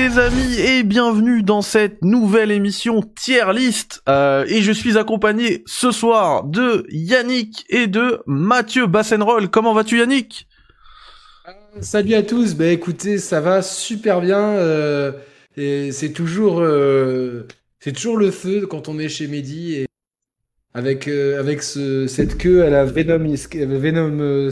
les amis et bienvenue dans cette nouvelle émission Tier List. Euh, et je suis accompagné ce soir de Yannick et de Mathieu Bassenroll. Comment vas-tu Yannick? Salut à tous, bah écoutez ça va super bien. Euh, et c'est toujours euh, c'est toujours le feu quand on est chez Mehdi et avec euh, avec ce, cette queue à la Venom Venom euh,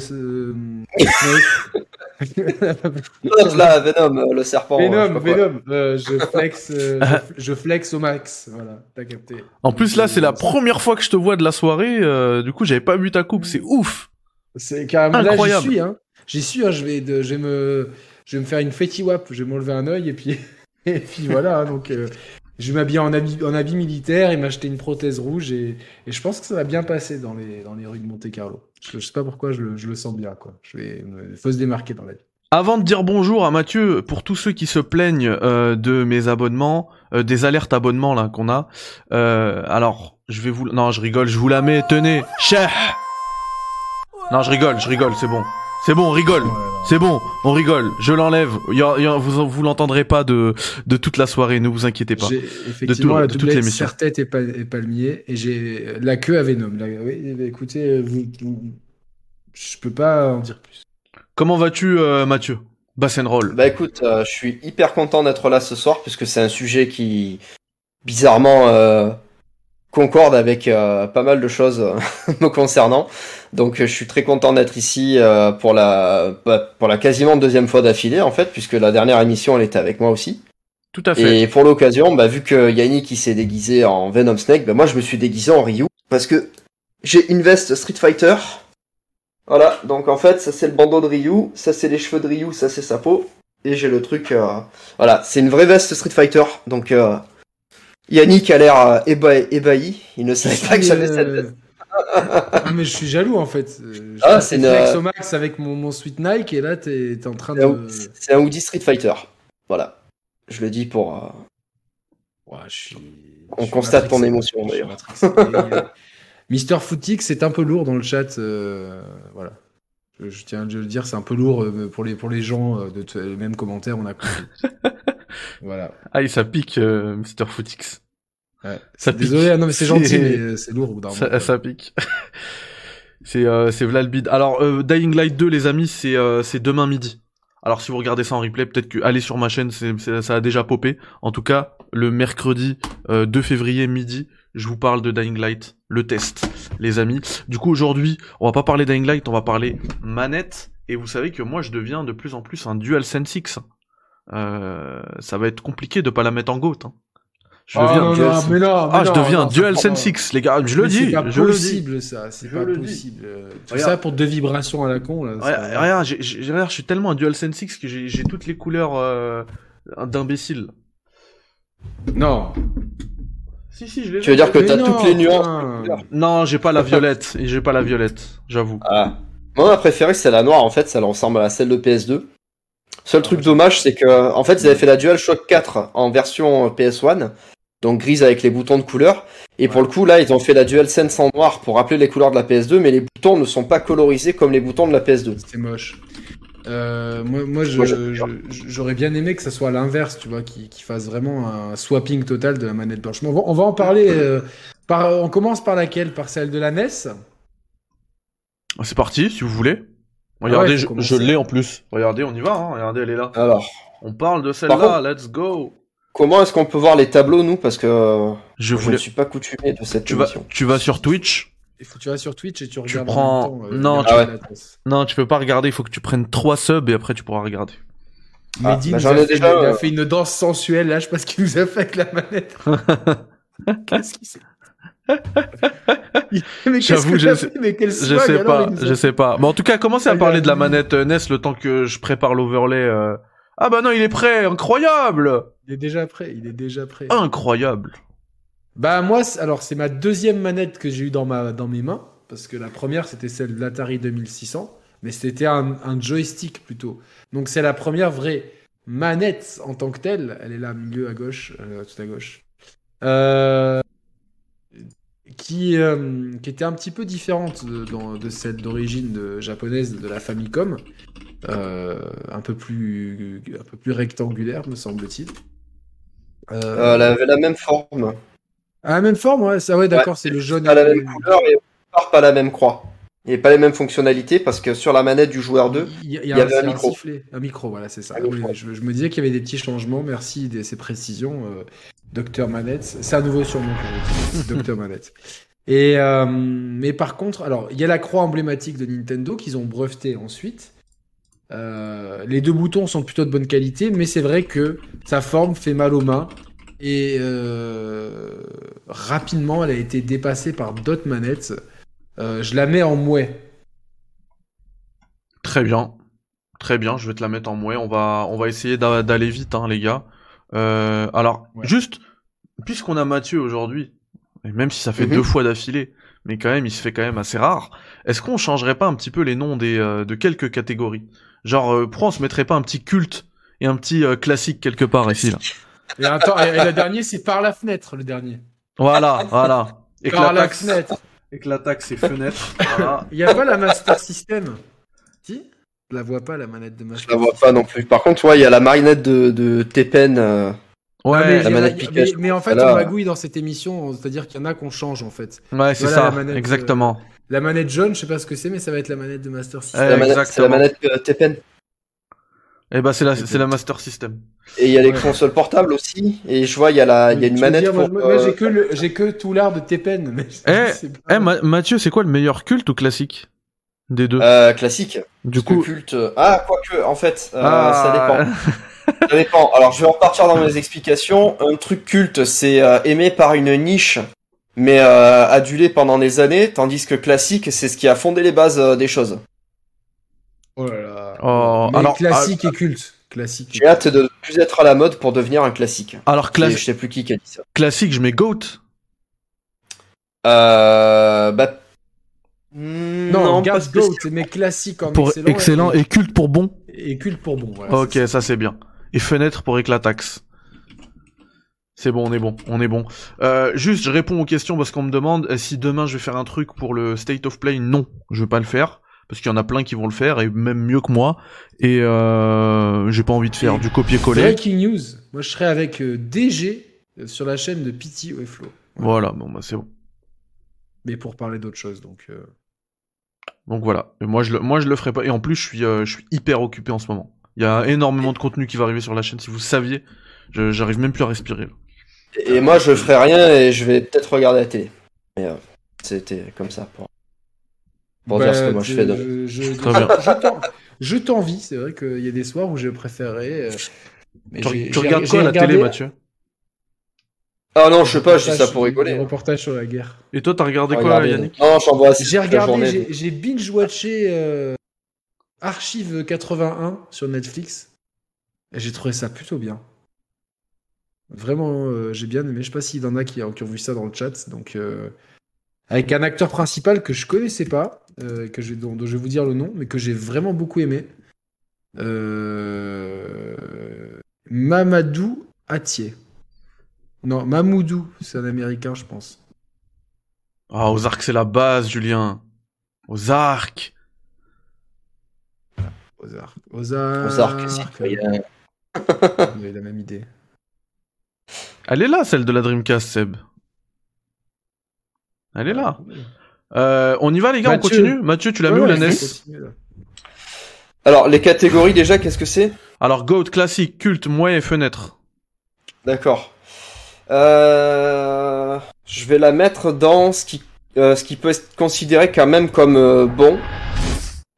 L'autre là, Venom, euh, le serpent. euh, je Venom. Venom, euh, je flex, euh, je, je flex au max, voilà, t'as capté. En plus là c'est la première fois que je te vois de la soirée, euh, du coup j'avais pas vu ta coupe, c'est ouf C'est carrément là, j'y Incroyable. suis, hein. J'y suis, hein. Je vais, de, je vais me, je vais me faire une fetty wap. Je vais m'enlever un œil et puis, et puis voilà. hein. Donc, euh, je m'habiller en habit, en habit militaire et m'acheter une prothèse rouge et, je pense que ça va bien passer dans les, dans les rues de Monte Carlo. Je, je sais pas pourquoi, je le, sens bien, quoi. Je vais, faut se démarquer dans la vie. Avant de dire bonjour à Mathieu, pour tous ceux qui se plaignent euh, de mes abonnements, euh, des alertes abonnements là qu'on a, euh, alors je vais vous, non je rigole, je vous la mets, tenez, chef. Non je rigole, je rigole, c'est bon, c'est bon, on rigole, c'est bon, on rigole, je l'enlève, Il y a- il y a- vous vous l'entendrez pas de de toute la soirée, ne vous inquiétez pas. Effectivement tout- la de toute doublette l'émission. serre-tête et, pal- et palmier et j'ai la queue à Venom. Oui, écoutez, vous, vous- je peux pas en dire plus. Comment vas-tu euh, Mathieu? Bassenroll. Bah écoute, euh, je suis hyper content d'être là ce soir puisque c'est un sujet qui bizarrement euh, concorde avec euh, pas mal de choses euh, me concernant. Donc euh, je suis très content d'être ici euh, pour la bah, pour la quasiment deuxième fois d'affilée en fait puisque la dernière émission elle était avec moi aussi. Tout à fait. Et pour l'occasion, bah, vu que Yannick il s'est déguisé en Venom Snake, bah, moi je me suis déguisé en Ryu parce que j'ai une veste Street Fighter. Voilà, donc en fait ça c'est le bandeau de Ryu, ça c'est les cheveux de Ryu, ça c'est sa peau, et j'ai le truc. euh, Voilà, c'est une vraie veste Street Fighter. Donc euh, Yannick a l'air euh, éba- ébahi, il ne savait pas que j'avais cette Euh, veste. ah, mais je suis jaloux en fait. Euh, Ah, j'ai c'est une- au max avec mon, mon sweet Nike et là t'es t'es en train un- de. C'est un hoodie Street Fighter. Voilà, je le dis pour. euh, Ouais, je suis- On je suis constate ton émotion, Je d'ailleurs. Et, euh, Mister Footix, c'est un peu lourd dans le chat. euh, voilà. Je, je tiens à le dire, c'est un peu lourd euh, pour les, pour les gens euh, de les mêmes commentaires. On a compris. voilà. Ah, ça pique, euh, Mr. Footix. Ouais. Ça pique. Désolé, ah non, mais c'est gentil, mais euh, c'est lourd au bout d'un moment. Ça, ça pique. c'est euh, c'est Vlalbid. Alors euh, Dying Light 2 les amis, c'est euh, c'est demain midi. Alors si vous regardez ça en replay, peut-être que allez sur ma chaîne, c'est c'est- ça a déjà popé. En tout cas, le mercredi euh, 2 février midi, je vous parle de Dying Light, le test, les amis. Du coup aujourd'hui, on va pas parler Dying Light, on va parler manette. Et vous savez que moi je deviens de plus en plus un DualSense X. Euh, ça va être compliqué de pas la mettre en GOAT. Hein. Je Ah, deviens non, non, mais non, ah, je non, deviens DualSense prend- 6, les gars. Je le dis, c'est pas je le dis. possible, ça. C'est pas le possible. Euh, Tout Regarde. ça pour deux vibrations à la con, là. Ouais, regarde, j'ai- je suis tellement un DualSense 6 que j'ai toutes les couleurs euh, d'imbécile. Non. Si, si, je les Tu veux dire que t'as toutes les nuances. Non, j'ai pas la violette, et j'ai pas la violette, j'avoue. Ah. Moi, ma préférée, c'est la noire, en fait, ça ressemble à celle de PS2. Seul truc dommage, c'est que, en fait, ils avaient fait la DualShock 4 en version PS1, donc grise avec les boutons de couleur. Et pour le coup, là, ils ont fait la DualSense en noir pour rappeler les couleurs de la PS2, mais les boutons ne sont pas colorisés comme les boutons de la PS2. C'est moche. Euh, moi, j'aurais bien aimé que ça soit à l'inverse, tu vois, qu'ils qu'ils fassent vraiment un swapping total de la manette blanche. On va, on va en parler. euh, par, on commence par laquelle? Par celle de la NES C'est parti, si vous voulez. Ah Regardez, ouais, je, l'ai en plus. Regardez, on y va, hein. regardez, elle est là. Alors, On parle de celle-là, contre- let's go. Comment est-ce qu'on peut voir les tableaux, nous? Parce que Je je ne suis pas coutumé de cette Tu vas, tu vas sur Twitch? Il faut que tu vas sur Twitch et tu regardes. prends- en même temps, euh, Non, tu- NES. Non, tu peux pas regarder, il faut que tu prennes trois subs et après tu pourras regarder. Ah, Mehdi bah, nous j'en a fait- euh, fait une danse sensuelle, là, je sais pas ce qu'il nous a fait avec la manette. Qu'est-ce qu'il s'est. mais qu'est-ce J'avoue, que je sais- fait? Mais quel Je sais pas, je sais pas. Mais en tout cas, commencez à Ah, parler de la manette euh, NES le temps que je prépare l'overlay. euh. Ah bah non, il est prêt, incroyable Il est déjà prêt, il est déjà prêt. Incroyable Bah moi, alors c'est ma deuxième manette que j'ai eue dans, ma, dans mes mains, parce que la première c'était celle de l'Atari 2600, mais c'était un, un joystick plutôt. Donc c'est la première vraie manette en tant que telle. Elle est là, au milieu à gauche, euh, tout à gauche. Euh, qui, euh, qui était un petit peu différente de, dans- de celle d'origine japonaise de la Famicom. Euh, un, peu plus, un peu plus rectangulaire, me semble-t-il. Euh, elle avait la même forme. Ah, la même forme, ouais, ça, ouais d'accord, c'est le jaune. Pas la même couleur et pas la même croix. Et pas les mêmes fonctionnalités parce que sur la manette du joueur 2, Il y, a- il y il a y un, avait un micro. sifflet. Un micro, voilà, c'est ça. Je, je me disais qu'il y avait des petits changements. Merci de ces précisions, Docteur Manette. C'est un nouveau pour vous, Docteur Manette. Et euh, mais par contre, alors il y a la croix emblématique de Nintendo qu'ils ont breveté ensuite. Euh, les deux boutons sont plutôt de bonne qualité, mais c'est vrai que sa forme fait mal aux mains. Et euh, rapidement, elle a été dépassée par d'autres manettes. Je la mets en mouet. Très bien. Très bien, je vais te la mettre en mouet. On va, essayer d'a- d'aller vite, hein, les gars. Euh, alors, Ouais. juste, puisqu'on a Mathieu aujourd'hui, et même si ça fait Mhm. deux fois d'affilée, mais quand même, il se fait quand même assez rare, est-ce qu'on changerait pas un petit peu les noms des, euh, de quelques catégories? Genre, euh, pourquoi on se mettrait pas un petit culte et un petit euh, classique quelque part ici, là Et attends, et, et le dernier, c'est par la fenêtre, le dernier. Voilà, voilà. Et que Par la l'attaque, fenêtre. et que l'attaque, c'est fenêtre. voilà. Il y a pas la Master System? Je la vois pas, la manette de je Master la vois pas non plus. Par contre, ouais, il y a la marionnette de, de Tepen. euh, Ouais, Ah, mais, la manette Pikachu, mais en fait, voilà. on magouille dans cette émission, c'est-à-dire qu'il y en a qu'on change en fait. ouais, c'est Voilà la ça, manette, euh, exactement. La manette jaune, je sais pas ce que c'est, mais ça va être la manette de Master System. Eh, c'est la manette, la exactement. manette euh, Tepen. Et bah, c'est la, c'est la Master System. Et il y a les Ouais. consoles portables aussi. Et je vois, il y a, la, il y a une manette dire, moi, pour. moi, euh, j'ai que le- j'ai que tout l'art de Tepen. Mais je Eh. Eh, Ma- Mathieu, c'est quoi le meilleur culte ou classique? Des deux euh, classique. Du coup, culte. euh, Ah, quoique, en fait, euh, Ah. ça dépend. Ça dépend. Alors, je vais repartir dans mes explications. Un truc culte, c'est euh, aimé par une niche, mais euh, adulé pendant des années, tandis que classique, c'est ce qui a fondé les bases euh, des choses. Oh là là. Oh, Mais alors- classique et culte. Classique. J'ai hâte de ne plus être à la mode pour devenir un classique. alors Et cla- Je sais plus qui qui a dit ça. classique, je mets Goat. Euh, bah... hmm, Non, pas Gas spécialement. Goat, mais classique en Pour excellent. excellent et culte pour bon. et culte pour bon. Voilà, ok, ça c'est bien. Et fenêtre pour éclatax. C'est bon, on est bon, on est bon. Euh, juste, je réponds aux questions parce qu'on me demande euh, si demain je vais faire un truc pour le State of Play. Non, je vais pas le faire parce qu'il y en a plein qui vont le faire et même mieux que moi. Et euh, j'ai pas envie de faire Et du copier-coller. Breaking news. Moi, je serais avec euh, DG sur la chaîne de Pity et Flo. Voilà, bon bah c'est bon. Mais pour parler d'autre chose, donc. euh, Donc voilà. Et moi je le, moi je le ferai pas. Et en plus je suis, euh, je suis hyper occupé en ce moment. Il y a énormément de contenu qui va arriver sur la chaîne. Si vous saviez, je- j'arrive même plus à respirer. là. Et moi, je ferai rien et je vais peut-être regarder la télé. Mais euh, c'était comme ça pour, pour dire ce que bah, moi je fais. De... Je, je, Très bien. je t'en- je t'envie. C'est vrai qu'il y a des soirs où je préférerais. euh, mais Tu, j'ai- tu j'ai- regardes j'ai quoi à la regardé télé, Mathieu? Ah non, je sais pas, je dis ça reportage- pour rigoler. des reportages sur la guerre. Et toi, t'as regardé quoi, Regardez. Yannick Non, j'embrasse. J'ai la regardé, j'ai- j'ai binge-watché euh, Archive 81 sur Netflix. Et j'ai trouvé ça plutôt bien. Vraiment, euh, j'ai bien aimé. Je sais pas s'il y en a qui, qui ont vu ça dans le chat. Donc, euh, avec un acteur principal que je connaissais pas, euh, que je, dont, dont je vais vous dire le nom, mais que j'ai vraiment beaucoup aimé. Euh, Mamadou Atier. Non, Mamoudou, c'est un américain, je pense. Ah, aux arcs, c'est la base, Julien. Aux arcs. Ozark. Ozark. Ozark, citoyen. On avait la même idée. Elle est là, celle de la Dreamcast, Seb. Elle est là. Euh, on y va, les gars, Mathieu. on continue Mathieu, tu l'as mis Ouais, où, la ouais, NES. Alors, les catégories déjà, qu'est-ce que c'est? Alors, Goat, classique, culte, mouet et fenêtre. D'accord. Euh... Je vais la mettre dans ce qui, euh, ce qui peut être considéré quand même comme euh, bon.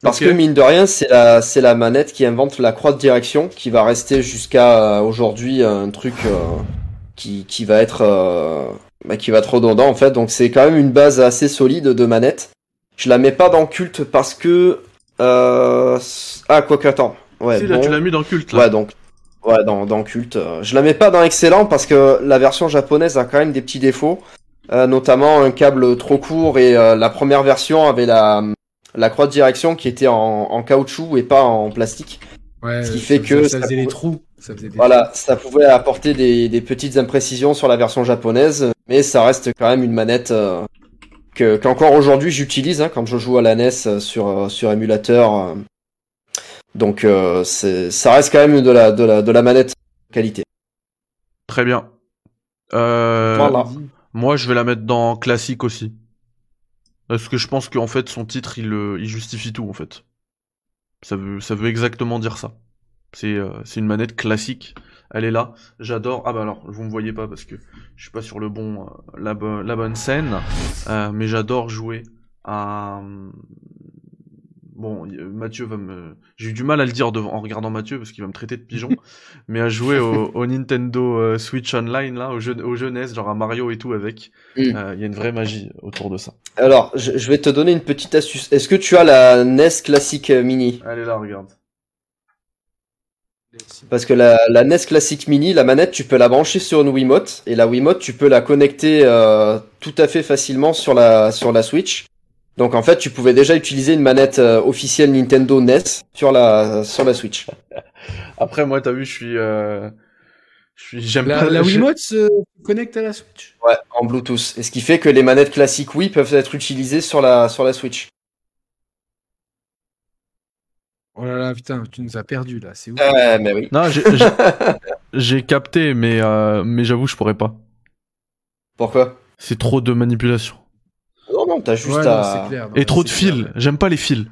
Parce que mine de rien, c'est la, c'est la manette qui invente la croix de direction, qui va rester jusqu'à aujourd'hui un truc qui, qui va être, bah, qui va être redondant en fait. Donc c'est quand même une base assez solide de manette. Je la mets pas dans culte parce que, euh... ah quoi que attends, ouais. si, là, bon. tu l'as mis dans culte, là. Ouais, donc, ouais, dans, dans culte. euh, Je la mets pas dans excellent parce que la version japonaise a quand même des petits défauts, euh, notamment un câble trop court et euh, la première version avait la, la croix de direction qui était en, en caoutchouc et pas en plastique. Ouais, Ce qui ça- fait que ça, ça faisait pouvait- trous. Ça faisait des Voilà, ça pouvait apporter des, des petites imprécisions sur la version japonaise, mais ça reste quand même une manette euh, que qu'encore aujourd'hui j'utilise hein, quand je joue à la NES sur sur émulateur. Donc euh, c'est ça reste quand même de la de la de la manette qualité. Très bien. Euh, Voilà. Moi, je vais la mettre dans classique aussi. Parce que je pense qu'en fait, son titre, il, euh, il justifie tout, en fait. Ça veut, ça veut exactement dire ça. C'est euh, c'est une manette classique. Elle est là. J'adore. Ah bah alors, vous me voyez pas parce que je suis pas sur le bon, euh, la, bo- la bonne scène. Euh, mais j'adore jouer à. Bon, y- Mathieu va me. J'ai eu du mal à le dire devant, en regardant Mathieu parce qu'il va me traiter de pigeon. mais à jouer au, au Nintendo euh, Switch Online là, au jeu, au jeu NES, genre à Mario et tout avec. Il Mm. y a une vraie magie autour de ça. Alors je, je vais te donner une petite astuce. Est-ce que tu as la NES classique euh, mini? Elle est là, regarde. Parce que la, la NES classique mini, la manette, tu peux la brancher sur une Wiimote et la Wiimote, tu peux la connecter euh, tout à fait facilement sur la sur la Switch. Donc en fait, tu pouvais déjà utiliser une manette euh, officielle Nintendo NES sur la sur la Switch. Après, moi, t'as vu, je suis. Euh... Je suis. J'aime La, pas la Wiimote se connecte à la Switch? Ouais, en Bluetooth. Et ce qui fait que les manettes classiques Wii peuvent être utilisées sur la sur la Switch. Oh là là, putain, tu nous as perdu là, c'est ouf. Ouais, mais oui. Non, j'ai- j'ai j'ai capté, mais, euh, mais j'avoue, je pourrais pas. Pourquoi? C'est trop de manipulation. Non, t'as juste Ouais, à. c'est clair. non, Et trop de fils. J'aime pas les fils.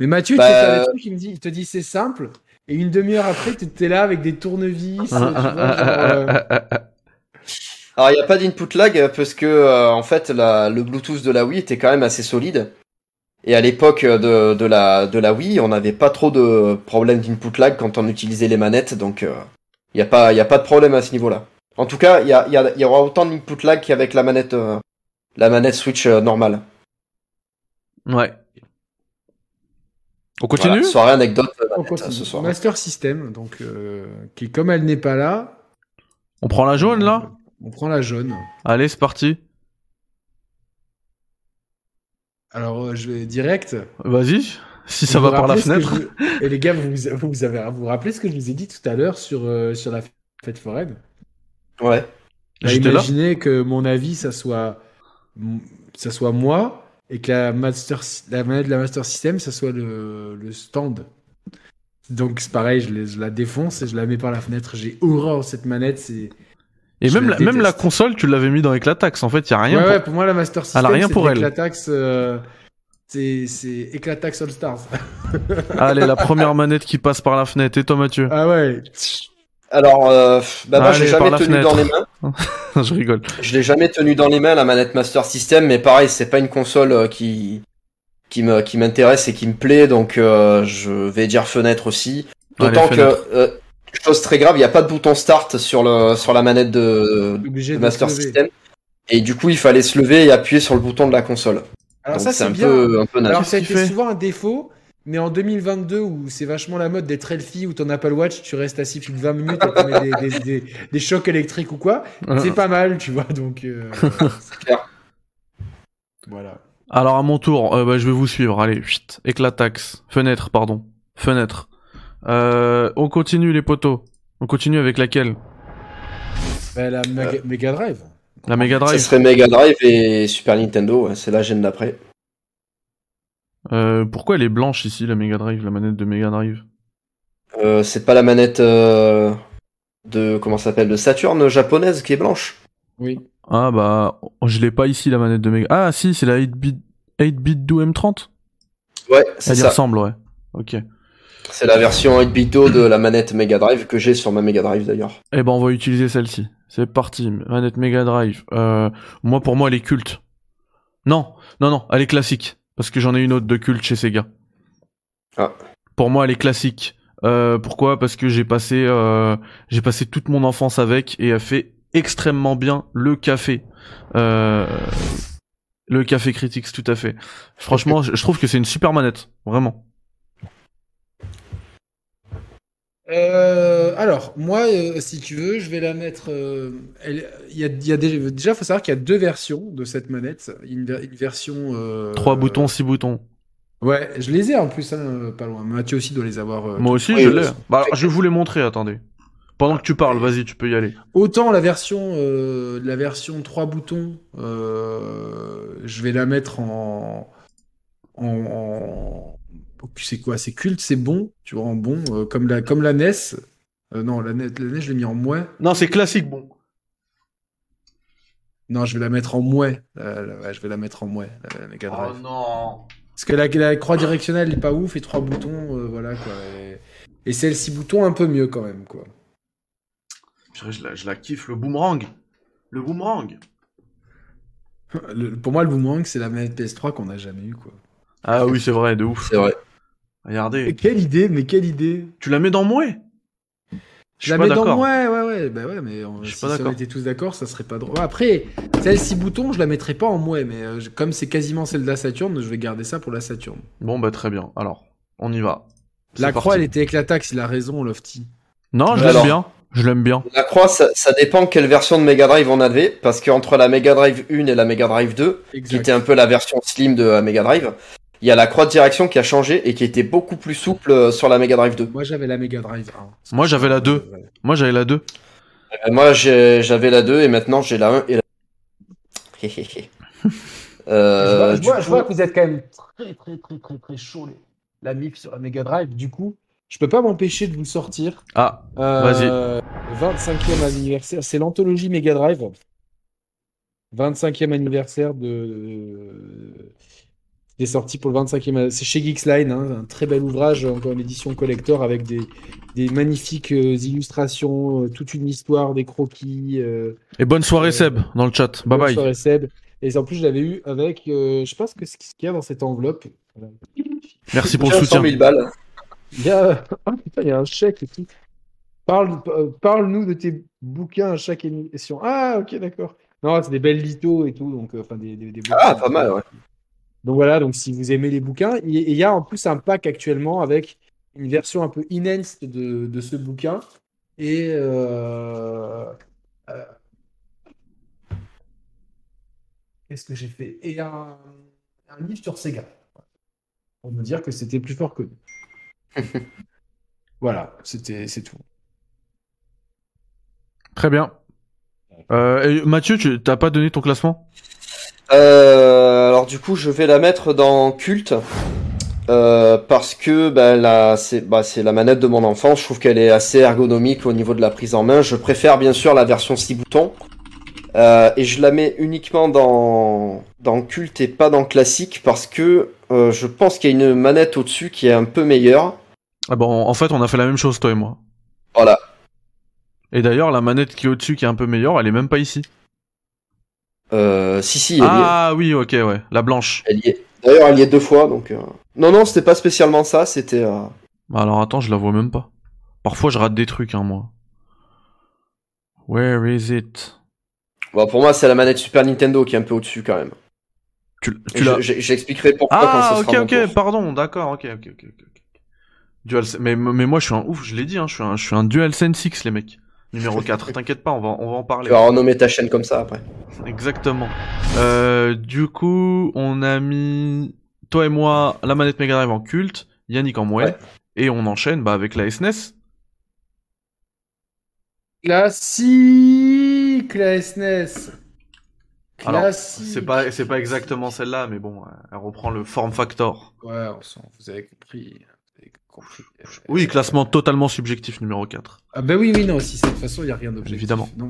Mais Mathieu, Bah, tu sais faire euh, des trucs, il, me dit, il te dit c'est simple, et une demi-heure après, tu es là avec des tournevis. tu vois, genre, euh, Alors il n'y a pas d'input lag euh, parce que euh, en fait la, le Bluetooth de la Wii était quand même assez solide. Et à l'époque de, de, la, de la Wii, on n'avait pas trop de problèmes d'input lag quand on utilisait les manettes, donc euh, il n'y a, pas- y a pas de problème à ce niveau-là. En tout cas, il y, a, y, a, y aura autant d'input lag qu'avec la manette euh, la manette Switch euh, normale. ouais. On continue? Voilà, soirée anecdote euh, on manette, continue. ce soir. Master System, donc, euh, qui comme elle n'est pas là. On prend la jaune, là? On prend la jaune. Allez, c'est parti. Alors, euh, je vais direct. Vas-y. Si ça Vous va vous par la fenêtre. je Et les gars, vous, vous, avez, vous vous rappelez ce que je vous ai dit tout à l'heure sur, euh, sur la fête foraine? Ouais. Bah, là. Imaginez que mon avis, ça soit, ça soit moi et que la, master, la manette de la Master System, ça soit le, le stand. Donc c'est pareil, je, les- je la défonce et je la mets par la fenêtre. J'ai horreur de cette manette. C'est Et je même la même la console, tu l'avais mis dans Eclatax. En fait, y a rien. ouais, pour- ouais, pour moi la Master System, Elle a rien c'est pour elle. Eclatax, euh, c'est c'est Eclatax All Stars. Allez, la première manette qui passe par la fenêtre. Et toi, Mathieu? Ah ouais. Alors, euh, bah moi, j'ai jamais tenu fenêtre. dans les mains. Je rigole. Je l'ai jamais tenu dans les mains la manette Master System, mais pareil, c'est pas une console euh, qui qui me qui m'intéresse et qui me plaît, donc euh, je vais dire fenêtre aussi. D'autant que euh, chose très grave, il n'y a pas de bouton start sur le sur la manette de, Master. System, et du coup il fallait se lever et appuyer sur le bouton de la console. Alors Donc ça c'est un bien. peu un peu. Alors ça a été souvent un défaut, mais en 2022 où c'est vachement la mode d'être healthy, où ton Apple Watch, tu restes assis plus de 20 minutes et tu mets des, des, des, des chocs électriques ou quoi, c'est pas mal, tu vois, donc... euh, clair. Voilà. Alors à mon tour, euh, bah, je vais vous suivre. Allez, chut, éclatax, fenêtre, pardon, fenêtre. Euh, on continue les poteaux. On continue avec laquelle? Bah, la Mega, Mega Drive. La Mega Ça Drive. serait Mega Drive et Super Nintendo, c'est la gêne d'après. Euh, pourquoi elle est blanche ici, la Mega Drive, la manette de Mega Drive? Euh, c'est pas la manette euh, de comment ça s'appelle de Saturn japonaise qui est blanche? Oui. Ah bah, je l'ai pas ici la manette de Mega. Ah si, c'est la 8-bit 8-bit do M30. Ouais, c'est Elle y ça. ressemble, ouais. Ok. C'est la version 8-bito de la manette Mega Drive que j'ai sur ma Mega Drive d'ailleurs. Eh ben on va utiliser celle-ci. C'est parti, manette Mega Drive. Euh, moi pour moi elle est culte. Non, non non, elle est classique parce que j'en ai une autre de culte chez Sega. Ah. Pour moi elle est classique. Euh, pourquoi? Parce que j'ai passé euh, j'ai passé toute mon enfance avec et elle fait extrêmement bien le café. Euh, le café Critics tout à fait. Franchement, je je trouve que c'est une super manette, vraiment. Euh, alors, moi, euh, si tu veux, je vais la mettre. euh, elle- Il y a, il y a déjà, déjà, faut savoir qu'il y a deux versions de cette manette. Une, ver- une version. euh, Trois boutons, six boutons. Ouais, je les ai en plus, hein, pas loin. Mathieu aussi doit les avoir. euh, Moi aussi, Oui, je oui. l'ai. Bah, alors, je vais vous les montrer, attendez. Pendant que tu parles, vas-y, tu peux y aller. Autant la version, euh, la version 3 boutons, euh, je vais la mettre en. en, en- C'est quoi? C'est culte, c'est bon, tu vois, en bon, euh, comme, la, comme la NES. Euh, non, la NES, la NES, je l'ai mis en mouais. Non, c'est classique, bon. Non, je vais la mettre en mouais. La- ouais, je vais la mettre en mouais, la, la Mega Drive. Oh non. Parce que la, la croix directionnelle n'est pas ouf et trois boutons, euh, voilà quoi. Et, six boutons un peu mieux quand même, quoi. Je la, je la kiffe, le boomerang. Le boomerang. Le- pour moi, le boomerang, c'est la manette PS3 qu'on n'a jamais eu, quoi. Ah oui, c'est vrai, de ouf. C'est vrai. Regardez. Et quelle idée, mais quelle idée Tu la mets dans Mouais Je la suis pas mets dans d'accord. ouais, ouais, ouais, bah ouais, mais on, Je suis si pas si on était tous d'accord, ça serait pas drôle. Après, celle six boutons, je la mettrais pas en mouais, mais euh, comme c'est quasiment celle de la Saturne, je vais garder ça pour la Saturne. Bon, bah très bien. Alors, on y va. La parti. croix, elle était éclataxe, il a raison, Lofty. Non, je l'aime bien. Je l'aime bien. La croix, ça, ça dépend quelle version de Mega Drive on avait, parce qu'entre la Mega Drive 1 et la Mega Drive 2, qui était un peu la version slim de la Mega Drive, il y a la croix de direction qui a changé et qui était beaucoup plus souple euh, sur la Mega Drive 2. Moi, j'avais la Mega Drive 1. Moi, j'avais la 2. Ouais. Moi, j'avais la 2. Euh, Moi, j'avais la 2 et maintenant j'ai la 1 et la. Euh, du coup- que vous êtes quand même très, très, très, très, très chaud, les- la MIF sur la Mega Drive. Du coup, je peux pas m'empêcher de vous sortir. Ah, Euh, 25e anniversaire, c'est l'anthologie Mega Drive. 25e anniversaire de. C'est sorti pour le 25e. C'est chez Geeksline, hein, un très bel ouvrage, encore une édition collector avec des, des magnifiques euh, illustrations, euh, toute une histoire, des croquis. euh, et bonne soirée, Euh, Seb, dans le chat. Bye bonne bye. soirée, Seb. Et en plus, je l'avais eu avec. euh, je sais pas ce que- ce qu'il y a dans cette enveloppe. Voilà. Merci pour le 500 soutien. 000 balles. Il y a, ah, putain, il y a un chèque et tout. Parle, parle-nous de tes bouquins à chaque émission. Ah, ok, d'accord. Non, c'est des belles litos et tout, donc euh, enfin des, des, des bouquins. Ah, pas mal, ouais. Donc voilà, donc si vous aimez les bouquins, il y, a en plus un pack actuellement avec une version un peu enhanced de, de ce bouquin et euh, euh, qu'est-ce que j'ai fait? Et un, un livre sur Sega pour me dire que c'était plus fort que nous. voilà, c'était c'est tout. Très bien. Euh, et Mathieu, tu t'as pas donné ton classement? Euh, alors du coup, je vais la mettre dans culte euh, parce que bah, la, c'est bah, c'est la manette de mon enfance. Je trouve qu'elle est assez ergonomique au niveau de la prise en main. Je préfère bien sûr la version 6 boutons Euh, et je la mets uniquement dans dans culte et pas dans classique parce que euh, je pense qu'il y a une manette au-dessus qui est un peu meilleure. Ah bon, en fait, on a fait la même chose, toi et moi. Voilà. Et d'ailleurs, la manette qui est au-dessus, qui est un peu meilleure, elle est même pas ici. Euh, si si, elle y est. Ah oui, ok, ouais. La blanche. D'ailleurs, elle y est deux fois donc. euh, Non non, c'était pas spécialement ça. C'était. euh, Alors attends, je la vois même pas. Parfois, je rate des trucs, hein, moi. Where is it? Bon, pour moi, c'est la manette Super Nintendo qui est un peu au-dessus quand même. Tu, tu J'expliquerai pourquoi Ah, quand ce ok, sera ok, pardon, d'accord, ok, ok, ok. Dual, mais, mais moi, je suis un ouf, je l'ai dit, hein, je suis un, je suis un DualSense X, les mecs. Numéro 4, t'inquiète pas, on va, on va en parler. Tu vas renommer ta chaîne comme ça après. Exactement. Euh, du coup, on a mis, toi et moi, la manette Mega Drive en culte, Yannick en Ouais. et on enchaîne, bah, avec la SNES. Classique, la SNES. Alors, Classique. C'est pas, c'est pas exactement celle-là, mais bon, euh, elle reprend le form factor. Ouais, on vous avez compris. Oui, classement totalement subjectif numéro 4. Ah bah oui, oui, non, si c'est de toute façon, il n'y a rien d'objectif. Évidemment. Non,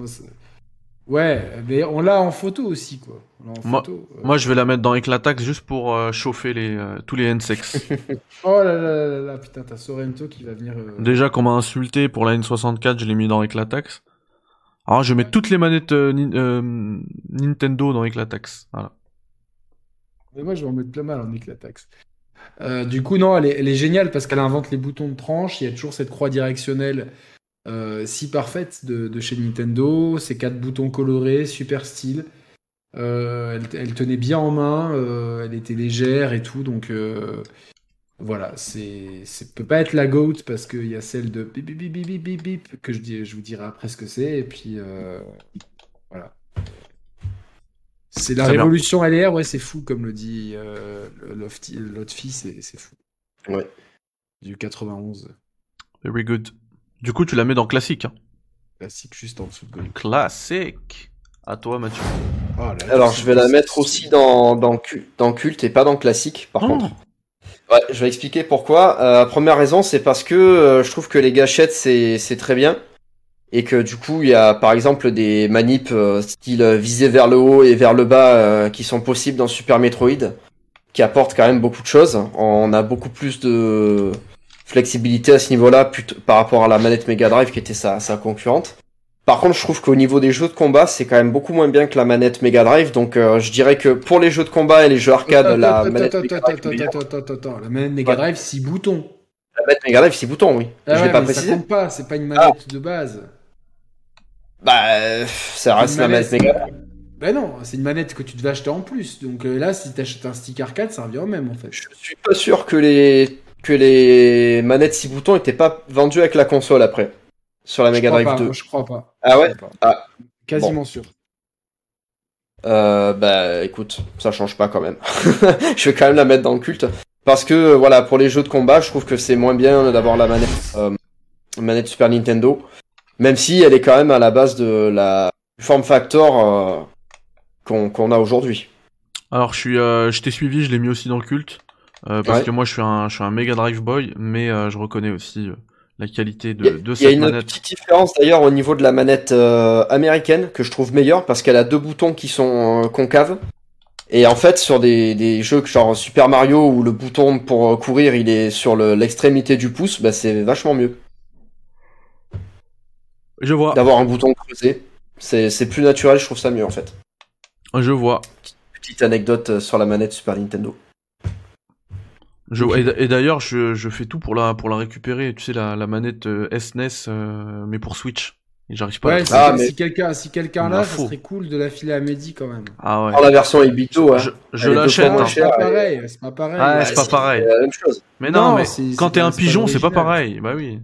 ouais, mais on l'a en photo aussi, quoi. Moi- euh. Moi, je vais la mettre dans Eclatax juste pour euh, chauffer les, euh, tous les N-Sex. Oh là là là là là, putain, t'as Sorrento qui va venir... euh, Déjà qu'on m'a insulté pour la N64, je l'ai mis dans Eclatax. Alors, je mets toutes les manettes euh, Nin- euh, Nintendo dans Eclatax. Voilà. Mais moi, je vais en mettre plein mal en éclataxe. Euh, du coup, non, elle est, géniale parce qu'elle invente les boutons de tranche. Il y a toujours cette croix directionnelle euh, si parfaite de, chez Nintendo. Ces quatre boutons colorés, super style. Euh, elle, tenait bien en main, elle était légère et tout. Donc voilà, c'est, c'est peut pas être la GOAT parce qu'il y a celle de bip bip bip bip bip bip que je, vous dirai après ce que c'est. Et puis voilà. C'est la Très bien. révolution LR, ouais, c'est fou, comme le dit euh, Lotfi, c'est c'est fou. Ouais. Du 91. Very good. Du coup, tu la mets dans classique. Hein. Classique juste en dessous de Gold. Classique. À toi, Mathieu. Oh, là, Alors, je vais la mettre aussi dans, dans, cu- dans culte et pas dans classique, par Oh. contre. Ouais, je vais expliquer pourquoi. Euh, première raison, c'est parce que euh, je trouve que les gâchettes, c'est c'est très bien. Et que du coup, il y a par exemple des manips euh, style euh, visé vers le haut et vers le bas euh, qui sont possibles dans Super Metroid, qui apportent quand même beaucoup de choses. On a beaucoup plus de flexibilité à ce niveau-là par rapport à la manette Mega Drive qui était sa, sa concurrente. Par contre, je trouve qu'au niveau des jeux de combat, c'est quand même beaucoup moins bien que la manette Mega Drive. Donc, euh, je dirais que pour les jeux de combat et les jeux arcade, Attends, la attends, manette attends, Mega Drive, attends, meilleure. attends, attends, attends. La manette Mega Ouais. Drive, 6 boutons. La manette Mega Drive, 6 boutons, oui. Ah je ouais, l'ai pas mais ça précisé. compte pas, c'est pas une manette de base. Bah, ça reste la manette. Mega. Bah non, c'est une manette que tu devais acheter en plus. Donc euh, là, si t'achètes un stick arcade, ça revient au même en fait. Je suis pas sûr que les que les manettes 6 boutons étaient pas vendues avec la console après. Sur la Mega Drive pas, 2. Je crois pas. Ah ouais? Pas. Ah. Quasiment sûr. Euh, bah écoute, ça change pas quand même. je vais quand même la mettre dans le culte. Parce que voilà, pour les jeux de combat, je trouve que c'est moins bien d'avoir la manette, euh, manette Super Nintendo. Même si elle est quand même à la base de la form factor euh, qu'on a aujourd'hui. Alors, je suis, euh, je t'ai suivi, je l'ai mis aussi dans le culte. euh, parce Ouais. que moi, je suis un, je suis un Mega Drive Boy, mais je reconnais aussi la qualité de, Il y a- de Il y a cette une manette. petite différence d'ailleurs au niveau de la manette euh, américaine que je trouve meilleure parce qu'elle a deux boutons qui sont euh, concaves. Et en fait, sur des, des jeux genre Super Mario où le bouton pour courir il est sur le- l'extrémité du pouce, bah, c'est vachement mieux Je vois, d'avoir un bouton creusé. C'est c'est plus naturel, je trouve ça mieux en fait. je vois. Petite anecdote euh, sur la manette Super Nintendo. Je, et d'ailleurs, je, je fais tout pour la, pour la récupérer. Tu sais, la, la manette euh, SNES, euh, mais pour Switch. J'arrive pas à Ouais, la si. Ah, mais- si quelqu'un si quelqu'un là, m'en ça serait cool de la filer à Mehdi quand même. Ah ouais. Dans la version Ebito, hein, Je, je l'achète. hein. c'est pas pareil, c'est pas pareil. Ah, Ouais, c'est pas c'est pareil. la même chose. Mais non, Non, mais quand t'es un pigeon, c'est pas pareil. Bah oui.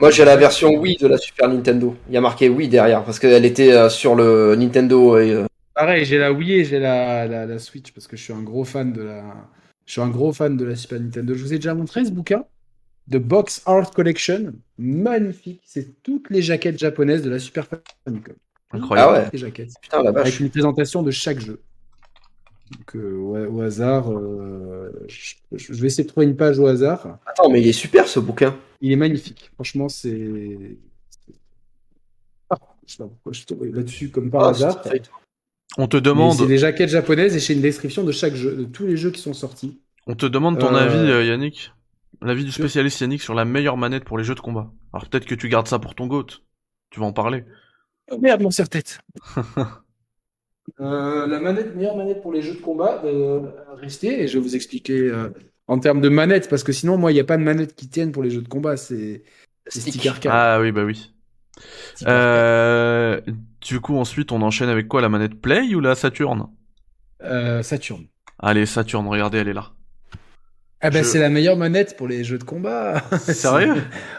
Moi j'ai la version Wii de la Super Nintendo. Il y a marqué Wii derrière parce qu'elle était euh, sur le Nintendo et euh, Pareil, j'ai la Wii et j'ai la, la, la Switch parce que je suis un gros fan de la, je suis un gros fan de la Super Nintendo. Je vous ai déjà montré ce bouquin, The Box Art Collection, magnifique. C'est toutes les jaquettes japonaises de la Super Famicom. Incroyable. Ah ouais. Les jaquettes. putain la Avec une présentation de chaque jeu. Donc euh, au, au hasard, euh, je, je vais essayer de trouver une page au hasard. Attends, mais il est super ce bouquin. Il est magnifique. Franchement, c'est. Ah, je sais pas pourquoi je suis tombé là-dessus comme par Ah, hasard. c'est- On te demande, C'est des jaquettes japonaises et j'ai une description de chaque jeu, de tous les jeux qui sont sortis. on te demande ton Euh, avis, euh, Yannick. L'avis du spécialiste Yannick sur la meilleure manette pour les jeux de combat. Alors peut-être que tu gardes ça pour ton GOAT. Tu vas en parler. Oh merde, mon serre-tête. Euh, la manette, meilleure manette pour les jeux de combat, euh, restez et je vais vous expliquer euh, en termes de manette, parce que sinon, moi, il n'y a pas de manette qui tienne pour les jeux de combat, c'est Stick. stick arcade. Ah oui, bah oui. Euh, du coup, ensuite, on enchaîne avec quoi La manette Play ou la Saturn? Euh, Saturn. Allez, Saturn, regardez, elle est là. Ah ben, Je- c'est la meilleure manette pour les jeux de combat. Sérieux?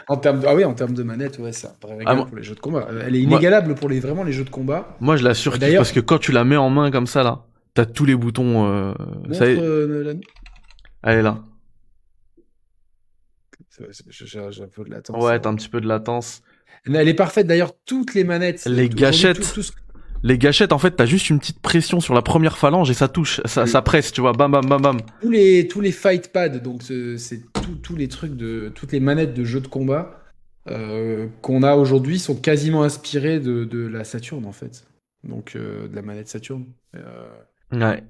En termes de... Ah oui, en termes de manette, ouais, c'est un vrai régal Ah, moi- pour les jeux de combat. Euh, Elle est Moi- inégalable pour les, vraiment les jeux de combat. Moi, je la surkiffe parce que quand tu la mets en main comme ça, là, t'as tous les boutons. Euh, ça y est, Montre, euh, la- elle est là. J'ai un peu de latence. Ouais, t'as un petit peu de latence. Elle est parfaite d'ailleurs, toutes les manettes. Les gâchettes. tout- tout ce- Les gâchettes, en fait, t'as juste une petite pression sur la première phalange et ça touche, ça, ça presse, tu vois, bam bam bam bam. tous les tous les fight pads, donc ce- c'est tous les trucs de toutes les manettes de jeux de combat euh, qu'on a aujourd'hui sont quasiment inspirées de, de la Saturn en fait. Donc euh, de la manette Saturn. Euh, Ouais.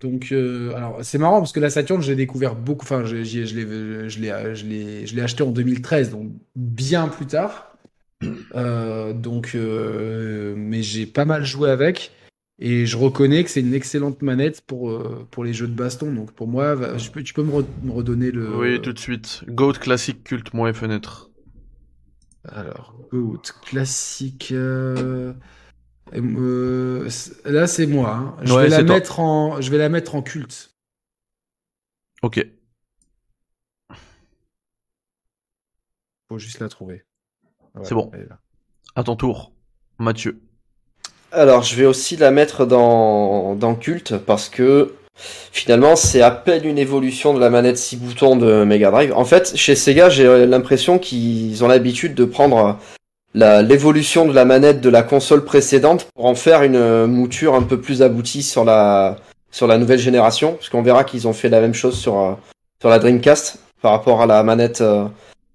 Donc euh, alors c'est marrant parce que la Saturn j'ai découvert beaucoup. Enfin je l'ai je l'ai je l'ai je l'ai acheté en 2013 donc bien plus tard. Euh, donc euh, mais j'ai pas mal joué avec. Et je reconnais que c'est une excellente manette pour, pour les jeux de baston. Donc pour moi, va- je peux, tu peux me, re- me redonner le. Oui, tout de suite. Goat classique culte, moi et fenêtre. Alors, Goat, classique. Euh, là, c'est moi. hein. Je, Ouais, vais la mettre en, je vais la mettre en culte. Ok. Faut juste la trouver. C'est bon. À ton tour, Mathieu. Alors, je vais aussi la mettre dans, dans culte parce que finalement, c'est à peine une évolution de la manette 6 boutons de Mega Drive. En fait, chez Sega, j'ai l'impression qu'ils ont l'habitude de prendre l'évolution de la manette de la console précédente pour en faire une euh, mouture un peu plus aboutie sur la sur la nouvelle génération, parce qu'on verra qu'ils ont fait la même chose sur euh, sur la Dreamcast par rapport à la manette euh,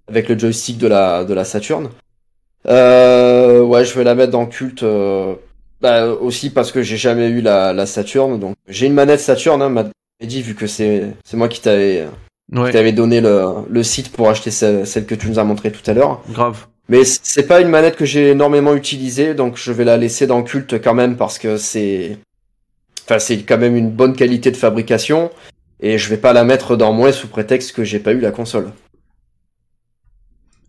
avec le joystick de la de la Saturn. Euh, ouais, je vais la mettre dans culte euh, bah, aussi parce que j'ai jamais eu la, la Saturn, donc j'ai une manette Saturn, hein, m'a dit vu que c'est c'est moi qui t'avais Ouais, qui t'avais donné le, le site pour acheter celle, celle que tu nous as montré tout à l'heure. grave. Mais c'est pas une manette que j'ai énormément utilisée, donc je vais la laisser dans culte quand même parce que c'est, enfin c'est quand même une bonne qualité de fabrication et je vais pas la mettre dans moins sous prétexte que j'ai pas eu la console.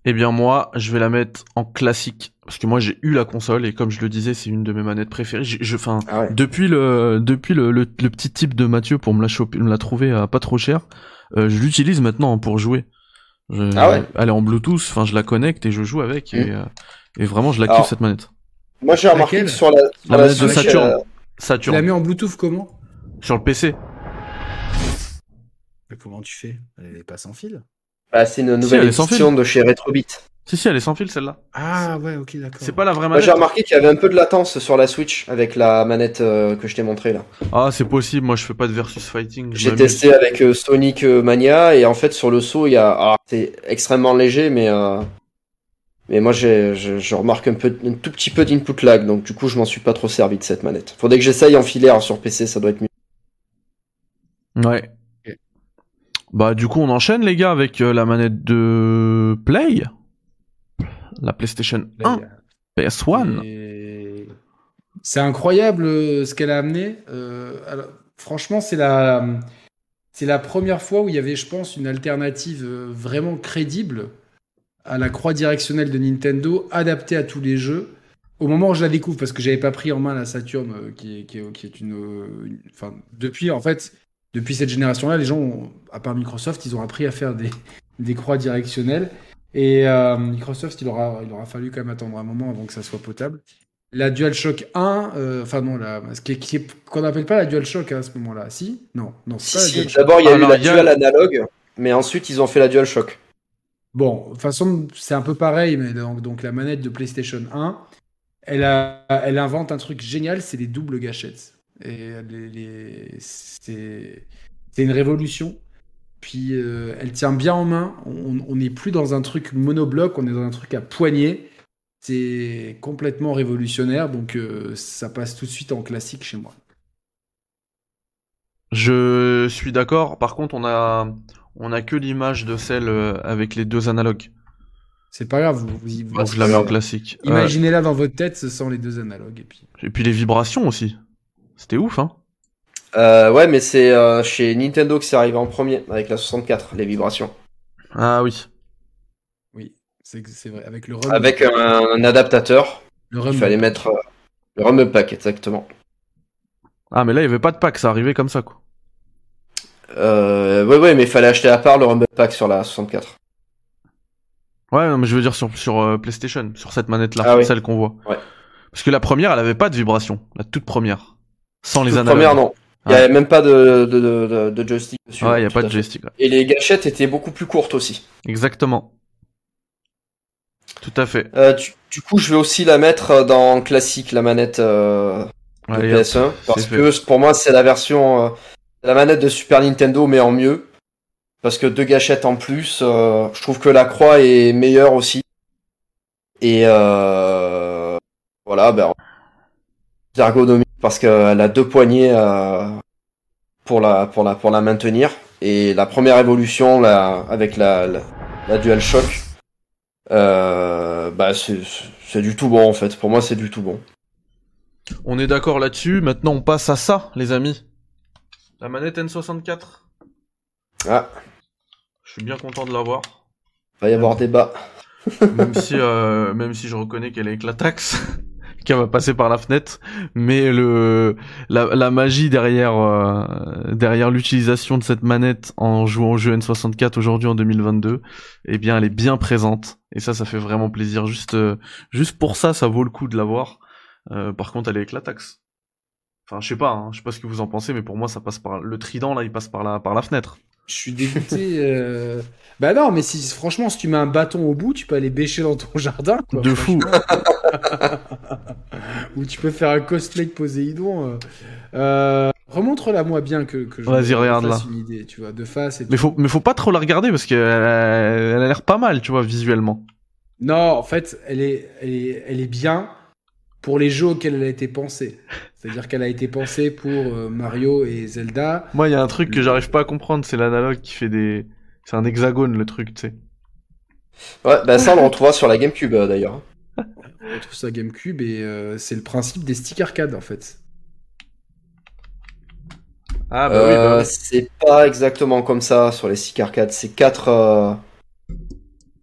Eh bien moi, je vais la mettre en classique parce que moi j'ai eu la console et comme je le disais, c'est une de mes manettes préférées. Je, enfin, Ah ouais. depuis le depuis le, le, le petit type de Mathieu pour me la choper, me la trouver à pas trop cher, euh, je l'utilise maintenant pour jouer. Je- Ah ouais? Elle est en Bluetooth, enfin je la connecte et je joue avec et, Mm. euh, et vraiment je la kiffe Alors, cette manette. Moi j'ai remarqué que sur la, sur La la manette de Saturn. euh, Tu Saturn l'as mis en Bluetooth comment? Sur le PC. Mais comment tu fais? Elle est pas sans fil bah, c'est une Si, nouvelle elle édition de chez Retrobit. Si si, elle est sans fil celle-là. Ah ouais, ok, d'accord. C'est pas la vraie manette. j'ai remarqué qu'il y avait un peu de latence sur la Switch avec la manette euh, que je t'ai montrée là. Ah c'est possible. Moi je fais pas de versus fighting. J'ai testé avec euh, Sonic euh, Mania et en fait sur le saut il y a alors, c'est extrêmement léger mais euh, mais moi j'ai je, je remarque un peu un tout petit peu d'input lag donc du coup je m'en suis pas trop servi de cette manette. Faudrait que j'essaye en filaire sur PC ça doit être mieux. Ouais. Bah du coup on enchaîne les gars avec euh, la manette de Play, la PlayStation 1, PS1. Et C'est incroyable euh, ce qu'elle a amené. Euh, alors, franchement, c'est la, c'est la première fois où il y avait, je pense, une alternative euh, vraiment crédible à la croix directionnelle de Nintendo, adaptée à tous les jeux. Au moment où je la découvre, parce que j'avais pas pris en main la Saturn, euh, qui est, qui est, qui est une, une- enfin, depuis en fait, depuis cette génération-là, les gens, ont- à part Microsoft, ils ont appris à faire des, des croix directionnelles. Et euh, Microsoft, il aura, il aura fallu quand même attendre un moment avant que ça soit potable. La DualShock 1, euh, enfin non, la, ce qui qui qu'on n'appelle pas la DualShock hein, à ce moment-là. Si? Non, non, c'est Si, pas la si, DualShock. d'abord il y a Alors, eu la dual analogue mais ensuite ils ont fait la DualShock. Bon, de toute façon, c'est un peu pareil, mais donc, donc la manette de PlayStation 1, elle, a, elle invente un truc génial, c'est les doubles gâchettes. Et les, les- c'est c'est une révolution. Puis euh, elle tient bien en main. On n'est plus dans un truc monobloc, on est dans un truc à poignée. C'est complètement révolutionnaire, donc euh, ça passe tout de suite en classique chez moi. Je suis d'accord. Par contre on a on a que l'image de celle euh, avec les deux analogues. C'est pas grave, vous, vous, vous- je la mets en classique. Imaginez-la dans votre tête sans les deux analogues. Et puis... et puis les vibrations aussi. C'était ouf hein. Euh, ouais mais c'est euh, chez Nintendo que c'est arrivé en premier avec la 64 les vibrations. Ah oui. Oui, c'est c'est vrai. Avec le rum, Avec un, un adaptateur, le il fallait mettre euh, le Rumble Pack exactement. Ah mais là il y avait pas de pack, ça arrivait comme ça quoi. Euh, ouais, ouais, mais il fallait acheter à part le Rumble Pack sur la 64. Ouais, non, mais je veux dire sur, sur euh, PlayStation, sur cette manette-là, Ah oui. celle qu'on voit. Ouais. Parce que la première, elle avait pas de vibration, la toute première. Sans les analogues. première, non. Il y Ouais. avait même pas de, de, de, de- de joystick dessus. Ouais, y a Tout pas de joystick. ouais. Et les gâchettes étaient beaucoup plus courtes aussi. Exactement. Tout à fait. Euh, du, du coup, je vais aussi la mettre dans classique, la manette euh, de Allez, hop, PS1. Parce que pour moi, c'est la version, euh, la manette de Super Nintendo, mais en mieux. Parce que deux gâchettes en plus, euh, je trouve que la croix est meilleure aussi. Et euh, voilà, ben, c'est ergonomique parce qu'elle a deux poignées euh, pour la pour la pour la maintenir. Et la première évolution, là, avec la la, la DualShock, euh, bah c'est c'est du tout bon en fait. Pour moi, c'est du tout bon. On est d'accord là-dessus. Maintenant, on passe à ça, les amis. La manette N64. Ah, Je suis bien content de l'avoir. va y avoir débat. même si euh, même si je reconnais qu'elle est éclataxe qu'elle va passer par la fenêtre mais le la, la magie derrière euh, derrière l'utilisation de cette manette en jouant au jeu N64 aujourd'hui en 2022 eh bien elle est bien présente et ça ça fait vraiment plaisir juste euh, juste pour ça ça vaut le coup de l'avoir Euh, par contre elle est éclataxe enfin je sais pas hein, je sais pas ce que vous en pensez mais pour moi ça passe par le trident là il passe par la par la fenêtre Je suis dégoûté. euh. Bah non, mais si franchement, si tu mets un bâton au bout, tu peux aller bêcher dans ton jardin. Quoi, De fou. Ou tu peux faire un cosplay de Poséidon. euh. Euh, Remontre-la moi bien que, que je Vas-y, regarde là. une idée, tu vois, de face et Mais tout. faut, mais faut pas trop la regarder parce qu'elle a elle a l'air pas mal, tu vois, visuellement. Non, en fait, elle est, elle est, elle est bien pour les jeux auxquels elle a été pensée. C'est-à-dire qu'elle a été pensée pour euh, Mario et Zelda. Moi, il y a un truc que j'arrive pas à comprendre, c'est l'analogue qui fait des. C'est un hexagone le truc, tu sais. Ouais, bah ça on le retrouvera sur la GameCube euh, d'ailleurs. On retrouve ça GameCube et euh, c'est le principe des sticks arcade en fait. Ah Euh, C'est pas exactement comme ça sur les six arcades. C'est quatre, euh,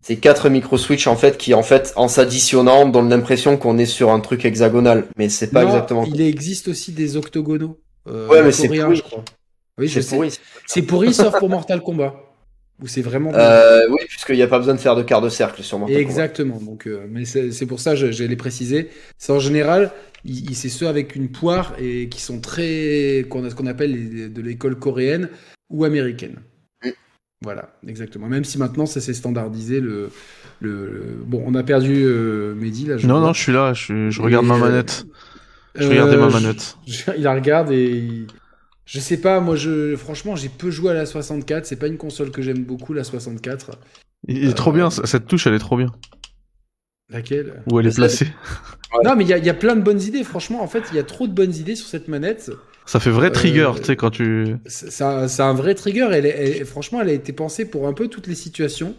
c'est quatre micro switch en fait qui en fait en s'additionnant donnent l'impression qu'on est sur un truc hexagonal, mais c'est pas Non, exactement. Il existe aussi des octogonaux. euh, Ouais, mais c'est pourri. je crois. Oui, je C'est sais. pourri. C'est pourri sauf pour Mortal Kombat. Où c'est vraiment. Euh, oui, puisqu'il n'y a pas besoin de faire de quart de cercle Kombat. Exactement. Donc, euh, mais c'est c'est pour ça que je- j'allais préciser. C'est en général, c'est ceux avec une poire et qui sont très, qu'on a ce qu'on appelle les- de l'école coréenne ou américaine. Mm. Voilà, exactement. Même si maintenant ça s'est standardisé le, le, le- bon, on a perdu euh, Mehdi là. je Non, non, je suis là, je, je regarde Et, ma euh, manette. Je regardais ma je- manette. je- il la regarde et il- je sais pas. Moi, je franchement, j'ai peu joué à la 64. C'est pas une console que j'aime beaucoup, la 64. Il est trop Euh, bien, cette touche, elle est trop bien. Laquelle? Où elle est placée. Ouais. Non, mais il y, a- il y a plein de bonnes idées. Franchement, en fait, il y a trop de bonnes idées sur cette manette. Ça fait vrai trigger, Euh, tu sais, quand tu. C'est c'est un, vrai trigger. Elle, franchement, elle a été pensée pour un peu toutes les situations.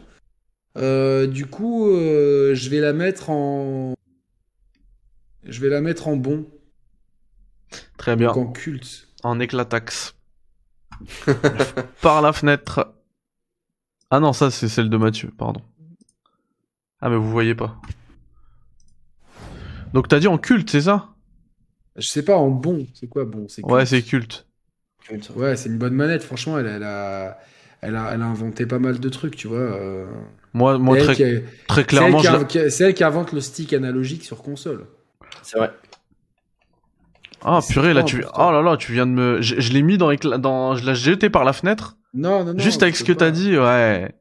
Euh, du coup, euh, je vais la mettre en. Je vais la mettre en bon, Très bien. donc en culte. En éclataxe. Par la fenêtre. Ah non, ça c'est celle de Mathieu, pardon. Ah mais vous voyez pas. Donc t'as dit en culte, c'est ça? Je sais pas, en bon. C'est quoi bon? C'est Ouais, culte. c'est culte. Ouais, c'est une bonne manette. Franchement, elle, elle a, elle a, elle a inventé pas mal de trucs, tu vois. euh. Moi, moi très, qui a- très c'est clairement, elle je c'est elle qui invente le stick analogique sur console. C'est vrai. Ah purée, là tu... Oh là là, tu viens de me... Je, je l'ai mis dans... dans... Je l'ai jeté par la fenêtre. Non, non, non. Juste avec ce que t'as dit, ouais.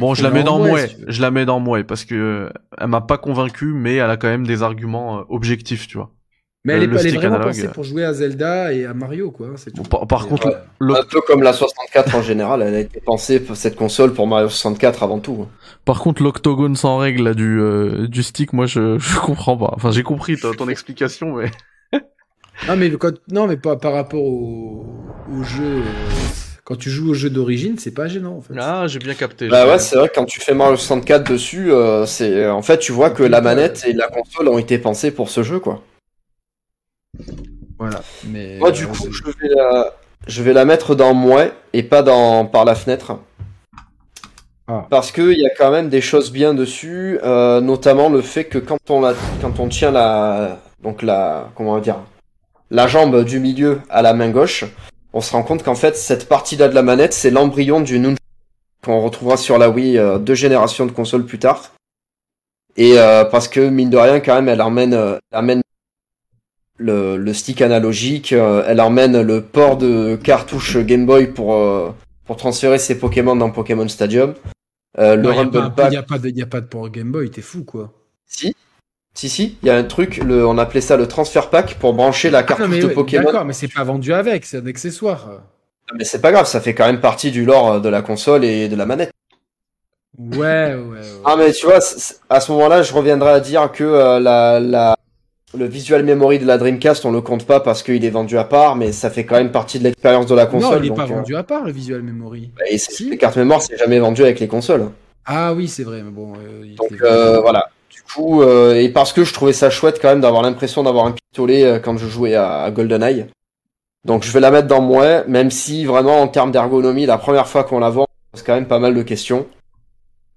Bon, je la mets dans si veux. Je la mets dans mouet parce que elle m'a pas convaincu, mais elle a quand même des arguments euh, objectifs, tu vois. Mais elle Le- est, elle est stick vraiment analogue, pensée pour jouer à Zelda et à Mario, quoi. C'est tout. Bon, par, contre, ouais. Un peu comme la 64 en général, elle a été pensée pour cette console pour Mario 64 avant tout. par contre, l'octogone sans règle là, du euh, du stick, moi je je comprends pas. Enfin, j'ai compris ton, ton explication, mais Non, mais quand... non, mais pas par rapport au, au jeu. euh, Quand tu joues au jeu d'origine, c'est pas gênant, en fait. ah, j'ai bien capté. Bah ouais, c'est vrai que quand tu fais Mario 64 dessus, euh, c'est en fait tu vois que la manette et la console ont été pensées pour ce jeu quoi. Voilà. Mais Moi du euh, coup, je vais la je vais la mettre dans mouet et pas dans par la fenêtre. Ah. Parce que il y a quand même des choses bien dessus, euh, notamment le fait que quand on la quand on tient la donc la comment on va dire la jambe du milieu à la main gauche, on se rend compte qu'en fait cette partie-là de la manette, c'est l'embryon du Nunchuk qu'on retrouvera sur la Wii euh, deux générations de consoles plus tard. Et euh, parce que mine de rien, quand même, elle emmène, euh, elle emmène le, le stick analogique, elle emmène le port de cartouche Game Boy pour pour transférer ses Pokémon dans Pokémon Stadium. Le non, y a a pas de port Game Boy, t'es fou, quoi. si, si, si, il y a un truc, le, on appelait ça le transfert pack pour brancher la Ah, mais de ouais, Pokémon. D'accord, mais c'est pas vendu avec, c'est un accessoire. Mais c'est pas grave, ça fait quand même partie du lore euh, de la console et de la manette. Ouais, ouais, ouais. Ah mais tu vois, à ce moment-là, je reviendrai à dire que euh, la, la, le visual memory de la Dreamcast, on le compte pas parce qu'il est vendu à part, mais ça fait quand même partie de l'expérience de la console. non, il est donc, pas euh, vendu à part, le visual memory. et c'est- Si. les cartes mémoire, c'est jamais vendu avec les consoles. Ah oui, c'est vrai, mais bon. euh, il Donc voilà. Du coup, euh, et parce que je trouvais ça chouette quand même d'avoir l'impression d'avoir un pistolet euh, quand je jouais à, à GoldenEye. Donc je vais la mettre dans moi, même si vraiment en termes d'ergonomie, la première fois qu'on la voit, on se pose quand même pas mal de questions.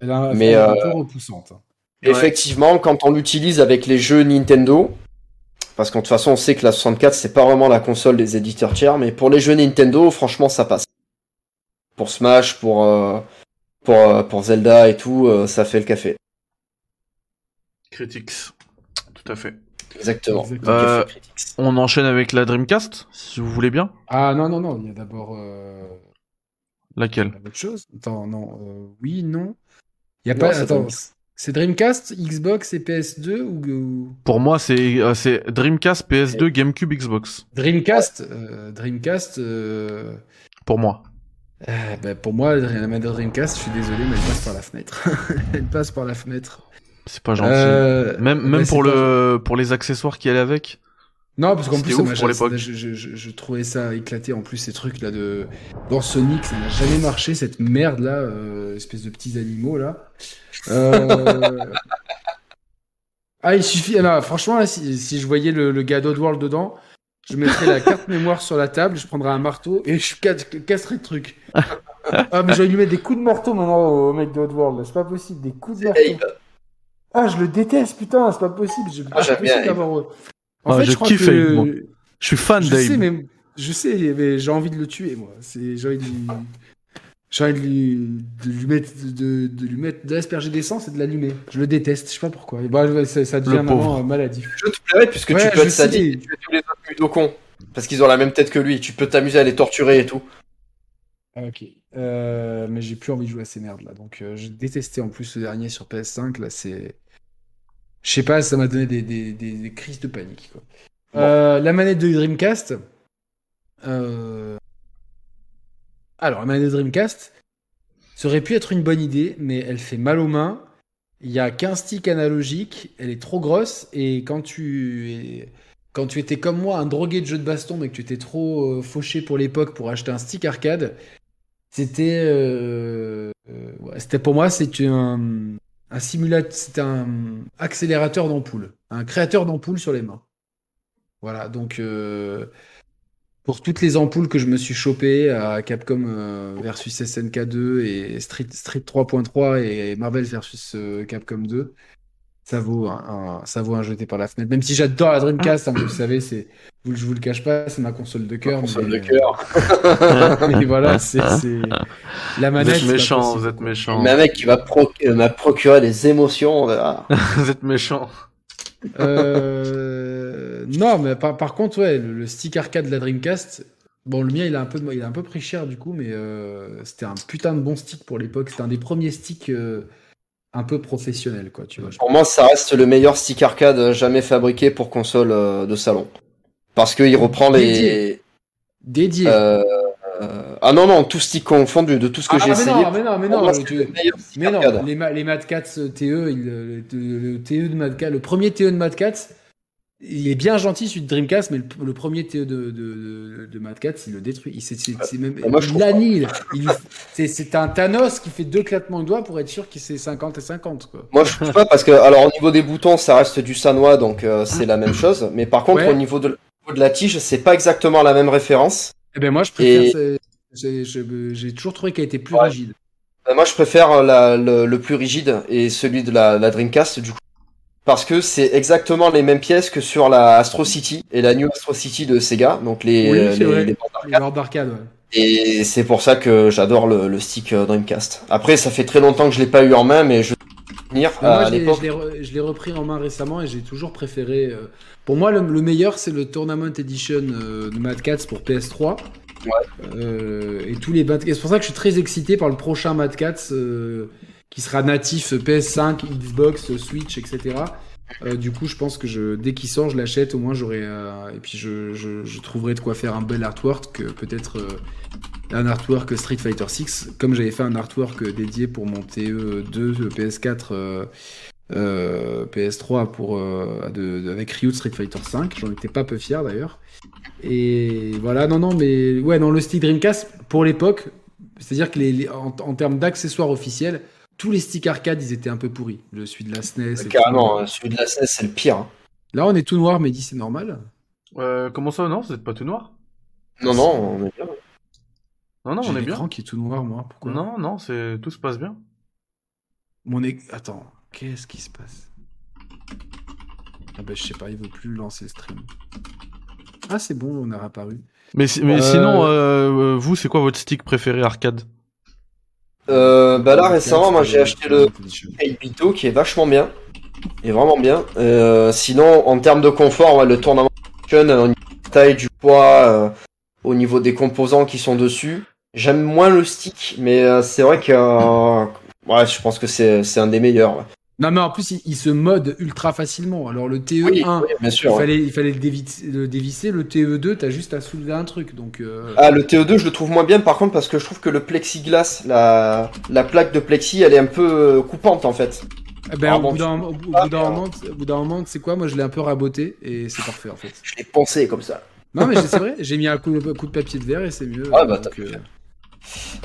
Elle a un mais, euh, un peu repoussante. Ouais. Effectivement, quand on l'utilise avec les jeux Nintendo, parce qu'en toute façon, on sait que la 64, c'est pas vraiment la console des éditeurs tiers, mais pour les jeux Nintendo, franchement, ça passe. Pour Smash, pour, euh, pour, euh, pour Zelda et tout, euh, ça fait le café. Critics. Tout à fait. Exactement. Euh. On enchaîne avec la Dreamcast, si vous voulez bien. Ah non, non, non, il y a d'abord. euh, Laquelle? Autre chose Attends, non. euh, oui, non. Il y a Non, pas. c'est Attends. Dreamcast. C'est Dreamcast, Xbox et PS2 ou, ou- Pour moi, c'est euh, c'est Dreamcast, PS2, GameCube, Xbox. Dreamcast euh, Dreamcast. euh, Pour moi. euh, bah, pour moi, la Dreamcast, je suis désolé, mais elle passe par la fenêtre. elle passe par la fenêtre. C'est pas gentil. Euh, même bah, même pour pas- le pour les accessoires qui allaient avec? Non, parce qu'en plus, ouf pour l'époque. je, je, je, je trouvais ça éclaté. En plus, ces trucs là de dans Sonic, ça n'a jamais marché cette merde là, euh, espèce de petits animaux là. Euh... ah, il suffit. ah, non, franchement, là, si, si je voyais le, le gars d'Oddworld dedans, je mettrais la carte mémoire sur la table, je prendrais un marteau et je ca- casserais le truc. ah, mais j'aurais dû mettre des coups de marteau maintenant au mec d'Oddworld. C'est pas possible, des coups de marteau. Ah, je le déteste, putain, c'est pas possible. Je... Ah, j'aime bien d'avoir- En Ah, fait, je je crois kiffe que moi. Je suis fan je d'Abe. sais, mais je sais, mais j'ai envie de le tuer, moi. C'est, j'ai envie de lui, j'ai envie de lui, de lui mettre, de, de lui mettre, d'asperger d'essence et de l'allumer. Je le déteste, je sais pas pourquoi. Et bah, ça, ça devient maintenant euh, maladif. Je te plairais puisque Ouais, tu peux je être sadique et tuer tous les autres mudokons. Parce qu'ils ont la même tête que lui. Tu peux t'amuser à les torturer et tout. Ah, ok. Euh, mais j'ai plus envie de jouer à ces merdes là. Donc, euh, j'ai détesté en plus le dernier sur PS5. Là, c'est, je sais pas, ça m'a donné des, des, des, des crises de panique. Quoi. Bon. Euh, la manette de Dreamcast. Euh... Alors, la manette de Dreamcast, ça aurait pu être une bonne idée, mais elle fait mal aux mains. Il y a qu'un stick analogique, elle est trop grosse, et quand tu, quand tu étais comme moi, un drogué de jeux de baston, mais que tu étais trop euh, fauché pour l'époque pour acheter un stick arcade, c'était, euh, euh, ouais, c'était pour moi, c'était un, un simulateur, c'était un accélérateur d'ampoule, un créateur d'ampoule sur les mains. Voilà, donc euh, pour toutes les ampoules que je me suis chopé à Capcom euh, versus SNK 2 et Street, Street 3.3 et Marvel versus euh, Capcom 2, ça vaut un, un- ça vaut un jeté par la fenêtre. Même si j'adore la Dreamcast, hein, vous le savez, c'est, vous, je vous le cache pas, c'est ma console de cœur. Console mais, de cœur. mais voilà, c'est, c'est la Vous manette. êtes c'est pas méchant, vous êtes méchant. Mais un mec qui euh, m'a procuré des émotions. on verra. vous êtes méchant. Euh, non, mais par, par contre, ouais, le, le stick arcade de la Dreamcast, bon, le mien, il a un peu, il a un peu pris cher du coup, mais euh, c'était un putain de bon stick pour l'époque. C'était un des premiers sticks euh, un peu professionnels, quoi, tu vois. Pour moi, ça reste le meilleur stick arcade jamais fabriqué pour console euh, de salon. Parce qu'il reprend les. Dédié. Dédié. euh, euh, Ah non, non, tout stick confondu, de tout ce que ah, j'ai mais essayé. non, mais non, mais non, moi, tu- le stick mais non, les, ma- les Mad Cats euh, TE, il- le, le- le TE de Mad Cat, le premier TE de Mad Cats, il est bien gentil celui de Dreamcast, mais le, le premier TE de, de, de, de Mad Cats, il le détruit. Il, c'est, c'est- c'est même, Bah, moi, je il trouve pas. l'annihile. Il- c'est, c'est un Thanos qui fait deux claquements de doigts pour être sûr qu'il c'est 50 et 50, quoi. Moi, je trouve pas parce que, alors, au niveau des boutons, ça reste du Sanois, donc euh, c'est la même chose. Mais par contre, Ouais. au niveau de, au niveau de la tige, c'est pas exactement la même référence. Eh ben moi, je préfère. Et- c'est- J'ai, j'ai- j'ai toujours trouvé qu'elle était plus Ouais. rigide. Euh, moi, je préfère la- le, le plus rigide et celui de la, la Dreamcast, du coup. Parce que c'est exactement les mêmes pièces que sur la Astro City et la New Astro City de Sega, donc les, Oui, les- vrai. les bords d'arcade, ouais. Et c'est pour ça que j'adore le, le stick euh, Dreamcast. Après, ça fait très longtemps que je l'ai pas eu en main, mais je venir à je l'ai- l'époque. je l'ai re- repris en main récemment et j'ai toujours préféré. euh, Pour moi, le, le meilleur, c'est le Tournament Edition euh, de Mad Cats pour PS3. Euh, et tous les 20 et C'est pour ça que je suis très excité par le prochain Mad Cats qui sera natif PS5, Xbox, Switch, etc. Euh, du coup, je pense que dès qu'il sort, je l'achète. Au moins, j'aurai. euh, et puis, je, trouverai de quoi faire un bel artwork. euh, Peut-être un artwork Street Fighter 6, comme j'avais fait un artwork dédié pour mon TE2 PS4. euh, euh, PS3 pour avec Ryu de Street Fighter 5 j'en étais pas peu fier d'ailleurs et voilà non non mais ouais dans le stick Dreamcast pour l'époque c'est à dire que en termes d'accessoires officiels tous les sticks arcade ils étaient un peu pourris le celui de la SNES et Carrément, tout. euh, celui de la SNES, c'est le pire. hein. là on est tout noir mais dit c'est normal Euh, comment ça Non, vous êtes pas tout noir? Non, non, on est bien. Non, non, on est bien. qui est tout noir moi pourquoi? Non, non, c'est tout se passe bien. mon é- attends qu'est-ce qui se passe? Ah bah je sais pas il veut plus lancer le stream ah c'est bon on a réapparu Mais, si- mais Euh, sinon, euh, vous, c'est quoi votre stick préféré arcade? Euh, bah là, récemment, moi, j'ai acheté le. 8-bito qui est vachement bien. Il est vraiment bien. Euh, sinon, en termes de confort, ouais, le tournament euh, au niveau de taille, du poids, euh, au niveau des composants qui sont dessus, J'aime moins le stick, mais euh, c'est vrai que euh, ouais, je pense que c'est c'est un des meilleurs. ouais. Non, mais en plus, il, il se mode ultra facilement. Alors, le TE1, Oui, oui, bien il, ouais. fallait, il fallait le, dévisser, le dévisser. Le TE2, t'as juste à soulever un truc. Donc, euh, Ah, le TE2, je le trouve moins bien par contre parce que je trouve que le plexiglas, la, la plaque de plexi, elle est un peu euh, coupante en fait. ben, au bout d'un moment, c'est quoi Moi, je l'ai un peu raboté et c'est parfait en fait. Je l'ai pensé comme ça. Non, mais c'est vrai, j'ai mis un coup, de papier de verre et c'est mieux. Ah, bah, donc,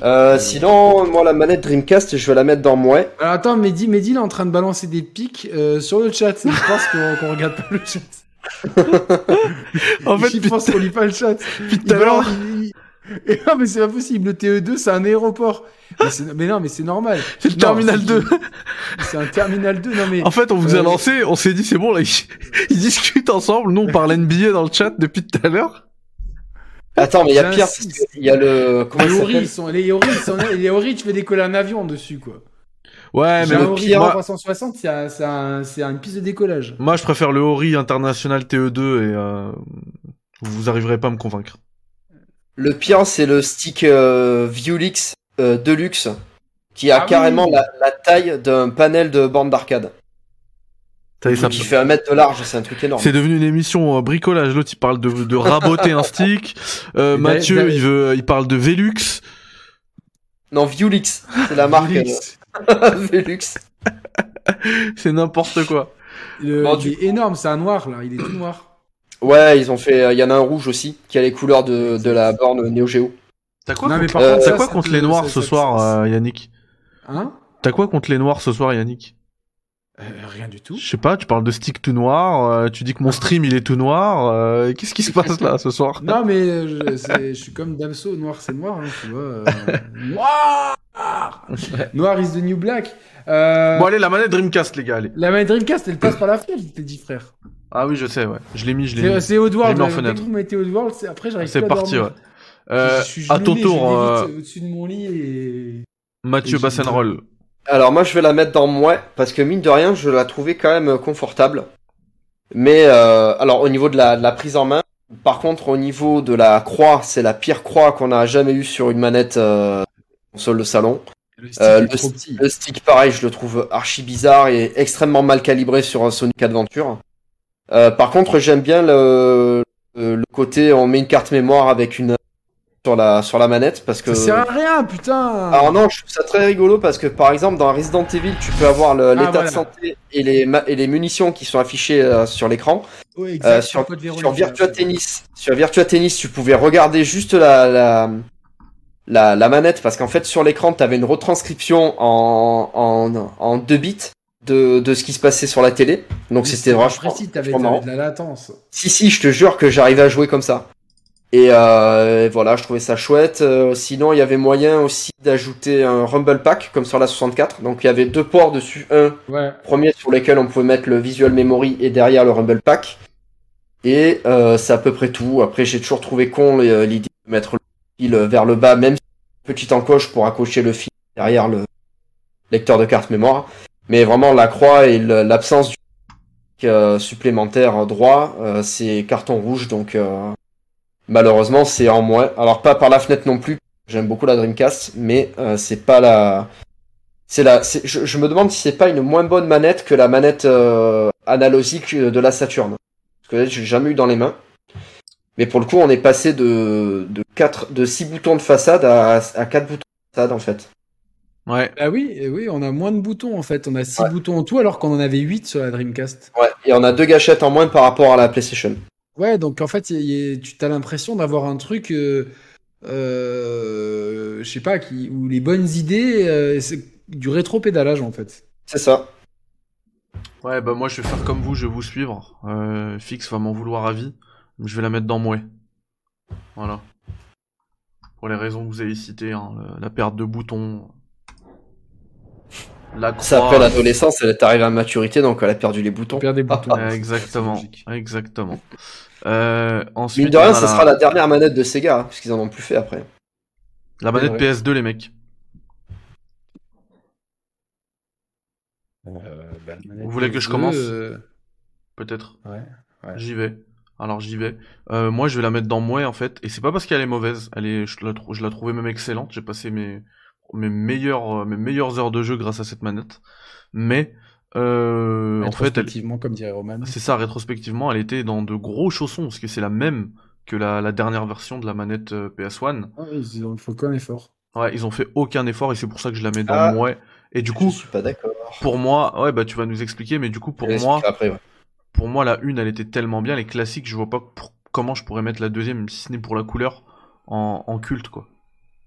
euh, Euh, sinon, moi la manette Dreamcast, je vais la mettre dans Mouais. Alors attends, Mehdi, Mehdi il est en train de balancer des pics euh, sur le chat. Je pense qu'on qu'on regarde pas le chat. En fait, il pense qu'on lit pas le chat. tout Il à l'heure- balance- il- Et non, mais c'est pas possible. Le TE2, c'est un aéroport. Mais, non, mais c'est normal. c'est le Non, Terminal c'est- 2. C'est un Terminal 2. Non, mais. En fait, on vous a Euh, lancé, on s'est dit c'est bon là, ils, ils discutent ensemble. Nous, on parle NBA dans le chat depuis tout à l'heure. Attends, mais il y a pire, parce J'insiste. qu'il y a le. Comment il les Ori, s'appelle? ils sont, les Ori, ils sont, les Ori, tu fais décoller un avion dessus, quoi. Ouais, mais le Ori pire, moi, 360, c'est un- c'est un- c'est une piste de décollage. moi, je préfère le Ori International TE2 et euh, vous arriverez pas à me convaincre. Le pire, c'est le stick euh, Viewlix euh, Deluxe, qui a Ah oui. carrément la, la taille d'un panel de bande d'arcade. Ça Qui fait un mètre de large, c'est un truc énorme. C'est devenu une émission euh, bricolage. L'autre, il parle de, de raboter un stick. Euh, Mathieu, il veut, il parle de Velux. Non, Viewlix, c'est la marque Viewlix. euh, Velux. C'est n'importe quoi. Le- Bon, il est énorme, c'est un noir, là. Il est tout noir. Ouais, ils ont fait. Il y en a un rouge aussi, qui a les couleurs de, de la borne Neo Geo. T'as quoi, contre... Euh, quoi contre les noirs ce soir, euh, Yannick? Hein? T'as quoi contre les noirs ce soir, Yannick? Euh, Rien du tout. Je sais pas, tu parles de stick tout noir, euh, tu dis que mon stream il est tout noir. euh, Qu'est-ce qui se passe là ce soir Non, mais je, je suis comme Damso, noir c'est noir, hein, tu vois. noir Noir is the new black. Bon allez, la manette Dreamcast les gars, allez. La manette Dreamcast, elle passe par la fenêtre, je t'ai dit, frère. Ah oui, je sais, ouais. Je l'ai mis, je l'ai C'est mis. c'est Oddworld. mis en fenêtre. vous mettez Oddworld, c'est- après j'arrive C'est parti, ouais. Je suis à ton tour, je lévite au-dessus de mon lit et. Mathieu Bassenroll. Alors moi je vais la mettre dans Mouais parce que mine de rien je la trouvais quand même confortable. Mais euh, alors au niveau de la, de la prise en main, par contre au niveau de la croix, c'est la pire croix qu'on a jamais eue sur une manette euh, console de salon. Le stick Euh, le, stick pareil je le trouve archi bizarre et extrêmement mal calibré sur un Sonic Adventure. Euh, par contre j'aime bien le le côté on met une carte mémoire avec une sur la sur la manette parce que Ça sert à rien, putain alors non, je trouve ça très rigolo parce que par exemple dans Resident Evil, tu peux avoir l'état Ah, voilà. de santé et les, ma- et les munitions qui sont affichées euh, sur l'écran. Ouais, Euh, exact, sur, code Véronique, sur Virtua. Tennis, sur Virtua Tennis, tu pouvais regarder juste la la, la, la manette parce qu'en fait sur l'écran, tu avais une retranscription en, en, en 2 bits de, de ce qui se passait sur la télé. Donc c'était vachement, précis, t'avais de la latence. Si, si, je te jure que j'arrivais à jouer comme ça. Et euh, voilà, je trouvais ça chouette. Euh, sinon, il y avait moyen aussi d'ajouter un Rumble Pack, comme sur la 64. Donc, il y avait deux ports dessus. Un Ouais. premier sur lesquels on pouvait mettre le Visual Memory et derrière le Rumble Pack. Et euh, c'est à peu près tout. Après, j'ai toujours trouvé con euh, l'idée de mettre le fil vers le bas, même si une petite encoche pour accrocher le fil derrière le lecteur de carte mémoire. Mais vraiment, la croix et l'absence du euh, supplémentaire droit, euh, c'est carton rouge, donc euh, malheureusement c'est en moins. Alors pas par la fenêtre non plus. J'aime beaucoup la Dreamcast, mais euh, c'est pas la. C'est la. c'est- Je, je me demande si c'est pas une moins bonne manette que la manette euh, analogique de la Saturn. Parce que là, j'ai jamais eu dans les mains. Mais pour le coup, on est passé de de quatre, de six boutons de façade à à quatre boutons de façade en fait. Ouais. Ah oui, oui, on a moins de boutons en fait. On a 6 Ouais. boutons en tout alors qu'on en avait 8 sur la Dreamcast. Ouais. Et on a deux gâchettes en moins par rapport à la PlayStation. Ouais, donc en fait, il y a- tu as l'impression d'avoir un truc, euh, euh, je sais pas, qui, où les bonnes idées, euh, c'est du rétro-pédalage en fait. C'est ça. Ouais, bah moi je vais faire comme vous, je vais vous suivre. Euh, Fix va m'en vouloir à vie. Je vais la mettre dans Mouais. Voilà. Pour les raisons que vous avez citées, hein, la perte de boutons. La croix. Ça après l'adolescence, elle est arrivée à maturité, donc elle a perdu les boutons. On perd des boutons. Exactement, exactement. Euh, ensuite, Mine de rien, ça la, sera la dernière manette de Sega, hein, puisqu'ils en ont plus fait après. la manette Ouais. PS2, les mecs. Euh, bah, Vous voulez que je PS2, commence euh, Peut-être. Ouais. ouais. J'y vais. Alors j'y vais. Euh, moi, je vais la mettre dans mouais en fait, et c'est pas parce qu'elle est mauvaise. Elle est, je la, trou- je la trouvais même excellente. J'ai passé mes mes meilleures euh, mes meilleures heures de jeu grâce à cette manette. Mais euh, en fait, elle, comme dirait Roman. c'est ça. Rétrospectivement, elle était dans de gros chaussons parce que c'est la même que la, la dernière version de la manette euh, PS1. Ah ils ont- il faut qu'un effort. Ouais, ils ont fait aucun effort et c'est pour ça que je la mets dans Ah. mouais. Et du Je coup, suis pas d'accord. pour moi, ouais, bah tu vas nous expliquer, mais du coup, pour moi, l'expliquerai après, ouais. pour moi, la une, elle était tellement bien, les classiques, je vois pas pour- comment je pourrais mettre la deuxième, si ce n'est pour la couleur, en, en culte, quoi.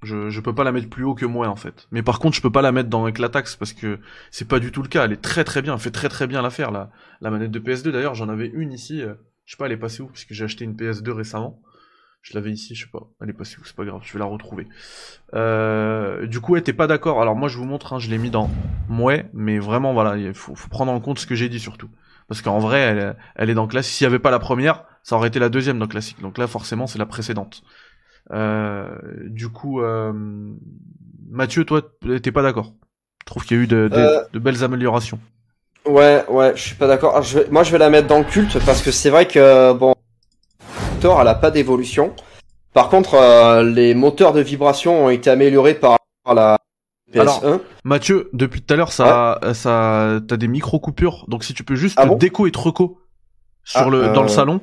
Je, je peux pas la mettre plus haut que moi, en fait. Mais par contre, je peux pas la mettre dans Eclatax, parce que c'est pas du tout le cas. Elle est très très bien, elle fait très très bien l'affaire, la, la manette de PS2. D'ailleurs, j'en avais une ici, euh, je sais pas, elle est passée où, parce j'ai acheté une PS2 récemment. Je l'avais ici, je sais pas, elle est passée où, c'est pas grave, je vais la retrouver. Euh, du coup, ouais, t'es pas d'accord. Alors moi, je vous montre, hein, je l'ai mis dans mouais, mais vraiment, voilà, il faut, prendre en compte ce que j'ai dit surtout. Parce qu'en vrai, elle, elle est dans classique. S'il y avait pas la première, ça aurait été la deuxième dans classique. Donc là, forcément, c'est la précédente. Euh, du coup, euh, Mathieu, toi, t'es pas d'accord? Je trouve qu'il y a eu de, de- Euh. de belles améliorations. Ouais, ouais, je suis pas d'accord. Moi, je vais la mettre dans le culte parce que c'est vrai que, bon, Thor, elle a pas d'évolution. Par contre, euh, les moteurs de vibration ont été améliorés par la PS1. Mathieu, depuis tout à l'heure, ça, ça, t'as des micro coupures. Donc si tu peux juste Ah bon? déco et te reco sur Ah, le, euh, dans le salon.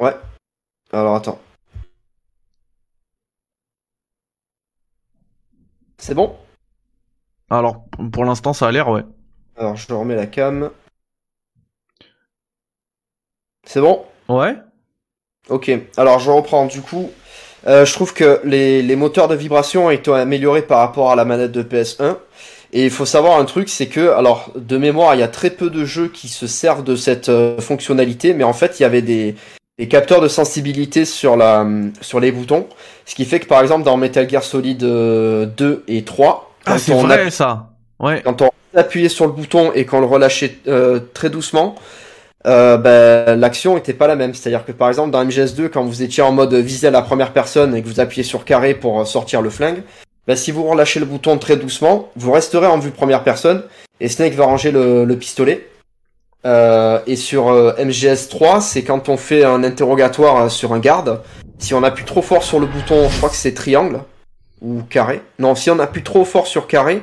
Ouais. Alors, attends. C'est bon? Alors, pour l'instant, ça a l'air, ouais. Alors, je remets la cam. C'est bon? Ouais. Ok, alors je reprends. Du coup, euh, je trouve que les, les moteurs de vibration ont été améliorés par rapport à la manette de PS1. Et il faut savoir un truc, c'est que, alors, de mémoire, il y a très peu de jeux qui se servent de cette euh, fonctionnalité, mais en fait, il y avait des, des capteurs de sensibilité sur, la, sur les boutons. Ce qui fait que, par exemple, dans Metal Gear Solid euh, 2 et 3, Ah, quand c'est on vrai, ça. Ouais. quand on appuyait sur le bouton et qu'on le relâchait euh, très doucement, euh, ben, l'action était pas la même. C'est-à-dire que par exemple dans MGS2, quand vous étiez en mode visé à la première personne et que vous appuyez sur carré pour euh, sortir le flingue, ben, si vous relâchez le bouton très doucement, vous resterez en vue première personne et Snake va ranger le, le pistolet. Euh, et sur euh, MGS3, c'est quand on fait un interrogatoire euh, sur un garde. Si on appuie trop fort sur le bouton, je crois que c'est triangle ou carré. Non, si on appuie trop fort sur carré,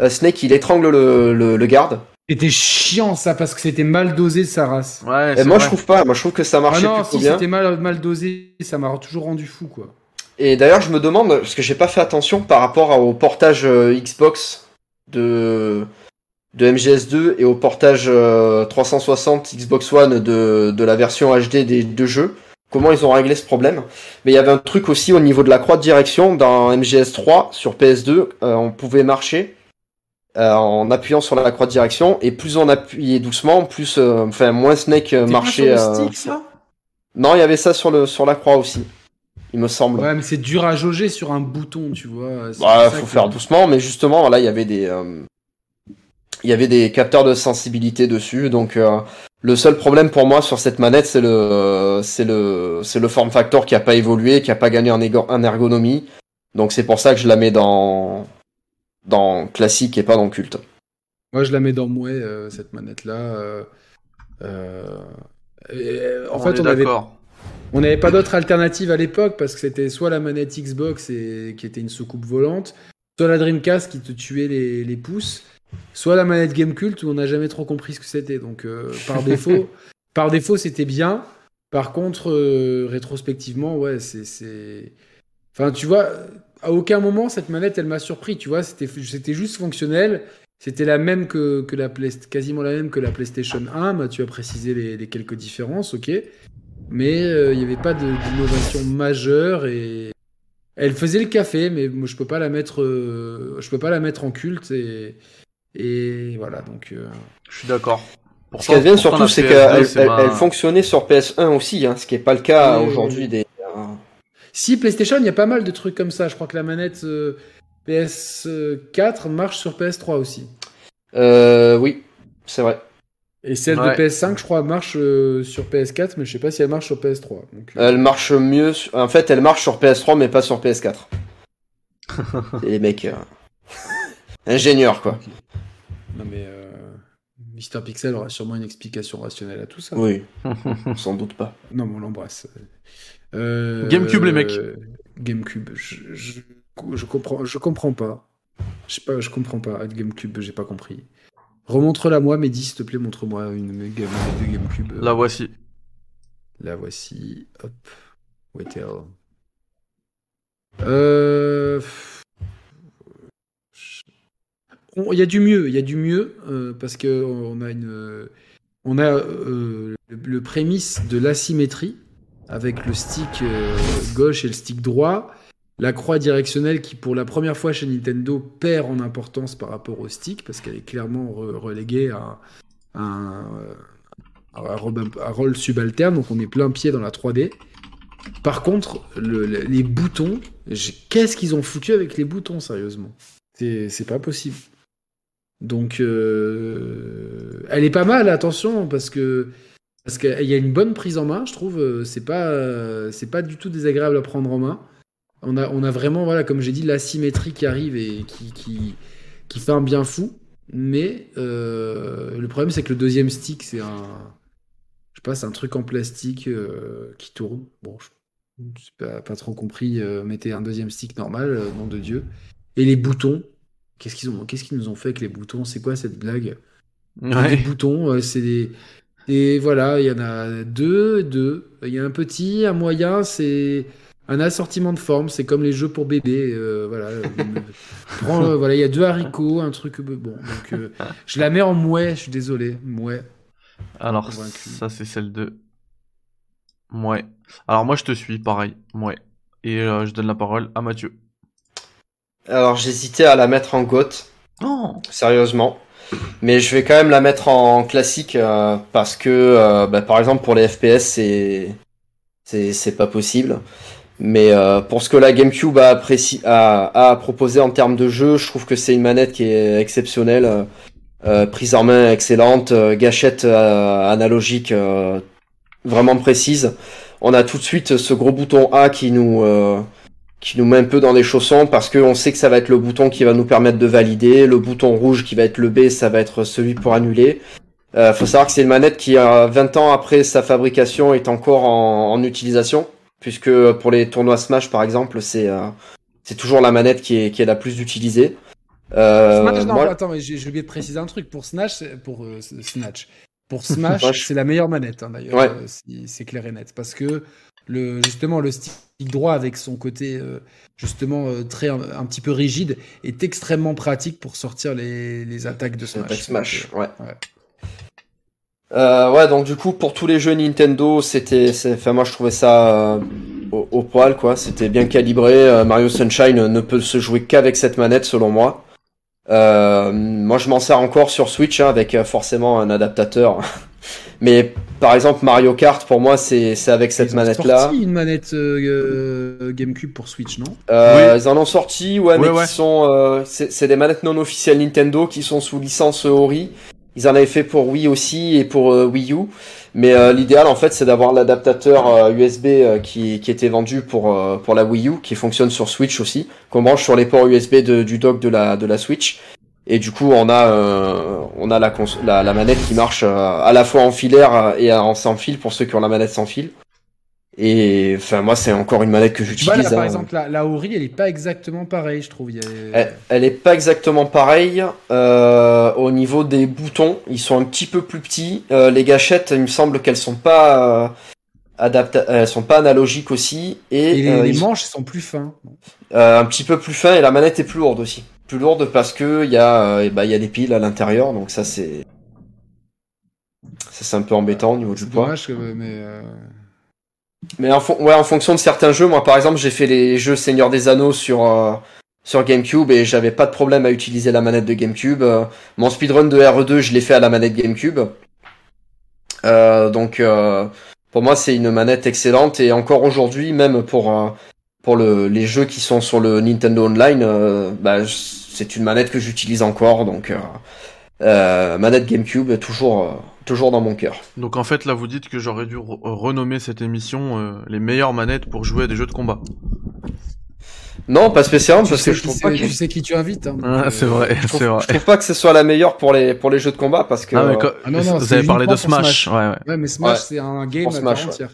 euh, Snake il étrangle le, le, le garde. C'était chiant ça parce que c'était mal dosé de sa race. Ouais, Et moi vrai. je trouve pas, moi je trouve que ça Ah marchait non, plutôt si bien. c'était mal, mal dosé, ça m'a toujours rendu fou quoi. Et d'ailleurs je me demande, parce que j'ai pas fait attention par rapport au portage euh, Xbox de, de MGS2 et au portage euh, 360 Xbox One de, de la version HD des deux jeux, comment ils ont réglé ce problème? Mais il y avait un truc aussi au niveau de la croix de direction dans MGS3 sur PS2, euh, on pouvait marcher euh, en appuyant sur la croix de direction et plus on appuyait doucement, plus euh, enfin moins Snake euh, pas marchait. sur le euh, stick, ça? Non, il y avait ça sur le sur la croix aussi. Il me semble. Ouais, mais c'est dur à jauger sur un bouton, tu vois. Bah, faut que- faire doucement, mais justement, là, il y avait des, euh, il y avait des capteurs de sensibilité dessus, donc euh, le seul problème pour moi sur cette manette, c'est le, c'est le, c'est le form factor qui a pas évolué, qui a pas gagné en, ergonomie, donc c'est pour ça que je la mets dans, dans classique et pas dans culte. Moi, je la mets dans Mouais, euh, cette manette-là. euh, et, en On fait, est on avait, on n'avait pas d'autre alternative à l'époque parce que c'était soit la manette Xbox et, qui était une soucoupe volante, soit la Dreamcast qui te tuait les, les pouces, soit la manette Gamecult où on n'a jamais trop compris ce que c'était. Donc, euh, par défaut, par défaut, c'était bien. Par contre, euh, rétrospectivement, ouais, c'est, c'est. Enfin, tu vois, à aucun moment cette manette, elle m'a surpris. Tu vois, c'était, c'était juste fonctionnel. C'était la même que, que la Play- quasiment la même que la PlayStation 1. Bah, tu as précisé les, les quelques différences, ok. Mais euh, il n'y avait pas d'innovation majeure et elle faisait le café, mais moi je peux pas la mettre, euh, je peux pas la mettre en culte et et voilà donc. euh, Je suis d'accord. Ce qui vient surtout, c'est qu'elle elle, elle fonctionnait sur PS1 aussi, hein, ce qui est pas le cas Oui, aujourd'hui oui. des. Si PlayStation, il y a pas mal de trucs comme ça. Je crois que la manette euh, PS4 marche sur PS3 aussi. Euh, oui, c'est vrai. Et celle Ouais. de PS5, je crois, marche euh, sur PS4, mais je sais pas si elle marche sur PS3. Donc, euh, Elle marche mieux. sur- En fait, elle marche sur PS3, mais pas sur PS4. C'est les mecs ingénieurs, quoi. Non mais euh, Mister Pixel aura sûrement une explication rationnelle à tout ça. Oui, sans doute pas. Non, mais on l'embrasse. Euh, Gamecube, les mecs. euh, Gamecube, je, je, je comprends, je comprends pas. Je sais pas, je comprends pas. Gamecube, j'ai pas compris. Remontre-la moi, Mehdi, s'il te plaît, montre-moi une méga de Gamecube. La voici. La voici. Hop. Waitel. Euh... Il y a du mieux, il y a du mieux, euh, parce que on a euh, euh, le, prémisse de l'asymétrie avec le stick gauche et le stick droit, la croix directionnelle qui pour la première fois chez Nintendo perd en importance par rapport au stick parce qu'elle est clairement re- reléguée à un, rôle- subalterne, donc on est plein pied dans la 3D. Par contre, le- le- les boutons, qu'est-ce qu'ils ont foutu avec les boutons, sérieusement? C'est pas possible. Donc, euh, elle est pas mal, attention, parce que parce qu'il y a une bonne prise en main, je trouve. euh, C'est pas euh, c'est pas du tout désagréable à prendre en main. On a on a vraiment voilà, comme j'ai dit, l'asymétrie qui arrive et qui qui qui fait un bien fou. Mais le problème, c'est que le deuxième stick, c'est un je sais pas, un truc en plastique qui tourne. Bon, je j'ai pas, trop compris. mettez un deuxième stick normal, nom de Dieu. Et les boutons. Qu'est-ce qu'ils ont, qu'est-ce qu'ils nous ont fait avec les boutons C'est quoi cette blague? Ouais. boutons, euh, c'est des. Et voilà, il y en a deux, deux. Il y a un petit, un moyen, c'est un assortiment de formes. C'est comme les jeux pour bébés. euh, voilà. Euh, prends, euh, voilà, il y a deux haricots, un truc. Bon, donc euh, je la mets en mouet. Je suis désolé, mouet. Alors, ça, c'est celle de. Ouais. Alors, moi, je te suis, pareil. Ouais. Et je donne la parole à Mathieu. Alors j'hésitais à la mettre en GOAT, Non sérieusement. Mais je vais quand même la mettre en classique euh, parce que, euh, bah, par exemple, pour les FPS, c'est c'est pas possible. Mais euh, pour ce que la GameCube a, appréci- a, a proposé en termes de jeu, je trouve que c'est une manette qui est exceptionnelle. prise en main excellente, gâchette analogique vraiment précise. On a tout de suite ce gros bouton A qui nous qui nous met un peu dans les chaussons parce qu'on sait que ça va être le bouton qui va nous permettre de valider, le bouton rouge qui va être le B, ça va être celui pour annuler. Euh, faut savoir que c'est une manette qui, euh, 20 ans après sa fabrication, est encore en, en utilisation, puisque pour les tournois Smash, par exemple, c'est euh, c'est toujours la manette qui est, qui est la plus utilisée. Euh, Smash, non, moi- attends, mais j'ai oublié de préciser un truc. Pour Snatch, c'est- pour euh, Snatch, pour Smash, c'est la meilleure manette, hein, d'ailleurs. Ouais. euh, c'est clair et net, parce que le justement le stick droit avec son côté euh, justement euh, très un, un petit peu rigide est extrêmement pratique pour sortir les, les attaques de Smash. Donc, ouais. ouais. Euh, ouais, donc du coup, pour tous les jeux Nintendo, c'était, enfin moi je trouvais ça euh, au, au poil, quoi. C'était bien calibré. Euh, Mario Sunshine ne peut se jouer qu'avec cette manette, selon moi. Euh, moi, je m'en sers encore sur Switch hein, avec euh, forcément un adaptateur. Mais par exemple, Mario Kart, pour moi, c'est c'est avec cette Ils ont manette-là. sorti une manette euh, euh, GameCube pour Switch, non? Euh, Ils en ont sorti, ouais, mais Ouais, qui sont, euh, c'est c'est des manettes non officielles Nintendo qui sont sous licence Ori. Ils en avaient fait pour Wii aussi et pour euh, Wii U. Mais euh, l'idéal, en fait, c'est d'avoir l'adaptateur euh, USB euh, qui, qui était vendu pour euh, pour la Wii U, qui fonctionne sur Switch aussi, qu'on branche sur les ports USB de, du dock de la de la Switch. Et du coup, on a euh, on a la, la la manette qui marche euh, à la fois en filaire euh, et en sans fil pour ceux qui ont la manette sans fil. Et enfin, moi, c'est encore une manette que j'utilise. là, par hein. exemple, la, la Ori, elle est pas exactement pareille, je trouve. Il y a- Elle, elle est pas exactement pareille. Euh, au niveau des boutons, ils sont un petit peu plus petits. Euh, les gâchettes, il me semble qu'elles sont pas euh, adapta- elles sont pas analogiques aussi. Et, Et les, euh, les ils- manches sont plus fins. euh, un petit peu plus fin et la manette est plus lourde aussi. Plus lourde parce que il y a, il y a des piles à l'intérieur, donc ça c'est, ça c'est un peu embêtant au niveau du poids. dommage, mais. euh, Mais en, fon- ouais, en fonction de certains jeux, moi par exemple, j'ai fait les jeux Seigneur des Anneaux sur euh, sur GameCube et j'avais pas de problème à utiliser la manette de GameCube. Euh, mon speedrun de RE2, je l'ai fait à la manette GameCube. Euh, donc euh, pour moi, c'est une manette excellente et encore aujourd'hui, même pour pour le, les jeux qui sont sur le Nintendo Online, bah, c'est une manette que j'utilise encore. Donc euh, euh, manette GameCube toujours euh, toujours dans mon cœur. Donc en fait, là, vous dites que j'aurais dû re- renommer cette émission euh, les meilleures manettes pour jouer à des jeux de combat. Non, pas spécialement Tu parce sais, que je trouve c'est- pas tu que sais qui tu invites. Hein, donc, Ah, euh, c'est vrai, je trouve, c'est vrai. je trouve pas que ce soit la meilleure pour les pour les jeux de combat parce que Ah, mais quand- Ah non, non, vous c'est avez parlé de Smash, Smash. ouais, ouais, Ouais, mais Smash, Ouais. c'est un game à part entière.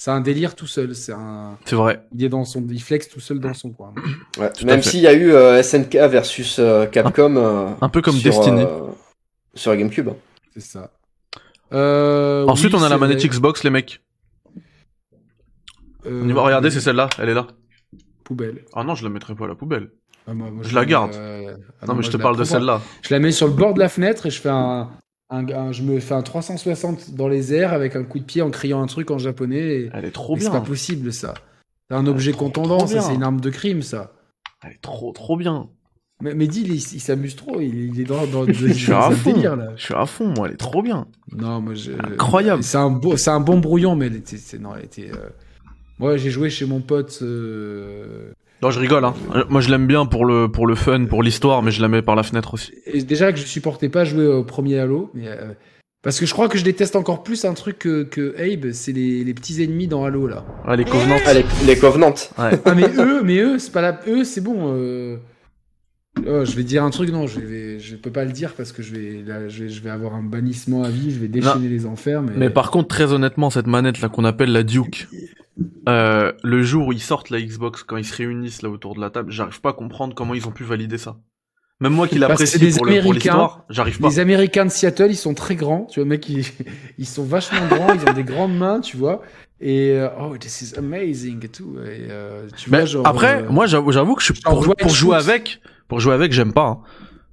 C'est un délire tout seul. C'est un. c'est vrai. Il est dans son, il flex tout seul dans son coin. ouais, même s'il y a eu euh, SNK versus euh, Capcom euh, Un peu comme sur, Destiny. euh, sur la GameCube. C'est ça. Euh, Ensuite, oui, on a la manette vrai. Xbox, les mecs. Euh, On y va, regardez, c'est celle-là, elle est là. Poubelle. Ah non, je la mettrai pas à la poubelle. Ah, moi- moi, Je la mets, garde. euh, ah non, mais moi, je te parle de celle-là. Je la mets sur le bord de la fenêtre et je fais un, un, un- je me fais un 360 dans les airs avec un coup de pied en criant un truc en japonais. Et, Elle est trop et c'est bien. pas possible ça. C'est un objet trop- contendant, trop ça bien. c'est une arme de crime ça. Elle est trop, trop bien. Mais Mehdi, il, il s'amuse trop, il, il est dans, dans, dans, Je suis dans à un fond. délire là. Je suis à fond, moi, elle est trop bien. Non, moi je. Incroyable. C'est un, beau, c'est un bon brouillon, mais elle était. c'est- non, elle était. euh, Moi j'ai joué chez mon pote. euh, Non, je rigole, hein. Euh, Moi, je l'aime bien pour le, pour le fun, pour l'histoire, mais je la mets par la fenêtre aussi. Et déjà que je supportais pas jouer au premier Halo, mais euh, parce que je crois que je déteste encore plus un truc que, que Abe, c'est les, les petits ennemis dans Halo là. Ouais, les Covenants. Ah, les, les Covenants. Ouais. Ah mais eux, mais eux, c'est pas la, eux c'est bon. euh, oh, je vais dire un truc, non, je vais, je peux pas le dire parce que je vais, là, je vais, je vais avoir un bannissement à vie, je vais déchaîner les enfers, mais. Mais par contre, très honnêtement, cette manette là qu'on appelle la Duke, euh, le jour où ils sortent la Xbox, quand ils se réunissent là autour de la table, j'arrive pas à comprendre comment ils ont pu valider ça. Même moi qui l'apprécie pour le- pour l'histoire, j'arrive pas. Les Américains de Seattle, ils sont très grands, tu vois, mec, ils, ils sont vachement grands, ils ont des grandes mains, tu vois. Et euh, oh, this is amazing et tout. Et, euh, tu Mais vois, genre, après, moi j'avoue, que je suis pour, pour jouer avec, pour jouer avec, j'aime pas.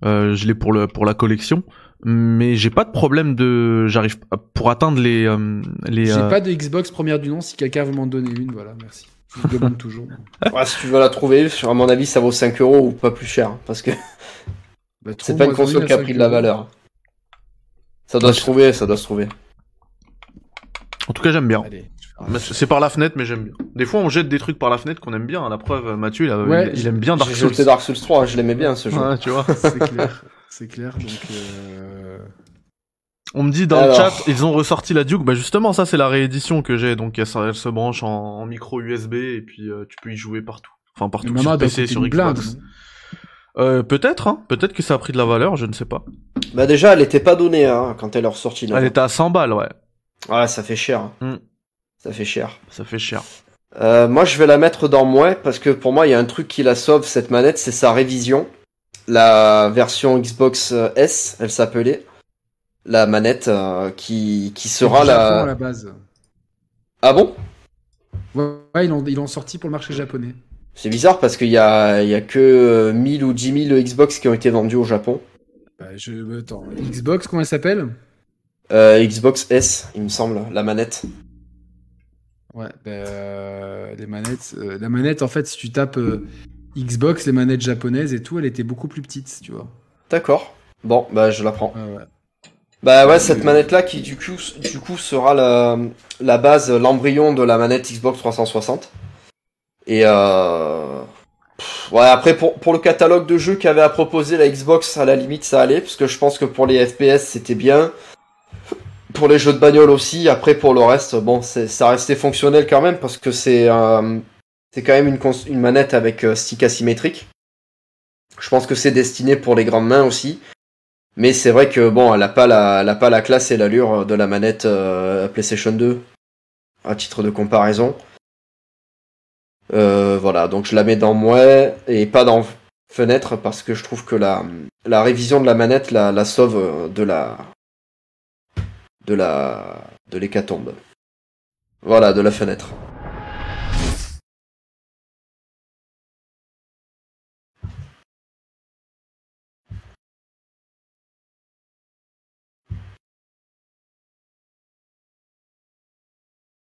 hein. Je l'ai pour le pour la collection, mais j'ai pas de problème de, j'arrive pour atteindre les euh, les. J'ai euh, pas de Xbox première du nom. Si quelqu'un veut m'en donner une, voilà, merci. Je le demande toujours. Ouais, si tu veux la trouver, à mon avis, ça vaut 5 euros ou pas plus cher. hein, Parce que Bah, c'est pas une console qui a 5 pris de la valeur. Ça doit se trouver, ça doit se trouver. En tout cas, j'aime bien. Allez. C'est par la fenêtre, mais j'aime bien. Des fois, on jette des trucs par la fenêtre qu'on aime bien. La preuve, Mathieu, il, a- Ouais, il, il aime bien Dark J'ai Souls. jeté Dark Souls 3, je l'aimais bien ce jeu. Ouais, tu vois. C'est clair. C'est clair. Donc, euh... On me dit dans le chat, ils ont ressorti la Duke. Bah justement, ça c'est la réédition que j'ai. Donc elle, se- elle se branche en, en micro USB et puis euh, tu peux y jouer partout. Enfin partout sur PC, sur Xbox. Euh, peut-être, hein. Peut-être que ça a pris de la valeur, je ne sais pas. Bah déjà, elle était pas donnée hein, quand elle est ressortie. Là. Elle était à 100 balles, ouais. Ouais, ça fait cher. Mm. Ça fait cher. Ça fait cher. Euh, moi, je vais la mettre dans moins parce que pour moi, il y a un truc qui la sauve cette manette, c'est sa révision. La version Xbox euh, S, elle s'appelait. La manette euh, qui, qui sera Du Japon, à la. la base. Ah bon? Ouais, ils l'ont ils sorti pour le marché japonais. C'est bizarre parce qu'il y a, il y a que euh, 1000 ou 10 000 Xbox qui ont été vendus au Japon. Bah, je... Attends, Xbox, comment elle s'appelle? Euh, Xbox S, il me semble, la manette. Ouais, bah, euh, les manettes. euh, la manette, en fait, si tu tapes euh, Xbox, les manettes japonaises et tout, elle était beaucoup plus petite, tu vois. D'accord. Bon, bah je la prends. Ouais. Bah ouais, cette manette là qui du coup, du coup sera la, la base, l'embryon de la manette Xbox 360. Et euh... pff, ouais, après pour, pour le catalogue de jeux qu'avait à proposer la Xbox, à la limite ça allait, parce que je pense que pour les FPS c'était bien. Pour les jeux de bagnole aussi, après pour le reste, bon, ça restait fonctionnel quand même, parce que c'est euh, c'est quand même une, manette avec euh, stick asymétrique. Je pense que c'est destiné pour les grandes mains aussi. Mais c'est vrai que bon, elle a pas la, la classe et l'allure de la manette euh, PlayStation 2 à titre de comparaison. Euh, voilà, donc je la mets dans moi et pas dans fenêtre parce que je trouve que la, révision de la manette la, la sauve euh, de la de la de l'hécatombe. Voilà, de la fenêtre. –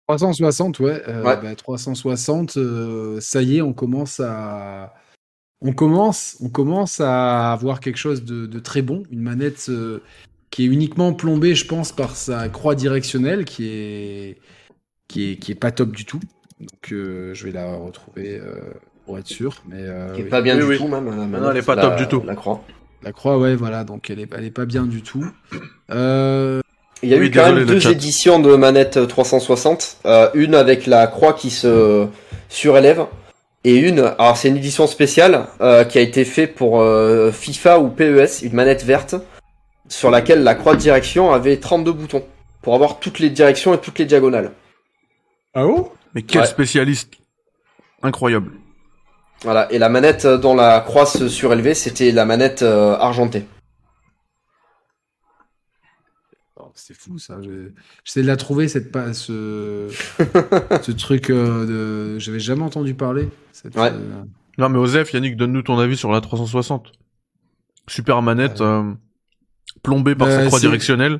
360, ouais. euh, Ouais. bah, 360, euh, ça y est, on commence à. On commence, on commence à avoir quelque chose de, de très bon. Une manette euh, qui est uniquement plombée, je pense, par sa croix directionnelle, qui est, qui est, qui est pas top du tout. Donc, euh, je vais la retrouver euh, pour être sûr. Mais euh, Qui est oui. pas bien Oui, du oui. tout même. manette, non, elle est pas la- top du tout. La croix. la croix, ouais, voilà. Donc, elle est, elle est pas bien du tout. Euh, Il y a Oui, eu quand désolé, même deux chat. éditions de manette 360. Euh, une avec la croix qui se surélève et une, alors c'est une édition spéciale euh, qui a été faite pour euh, FIFA ou PES, une manette verte sur laquelle la croix de direction avait 32 boutons pour avoir toutes les directions et toutes les diagonales. Ah oh Mais quel Ouais. spécialiste Incroyable. Voilà, et la manette dont la croix se surélevait, c'était la manette euh, argentée. Oh, C'est fou ça. Je- J'essaie de la trouver cette pa- ce ce truc euh, de. J'avais jamais entendu parler. Cette, Ouais. euh, Non mais Osef, Yannick, donne-nous ton avis sur la 360. Super manette, euh, plombée par sa Euh, croix directionnelle.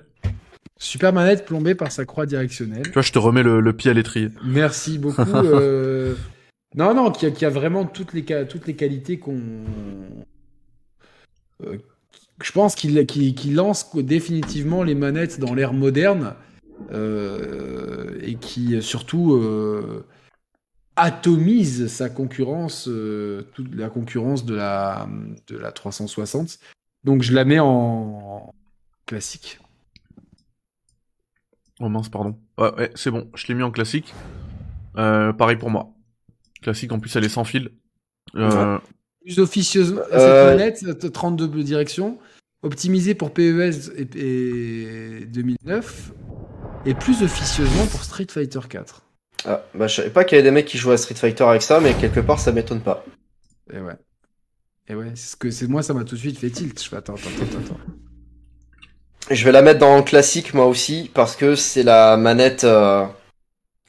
Super manette plombée par sa croix directionnelle. Tu vois, je te remets le, le pied à l'étrier. Merci beaucoup. euh, Non, non, qui a, qui a vraiment toutes les, toutes les qualités qu'on. Je pense qu'il lance définitivement les manettes dans l'ère moderne euh, et qui surtout euh, atomise sa concurrence, euh, toute la concurrence de la, de la 360. Donc je la mets en classique. Oh mince, pardon. Ouais, ouais, c'est bon, je l'ai mis en classique. Euh, pareil pour moi. Classique, en plus, elle est sans fil. Euh, plus officieusement Euh, cette manette, cette 32 directions, optimisée pour PES et, et 2009, et plus officieusement pour Street Fighter 4. Ah, bah, je savais pas qu'il y avait des mecs qui jouaient à Street Fighter avec ça, mais quelque part ça m'étonne pas. Et ouais. Et ouais, c'est ce que c'est moi ça m'a tout de suite fait tilt. Je fais attends attends attends attends. Je vais la mettre dans le classique moi aussi parce que c'est la manette euh,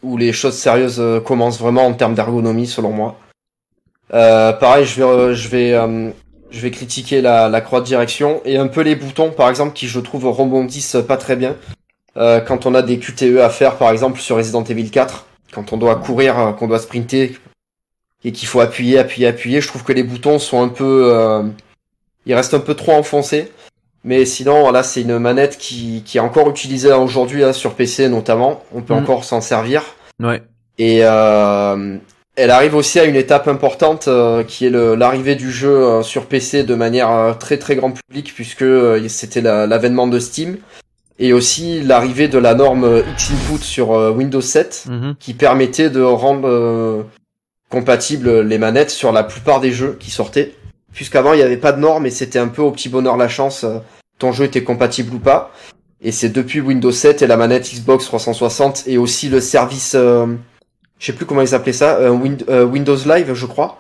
où les choses sérieuses euh, commencent vraiment en termes d'ergonomie selon moi. Euh, pareil, je vais je vais je vais critiquer la, la croix de direction et un peu les boutons par exemple qui je trouve rebondissent pas très bien. Euh, quand on a des QTE à faire par exemple sur Resident Evil 4, quand on doit courir, euh, qu'on doit sprinter et qu'il faut appuyer, appuyer, appuyer, je trouve que les boutons sont un peu euh, ils restent un peu trop enfoncés. Mais sinon, voilà, c'est une manette qui, qui est encore utilisée aujourd'hui hein, sur PC notamment. On peut Mm. encore s'en servir. ouais. Et euh, elle arrive aussi à une étape importante euh, qui est l'arrivée du jeu euh, sur PC de manière euh, très très grand public puisque euh, c'était la- l'avènement de Steam et aussi l'arrivée de la norme euh, X-Input sur euh, Windows 7 Mhm. qui permettait de rendre euh, compatibles les manettes sur la plupart des jeux qui sortaient. Puisqu'avant il n'y avait pas de norme et c'était un peu au petit bonheur la chance, euh, ton jeu était compatible ou pas. Et c'est depuis Windows 7 et la manette Xbox 360 et aussi le service, euh, je sais plus comment ils appelaient ça, euh, Win- euh, Windows Live je crois.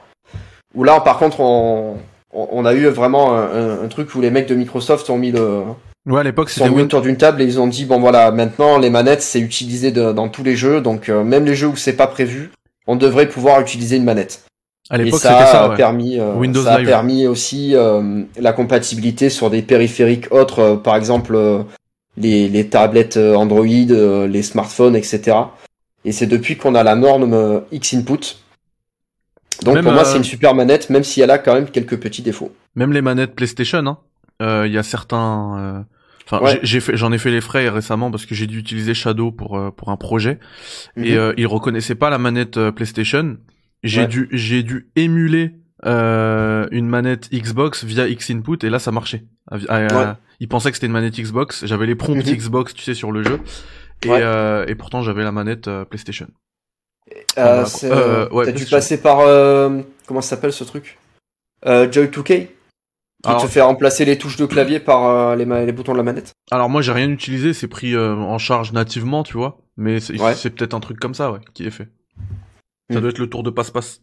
Où là par contre on, on a eu vraiment un, truc où les mecs de Microsoft ont mis le, Ouais, à l'époque, c'était mis Win- autour d'une table et ils ont dit bon voilà maintenant les manettes c'est utilisé de- dans tous les jeux donc euh, même les jeux où c'est pas prévu on devrait pouvoir utiliser une manette à l'époque, ça c'était a ça, ouais. permis Windows ça a Live. permis aussi la compatibilité sur des périphériques autres par exemple les, les tablettes Android les smartphones etc et c'est depuis qu'on a la norme euh, X input donc Même, pour moi euh, c'est une super manette même si elle a quand même quelques petits défauts Même les manettes PlayStation, hein. Euh, Il y a certains. euh, Enfin, Ouais. j'ai- fait, j'en ai fait les frais récemment parce que j'ai dû utiliser Shadow pour pour un projet et Mhm. euh, il reconnaissait pas la manette PlayStation. J'ai Ouais. dû j'ai dû émuler euh, une manette Xbox via X Input et là ça marchait. Ah, ah, Ouais. Il pensait que c'était une manette Xbox. J'avais les prompts Mhm. Xbox, tu sais, sur le jeu. Et, Ouais. euh, et pourtant j'avais la manette euh, PlayStation. Euh, euh, ouais, T'as dû passer par euh, comment ça s'appelle ce truc? Euh, Joy 2K qui Alors- te fait remplacer les touches de clavier par euh, les, boutons de la manette. Alors moi j'ai rien utilisé, c'est pris euh, en charge nativement, tu vois. Mais c'est Ouais. peut-être un truc comme ça, ouais, qui est fait. Ça Mm. doit être le tour de passe-passe.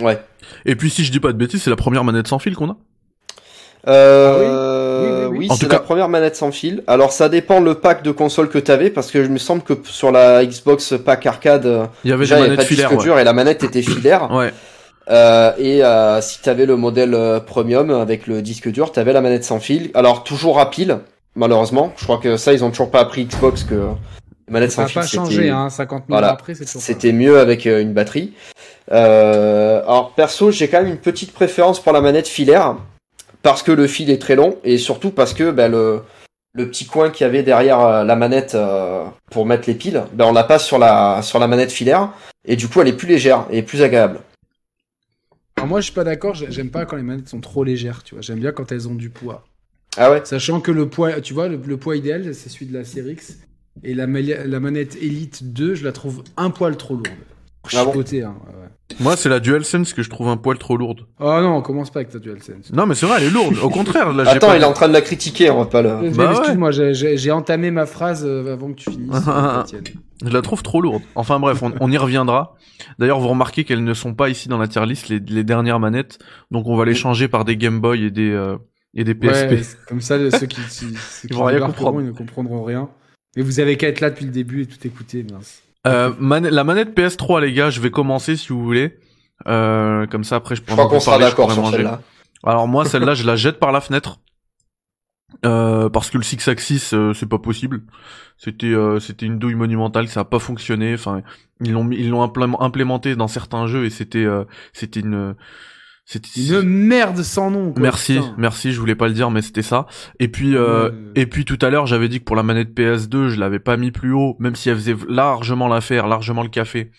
Ouais. Et puis si je dis pas de bêtises, c'est la première manette sans fil qu'on a. Euh, Oui, oui, oui, oui. oui, En c'est tout la cas- première manette sans fil. Alors ça dépend le pack de console que t'avais parce que je me semble que sur la Xbox pack arcade, euh, Il y avait déjà des il y avait pas manettes de disque filaires. Ouais. dur et la manette était filaire. ouais. Euh, et euh, si t'avais le modèle premium avec le disque dur, t'avais la manette sans fil. Alors toujours à pile, malheureusement. Je crois que ça ils ont toujours pas appris Xbox que la manette Ça sans n'a fil pas c'était- changé, hein, 50 000 Voilà. après, c'est toujours C'était mieux avec euh, une batterie. Euh, alors perso, j'ai quand même une petite préférence pour la manette filaire parce que le fil est très long et surtout parce que ben, le, le petit coin qu'il y avait derrière euh, la manette euh, pour mettre les piles, ben, on l'a pas sur la sur la manette filaire et du coup elle est plus légère et plus agréable. Alors moi, je suis pas d'accord. j'ai- J'aime pas quand les manettes sont trop légères. Tu vois, j'aime bien quand elles ont du poids. Ah ouais? Sachant que le poids, tu vois, le, le poids idéal, c'est celui de la Series X. Et la, la manette Elite 2, je la trouve un poil trop lourde. Ah bon hein, ouais. Moi, c'est la DualSense que je trouve un poil trop lourde. Oh non, on commence pas avec ta DualSense. Non, mais c'est vrai, elle est lourde. Au contraire, là, Attends, pas- il est en train de la critiquer, on va pas le. Euh, Bah. Excuse-moi, j'ai- entamé ma phrase euh, avant que tu finisses. Je la trouve trop lourde. Enfin bref, on, on y reviendra. D'ailleurs, vous remarquez qu'elles ne sont pas ici dans la tier list, les, les dernières manettes. Donc on va les changer par des Game Boy et des, euh, et des PSP. Ouais, comme ça, ceux qui, ceux qui vont rien débarqueront, comprendre. Ils ne comprendront rien. Mais vous avez qu'à être là depuis le début et tout écouter. mince. Euh, man- la manette PS3, les gars, je vais commencer si vous voulez. Euh, comme ça, après, je Je crois qu'on sera parler, je d'accord sur manger. celle-là. Alors moi, celle-là, je la jette par la fenêtre. Euh, parce que le Six Axis, euh, c'est pas possible. C'était, euh, c'était une douille monumentale, ça a pas fonctionné. Enfin, ils l'ont, ils l'ont implé- implémenté dans certains jeux et c'était, euh, c'était une, c'était. Une merde sans nom. quoi, Merci, putain. merci, je voulais pas le dire, mais c'était ça. Et puis, euh, Ouais. et puis tout à l'heure, j'avais dit que pour la manette PS2, je l'avais pas mis plus haut, même si elle faisait largement l'affaire, largement le café,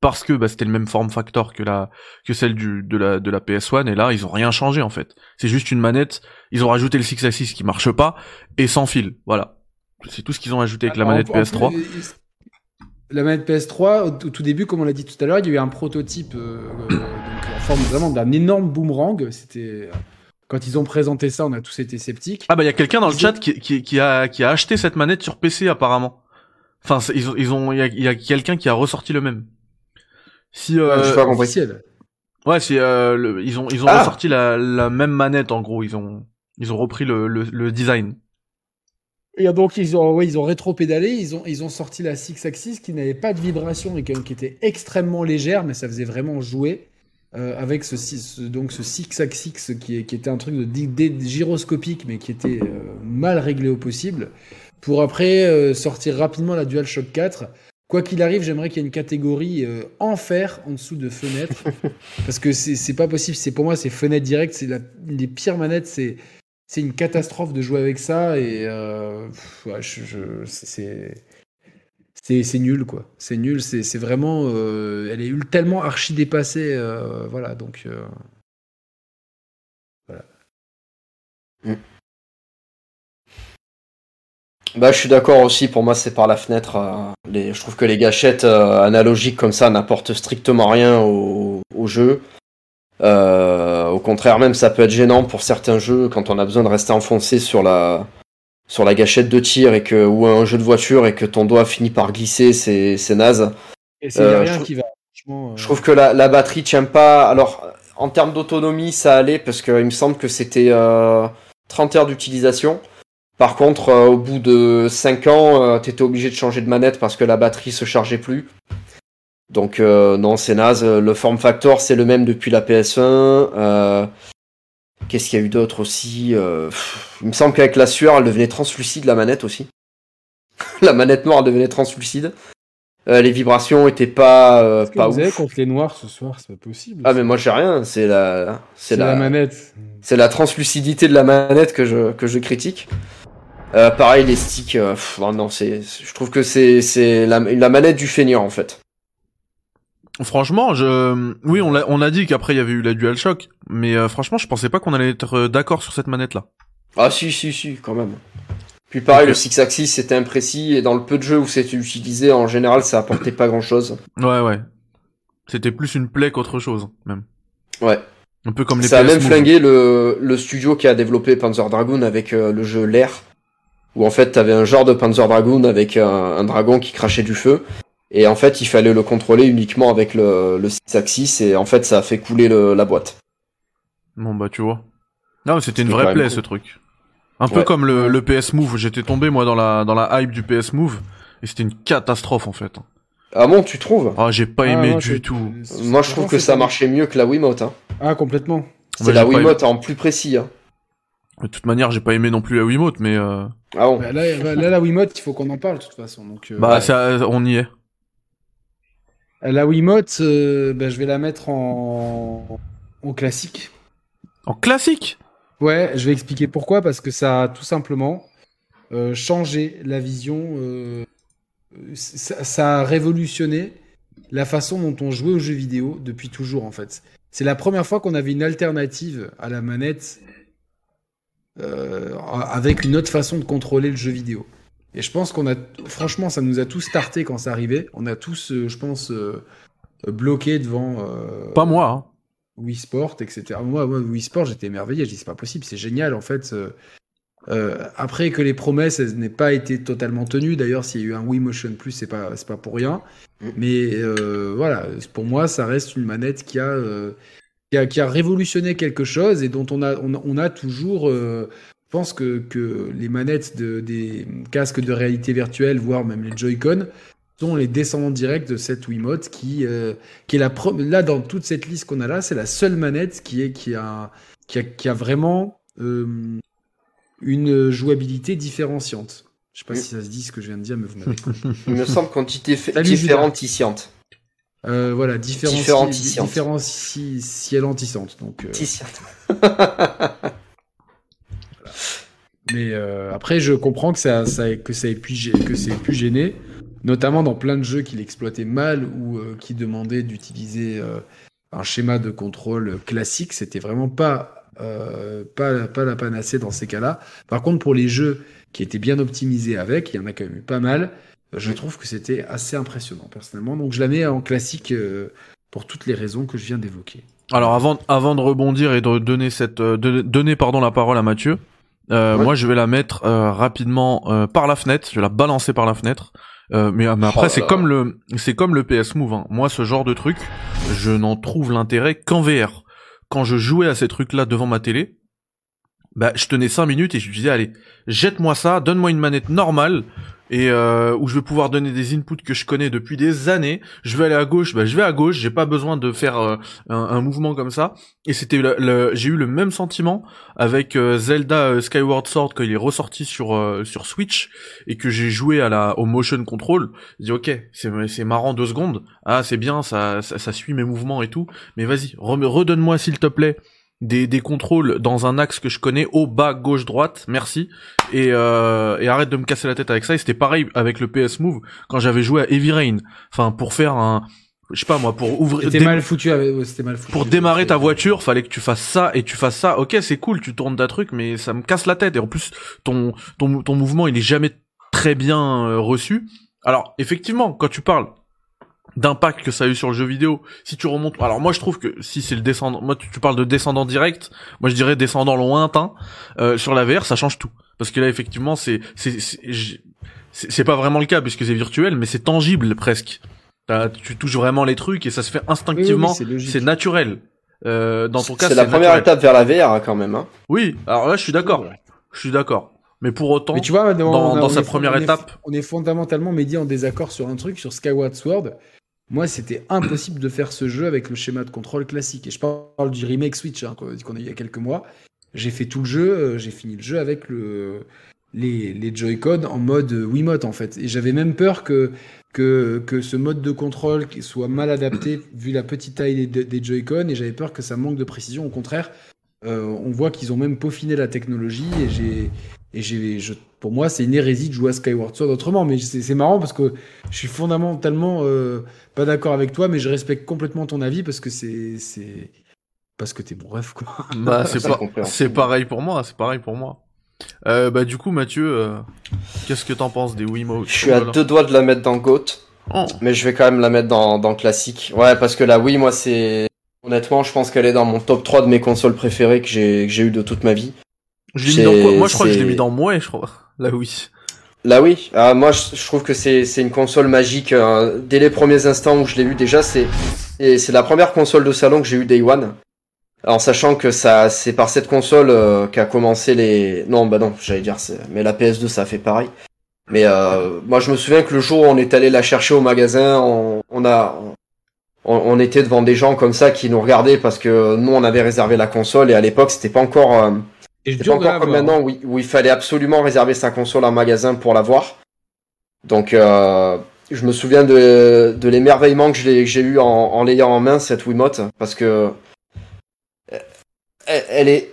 parce que bah, c'était le même form factor que la que celle du de la de la PS1. Et là, ils ont rien changé en fait. C'est juste une manette. Ils ont rajouté le 6 axis qui marche pas et sans fil. Voilà. C'est tout ce qu'ils ont ajouté avec la manette en PS3. plus, La manette PS3, au, tout début, comme on l'a dit tout à l'heure, il y a eu un prototype euh, euh, donc, en forme vraiment d'un énorme boomerang. C'était quand ils ont présenté ça, on a tous été sceptiques. Ah bah il y a quelqu'un dans le chat qui, qui, qui a qui a acheté cette manette sur PC apparemment. Enfin, ils ont ils ont il y a, il y a quelqu'un qui a ressorti le même. Si euh, je sais pas compris. Ouais, c'est euh, le- ils ont ils ont Ah. ressorti la, la même manette en gros. Ils ont ils ont repris le, le, le design. Et donc ils ont, ouais, ils ont rétro-pédalé, ils ont, ils ont sorti la Six Axis qui n'avait pas de vibration et qui, était extrêmement légère, mais ça faisait vraiment jouer euh, avec ce, donc ce Six Axis qui, est- qui était un truc de, dé- gyroscopique, mais qui était euh, mal réglé au possible, pour après euh, sortir rapidement la DualShock 4. Quoi qu'il arrive, j'aimerais qu'il y ait une catégorie enfer en dessous de fenêtre, parce que c'est pas possible. Pour moi, c'est fenêtre direct, c'est des pires manettes. C'est c'est une catastrophe de jouer avec ça et euh, c'est nul quoi c'est nul c'est vraiment euh, elle est tellement archi dépassée euh, voilà donc euh, Bah, je suis d'accord aussi. Pour moi, c'est par la fenêtre. Je trouve que les gâchettes analogiques comme ça n'apportent strictement rien au, au jeu. Euh, au contraire, même ça peut être gênant pour certains jeux quand on a besoin de rester enfoncé sur la sur la gâchette de tir et que ou un jeu de voiture et que ton doigt finit par glisser, c'est c'est naze. et c'est Euh, rien je- qui va franchement euh, Je trouve que la, la batterie tient pas. Alors, en termes d'autonomie, ça allait parce qu'il me semble que c'était euh, 30 heures d'utilisation. Par contre, euh, au bout de 5 ans, euh, t'étais obligé de changer de manette parce que la batterie se chargeait plus. Donc, euh, non, c'est naze. Le form factor, c'est le même depuis la PS1. Euh, Qu'est-ce qu'il y a eu d'autre aussi Euh, Il me semble qu'avec la sueur, elle devenait translucide, la manette aussi. la manette noire devenait translucide. Euh, les vibrations étaient pas, euh, Qu'est-ce que pas vous avez ouf. contre les noirs ce soir c'est pas possible Ah mais moi j'ai rien, c'est la c'est la... la, manette c'est la translucidité de la manette que je que je critique. Euh, pareil les sticks euh, pff, non, non c'est je trouve que c'est c'est la, la manette du feignant en fait. Franchement, je oui, on l'a on a dit qu'après il y avait eu la DualShock, mais euh, franchement, je pensais pas qu'on allait être euh, d'accord sur cette manette là. Ah si si si quand même. Puis pareil le six axis c'était imprécis et dans le peu de jeux où c'était utilisé en général ça apportait pas grand chose. Ouais ouais. C'était plus une plaie qu'autre chose même. Ouais. Un peu comme les Ça a même Move. flingué le, le studio qui a développé Panzer Dragoon avec euh, le jeu L'air, où en fait t'avais un genre de Panzer Dragoon avec un, un dragon qui crachait du feu, et en fait il fallait le contrôler uniquement avec le, le 6 axis, et en fait ça a fait couler le- la boîte. Bon bah tu vois. Non, mais c'était une vraie plaie cool. ce truc. Un peu comme le, le PS Move, j'étais tombé moi dans la dans la hype du PS Move et c'était une catastrophe en fait. Ah bon, tu trouves? Ah, j'ai pas Ah, aimé du tout. Moi je trouve que ça marchait mieux que la Wiimote. Hein. ah complètement C'est la Wiimote en plus précis. Hein. De toute manière, j'ai pas aimé non plus la Wiimote, mais euh, Ah bon Bah, là, là, là, la Wiimote il faut qu'on en parle de toute façon donc euh, bah Ouais. ça, on y est. la Wiimote euh, bah, je vais la mettre en en classique En classique? Ouais, je vais expliquer pourquoi, parce que ça a tout simplement euh, changé la vision, euh, ça, ça a révolutionné la façon dont on jouait aux jeux vidéo depuis toujours en fait. C'est la première fois qu'on avait une alternative à la manette euh, avec une autre façon de contrôler le jeu vidéo. Et je pense qu'on a, franchement, ça nous a tous starté quand ça arrivait. On a tous, euh, je pense, euh, bloqué devant euh, Pas moi. Hein. Wii Sport, etc. Moi, moi Wii Sport, j'étais émerveillé. Je dis, c'est pas possible, c'est génial, en fait. euh, euh, après que les promesses elles n'aient pas été totalement tenues, d'ailleurs, s'il y a eu un Wii Motion Plus, c'est pas, c'est pas pour rien. Mm. Mais euh, voilà, pour moi, ça reste une manette qui a, euh, qui a, qui a révolutionné quelque chose et dont on a, on, a- on a toujours. euh, je pense que, que les manettes de, des casques de réalité virtuelle, voire même les Joy-Con, sont les descendants directs de cette Wiimote qui, euh, qui est la pro- là dans toute cette liste qu'on a là, c'est la seule manette qui est qui a qui a, qui a vraiment euh, une jouabilité différenciante. Je sais pas Oui. si ça se dit ce que je viens de dire, mais vous m'avez. Il me semble qu'on dit différenciante. Euh, voilà, différenci... Différenciante. différenciante. Donc, euh. mais euh, après, je comprends que ça, ça, que ça ait pu, que c'est pu gêner, notamment dans plein de jeux qu'il exploitait mal ou euh, qui demandaient d'utiliser euh, un schéma de contrôle classique. C'était vraiment pas, euh, pas, pas la panacée dans ces cas-là. Par contre, pour les jeux qui étaient bien optimisés avec, il y en a quand même eu pas mal. Je trouve que c'était assez impressionnant personnellement. Donc, je la mets en classique euh, pour toutes les raisons que je viens d'évoquer. Alors avant, avant de rebondir et de donner cette, euh, de donner pardon la parole à Mathieu, euh, Ouais. moi je vais la mettre euh, rapidement euh, par la fenêtre. Je vais la balancer par la fenêtre. Euh, mais, mais après Oh c'est comme le, c'est comme le PS Move. hein. Moi ce genre de truc, je n'en trouve l'intérêt qu'en VR. Quand je jouais à ces trucs-là devant ma télé, bah je tenais 5 minutes et je me disais allez, jette-moi ça, donne-moi une manette normale et euh, où je vais pouvoir donner des inputs que je connais depuis des années. Je vais aller à gauche, bah je vais à gauche. J'ai pas besoin de faire euh, un, mouvement comme ça. Et c'était le, j'ai eu le même sentiment avec euh, Zelda euh, Skyward Sword quand il est ressorti sur sur Switch et que j'ai joué à la au motion control. J'ai dit ok, c'est c'est marrant deux secondes. Ah c'est bien, ça, ça suit mes mouvements et tout. Mais vas-y, re- redonne-moi s'il te plaît des des contrôles dans un axe que je connais, haut, bas, gauche, droite. Merci. Et euh, et arrête de me casser la tête avec ça. Et c'était pareil avec le PS Move quand j'avais joué à Heavy Rain. Enfin pour faire un je sais pas moi pour ouvrir C'était mal foutu. avec- ouais, C'était mal foutu. pour démarrer ta voiture, fallait que tu fasses ça et tu fasses ça. Ok, c'est cool, tu tournes d'un truc, mais ça me casse la tête. Et en plus, ton ton ton mouvement, il est jamais très bien euh, reçu. Alors, effectivement, quand tu parles d'impact que ça a eu sur le jeu vidéo, si tu remontes, alors moi je trouve que si c'est le descendant, moi tu, tu parles de descendant direct, moi je dirais descendant lointain euh, sur la VR, ça change tout. Parce que là, effectivement, c'est c'est c'est c'est c'est pas vraiment le cas puisque c'est virtuel, mais c'est tangible presque. T'as- Tu touches vraiment les trucs et ça se fait Oui, oui, oui, instinctivement c'est naturel. Euh, dans ton cas, C'est la première naturel. étape vers la VR hein, quand même. Hein. Oui, alors là, je suis d'accord. Je suis d'accord. Mais pour autant, Mais tu vois, dans, dans- on a- dans on sa est- première on est- étape- on est fondamentalement médié en désaccord sur un truc, sur Skyward Sword. Moi, c'était impossible de faire ce jeu avec le schéma de contrôle classique. Et je parle du remake Switch hein, qu'on a eu il y a quelques mois. J'ai fait tout le jeu, euh, j'ai fini le jeu avec le, les, Joy-Con en mode euh, Wiimote en fait. Et j'avais même peur que, que, que ce mode de contrôle soit mal adapté vu la petite taille des, des Joy-Con et j'avais peur que ça manque de précision. Au contraire, euh, on voit qu'ils ont même peaufiné la technologie et j'ai et j'ai je, pour moi c'est une hérésie de jouer à Skyward Sword autrement. Mais c'est c'est marrant parce que je suis fondamentalement euh, pas d'accord avec toi, mais je respecte complètement ton avis parce que c'est c'est parce que t'es mon rêve quoi. bah, c'est pas, c'est pareil pour moi, c'est pareil pour moi. Euh, bah, du coup, Mathieu, euh, qu'est-ce que t'en penses des Wiimote? Je suis à deux doigts de la mettre dans GOAT, Oh. mais je vais quand même la mettre dans, dans classique. Ouais, parce que la Wii, moi, c'est honnêtement, je pense qu'elle est dans mon top 3 de mes consoles préférées que j'ai que j'ai eu de toute ma vie. Je l'ai mis dans quoi? Moi, je crois que je l'ai mis dans Mouais, je crois. Là, oui. La Wii, ah, moi, je, je trouve que c'est c'est une console magique. euh, dès les premiers instants où je l'ai eu, déjà, c'est et c'est la première console de salon que j'ai eu Day One. En sachant que ça, c'est par cette console euh, qu'a commencé les. Non, bah non, j'allais dire, c'est- mais la PS2, ça a fait pareil. Mais euh, moi, je me souviens que le jour où on est allé la chercher au magasin, on, on a, on, on était devant des gens comme ça qui nous regardaient parce que nous, on avait réservé la console et à l'époque, c'était pas encore. euh, Et pas encore comme maintenant où, il- où il fallait absolument réserver sa console en magasin pour l'avoir. Donc, euh, je me souviens de, de l'émerveillement que je j'ai eu en, en l'ayant en main, cette Wiimote, parce que euh, elle, elle est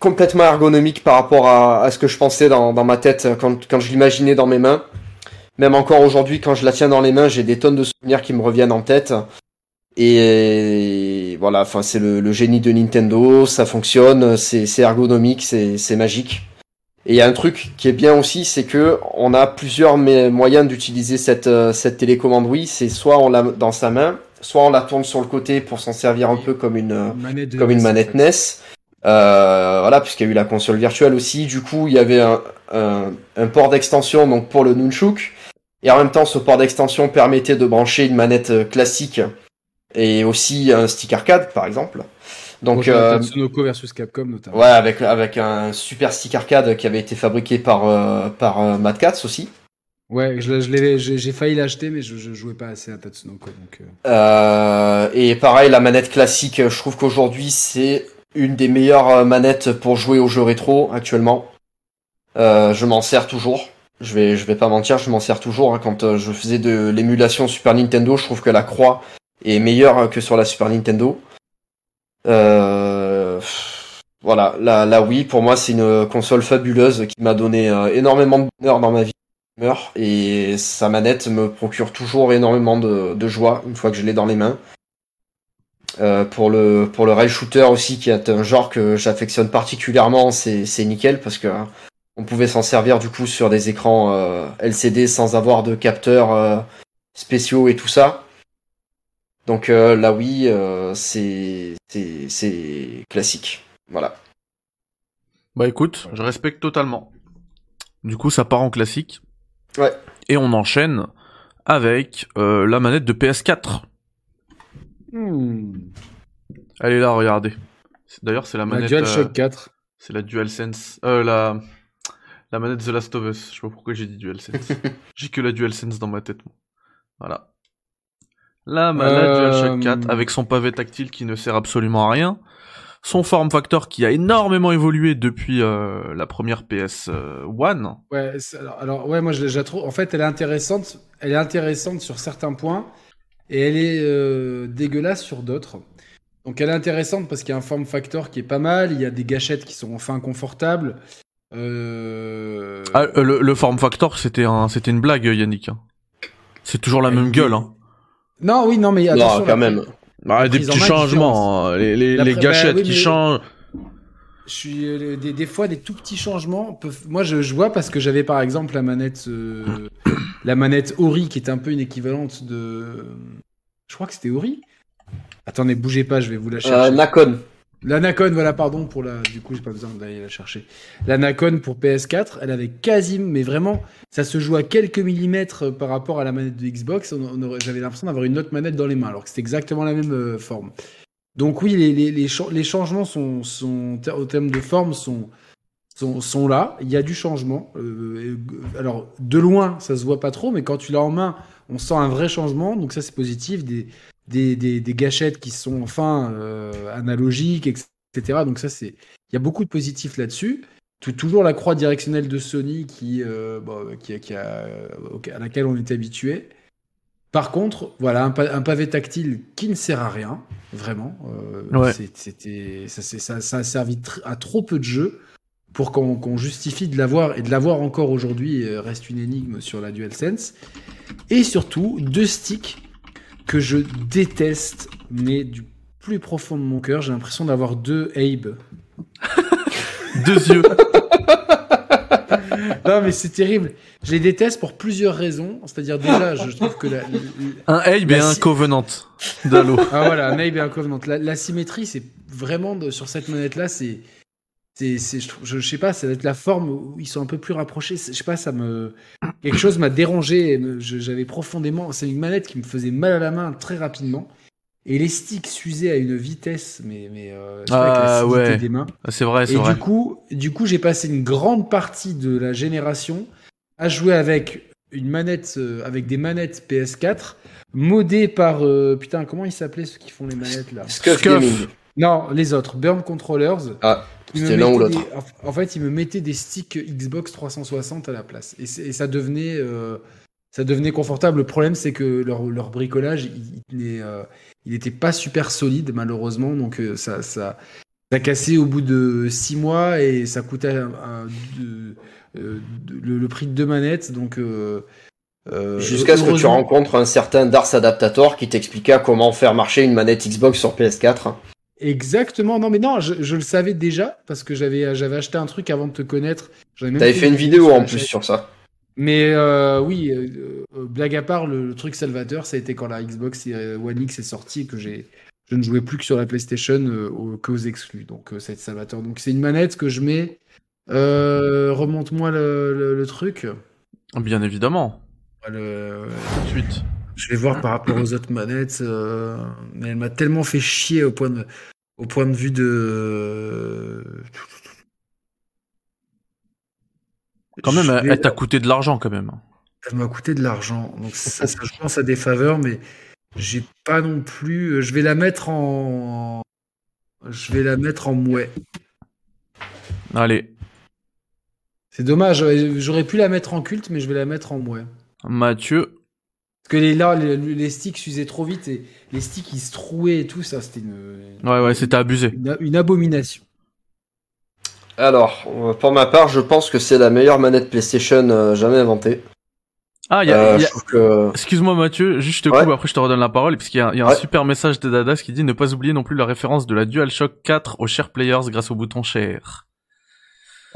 complètement ergonomique par rapport à, à ce que je pensais dans, dans ma tête quand, quand je l'imaginais dans mes mains. Même encore aujourd'hui, quand je la tiens dans les mains, j'ai des tonnes de souvenirs qui me reviennent en tête. Et voilà, enfin, c'est le, le génie de Nintendo, ça fonctionne, c'est ergonomique, c'est magique. Et il y a un truc qui est bien aussi, c'est que on a plusieurs moyens d'utiliser cette, euh, cette télécommande Wii. C'est soit on l'a dans sa main, soit on la tourne sur le côté pour s'en servir un peu comme une, euh, manette comme une NES, en manette. NES. Euh, voilà, puisqu'il y a eu la console virtuelle aussi. Du coup, il y avait un, un, un port d'extension donc pour le Nunchuk. Et en même temps, ce port d'extension permettait de brancher une manette euh, classique et aussi un stick arcade, par exemple. Donc, euh, Tatsunoko versus Capcom notamment. ouais, avec, avec un super stick arcade qui avait été fabriqué par, euh, par euh, Mad Catz aussi. Ouais, je, je l'ai- j'ai j'ai failli l'acheter, mais je, je jouais pas assez à Tatsunoko. Donc, euh, Euh, et pareil, la manette classique, je trouve qu'aujourd'hui c'est une des meilleures euh, manettes pour jouer aux jeux rétro actuellement. Euh, je m'en sers toujours. Je vais, je vais pas mentir, je m'en sers toujours. hein. Quand je faisais de l'émulation Super Nintendo, je trouve que la croix est meilleure que sur la Super Nintendo. Euh, voilà, la, la Wii pour moi c'est une console fabuleuse qui m'a donné euh, énormément de bonheur dans ma vie et sa manette me procure toujours énormément de, joie une fois que je l'ai dans les mains. Euh, pour le rail shooter aussi qui est un genre que j'affectionne particulièrement c'est nickel parce que on pouvait s'en servir du coup sur des écrans LCD sans avoir de capteurs spéciaux et tout ça donc euh, là oui euh, c'est classique voilà Bah écoute, je respecte totalement. Du coup, ça part en classique. Ouais. Et on enchaîne avec euh, la manette de PS4. hmm. Elle est là, regardez. C'est- D'ailleurs, c'est la La manette. DualShock euh, 4. c'est la DualSense. Euh, la. La manette The Last of Us. Je sais pas pourquoi j'ai dit DualSense. j'ai que la DualSense dans ma tête, moi. Voilà. La manette Euh, DualShock 4 avec son pavé tactile qui ne sert absolument à rien. Son form factor qui a énormément évolué depuis euh, la première PS euh, One. Ouais, alors, alors, ouais, moi je, la- trouve. En fait, elle est intéressante. Elle est intéressante sur certains points et elle est euh, dégueulasse sur d'autres. Donc elle est intéressante parce qu'il y a un form factor qui est pas mal. Il y a des gâchettes qui sont enfin confortables. Euh... Ah, euh, le, le form factor, c'était un, c'était une blague, Yannick. hein. C'est toujours la Elle même gueule. Hein. Non, oui, non, mais attention. non quand même Bah, des petits changements, hein. les, les, gâchettes bah oui, qui mais- changent. Je suis euh, des, des fois des tout petits changements. peuvent- Moi, je, je vois parce que j'avais par exemple la manette, euh, la manette Ori qui est un peu une équivalente de. Je crois que c'était Ori. Attendez, bougez pas, je vais vous la euh, chercher. Nacon La Nacon, voilà, pardon pour la. Du coup, j'ai pas besoin d'aller la chercher. La Nacon pour PS4, elle avait quasiment, mais vraiment, ça se joue à quelques millimètres euh, par rapport à la manette de Xbox. On, J'avais l'impression d'avoir une autre manette dans les mains, alors que c'était exactement la même euh, forme. Donc oui, les, les, les, cha- les changements sont, au terme de forme sont, là. Il y a du changement. Euh, alors de loin, ça se voit pas trop, mais quand tu l'as en main, on sent un vrai changement. Donc ça, c'est positif. Des, des, des gâchettes qui sont enfin euh, analogiques, etc. Donc ça, c'est il y a beaucoup de positifs là-dessus. Tout- Toujours la croix directionnelle de Sony qui, euh, bon, qui, qui a, à laquelle on est habitué. Par contre, voilà, un, pa- un pavé tactile qui ne sert à rien, vraiment. Euh, Ouais. C'était, ça, ça, ça a servi tr- à trop peu de jeux pour qu'on justifie de l'avoir et de l'avoir encore aujourd'hui euh, reste une énigme sur la DualSense. Et surtout, deux sticks que je déteste, mais du plus profond de mon cœur. J'ai l'impression d'avoir deux Abe. Deux yeux. Non, mais c'est terrible. Je les déteste pour plusieurs raisons. C'est-à-dire, déjà, je trouve que la, la- Un Abe et un Covenant d'Halo. Ah voilà, un Abe et un Covenant. La, la symétrie, c'est vraiment de- sur cette manette-là, c'est, c'est, c'est- je, trouve- je, je sais pas, ça doit être la forme où ils sont un peu plus rapprochés. Je sais pas, ça me, quelque chose m'a dérangé. et me- je- J'avais profondément, c'est une manette qui me faisait mal à la main très rapidement. Et les sticks s'usaient à une vitesse, mais, mais euh, avec Ah, ouais. des mains. Ah, C'est vrai, c'est Et vrai. du coup, du coup, j'ai passé une grande partie de la génération à jouer avec une manette, euh, avec des manettes PS4 modées par euh, putain, comment ils s'appelaient ceux qui font les manettes là? Scuff, Non, les autres, Burn Controllers. Ah, c'était l'un ou l'autre. En fait, ils me mettaient des sticks Xbox 360 à la place, et, c'est- et ça devenait, euh, ça devenait confortable. Le problème, c'est que leur, leur bricolage, il, n'est, euh, pas super solide malheureusement, donc euh, ça, ça, ça cassait au bout de six mois et ça coûtait un- un- de- euh, de- le, le prix de deux manettes, donc. euh, euh, Jusqu'à ce que tu rencontres un certain Dars Adaptator qui t'expliqua comment faire marcher une manette Xbox sur PS4. Exactement, non mais non, je, je le savais déjà parce que j'avais j'avais acheté un truc avant de te connaître. T'avais fait une vidéo en plus sur ça. Mais euh, oui, euh, euh, blague à part, le, le truc salvateur, ça a été quand la Xbox One X est sortie et que j'ai, je ne jouais plus que sur la PlayStation euh, au- qu'aux exclus. Donc euh, ça a été salvateur. Donc c'est une manette que je mets. Euh, Remonte-moi le, le- le truc. Bien évidemment. Le- Tout de suite. je vais voir par rapport aux autres manettes. euh, mais elle m'a tellement fait chier au point de, au point de vue de. Quand même, elle, vais- elle t'a coûté de l'argent quand même. Elle m'a coûté de l'argent. Donc ça, ça, je pense à des faveurs, mais j'ai pas non plus. Je vais la mettre en. Je vais la mettre en mouet. Allez, C'est dommage. J'aurais pu la mettre en culte, mais je vais la mettre en mouet. Mathieu. Parce que les, là, les, les sticks s'usaient trop vite et les sticks ils se trouaient et tout. Ça, c'était une, Ouais, ouais, c'était abusé. une, une abomination. Alors, euh, pour ma part, je pense que c'est la meilleure manette PlayStation euh, jamais inventée. Ah, il y a, Euh, y a- que... Excuse-moi Mathieu, juste je te Ouais. après je te redonne la parole, parce qu'il y a, il y a un Ouais. super message de Dadas qui dit ne pas oublier non plus la référence de la DualShock 4 aux Share Players grâce au bouton Share.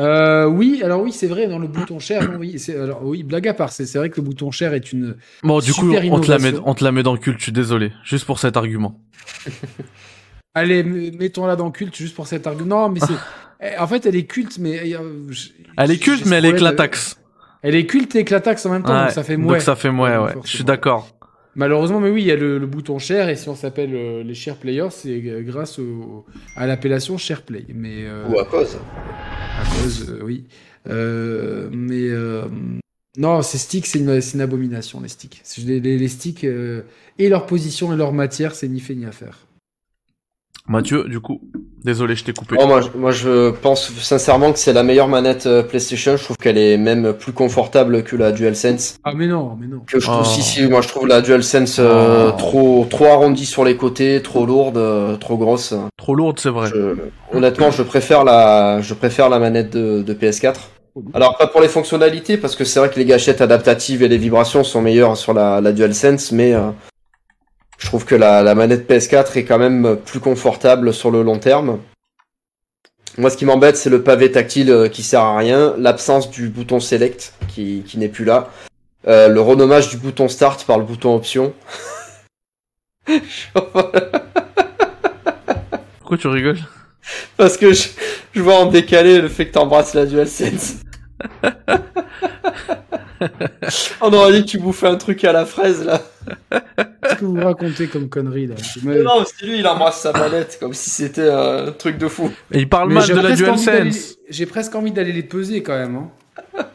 Euh, oui, alors oui, c'est vrai, dans le bouton cher, non, oui, c'est, alors oui, blague à part, c'est, vrai que le bouton cher est une. Bon, du coup, on te, la met, on te la met dans le culte, je suis désolé, juste pour cet argument. Allez, mettons-la dans culte juste pour cet argument. Non, mais c'est. Eh, En fait, elle est culte, mais. euh, j- Elle est culte, mais elle est éclataxe. Elle est culte et éclataxe en même temps, Ouais, donc ça fait donc mouais. ça fait mouais, Ouais, ouais. Je suis d'accord. Malheureusement, mais oui, il y a le, le bouton share et si on s'appelle euh, les share players, c'est euh, grâce au, à l'appellation share play. Mais euh, Ou à cause. à cause, euh, oui. Mais non, ces sticks, c'est une, abomination, les sticks. Les, les- les sticks et leur position et leur matière, c'est ni fait ni à faire. Mathieu, du coup, désolé, je t'ai coupé. Non, moi, je- moi, je pense sincèrement que c'est la meilleure manette euh, PlayStation. Je trouve qu'elle est même plus confortable que la DualSense. Ah, mais non, mais non. Que je trouve, Oh. si, si, moi je trouve la DualSense euh, Oh. trop, trop arrondie sur les côtés, trop lourde, euh, trop grosse. Trop lourde, c'est vrai. Je- honnêtement, je préfère la, je préfère la manette de, de PS4. Alors pas pour les fonctionnalités, parce que c'est vrai que les gâchettes adaptatives et les vibrations sont meilleures sur la, la DualSense, mais euh, je trouve que la, la manette PS4 est quand même plus confortable sur le long terme. Moi, ce qui m'embête, c'est le pavé tactile euh, qui sert à rien, l'absence du bouton Select qui, qui n'est plus là, euh, le renommage du bouton Start par le bouton Option. Pourquoi tu rigoles? Parce que je, je vois en décalé le fait que t'embrasses la DualSense. On aurait dit que tu bouffais un truc à la fraise là. Qu'est-ce que vous racontez comme connerie là Mais non, que lui il embrasse sa manette comme si c'était un truc de fou. Et il parle Mais mal de la DualSense. J'ai presque envie d'aller les peser quand même. Hein.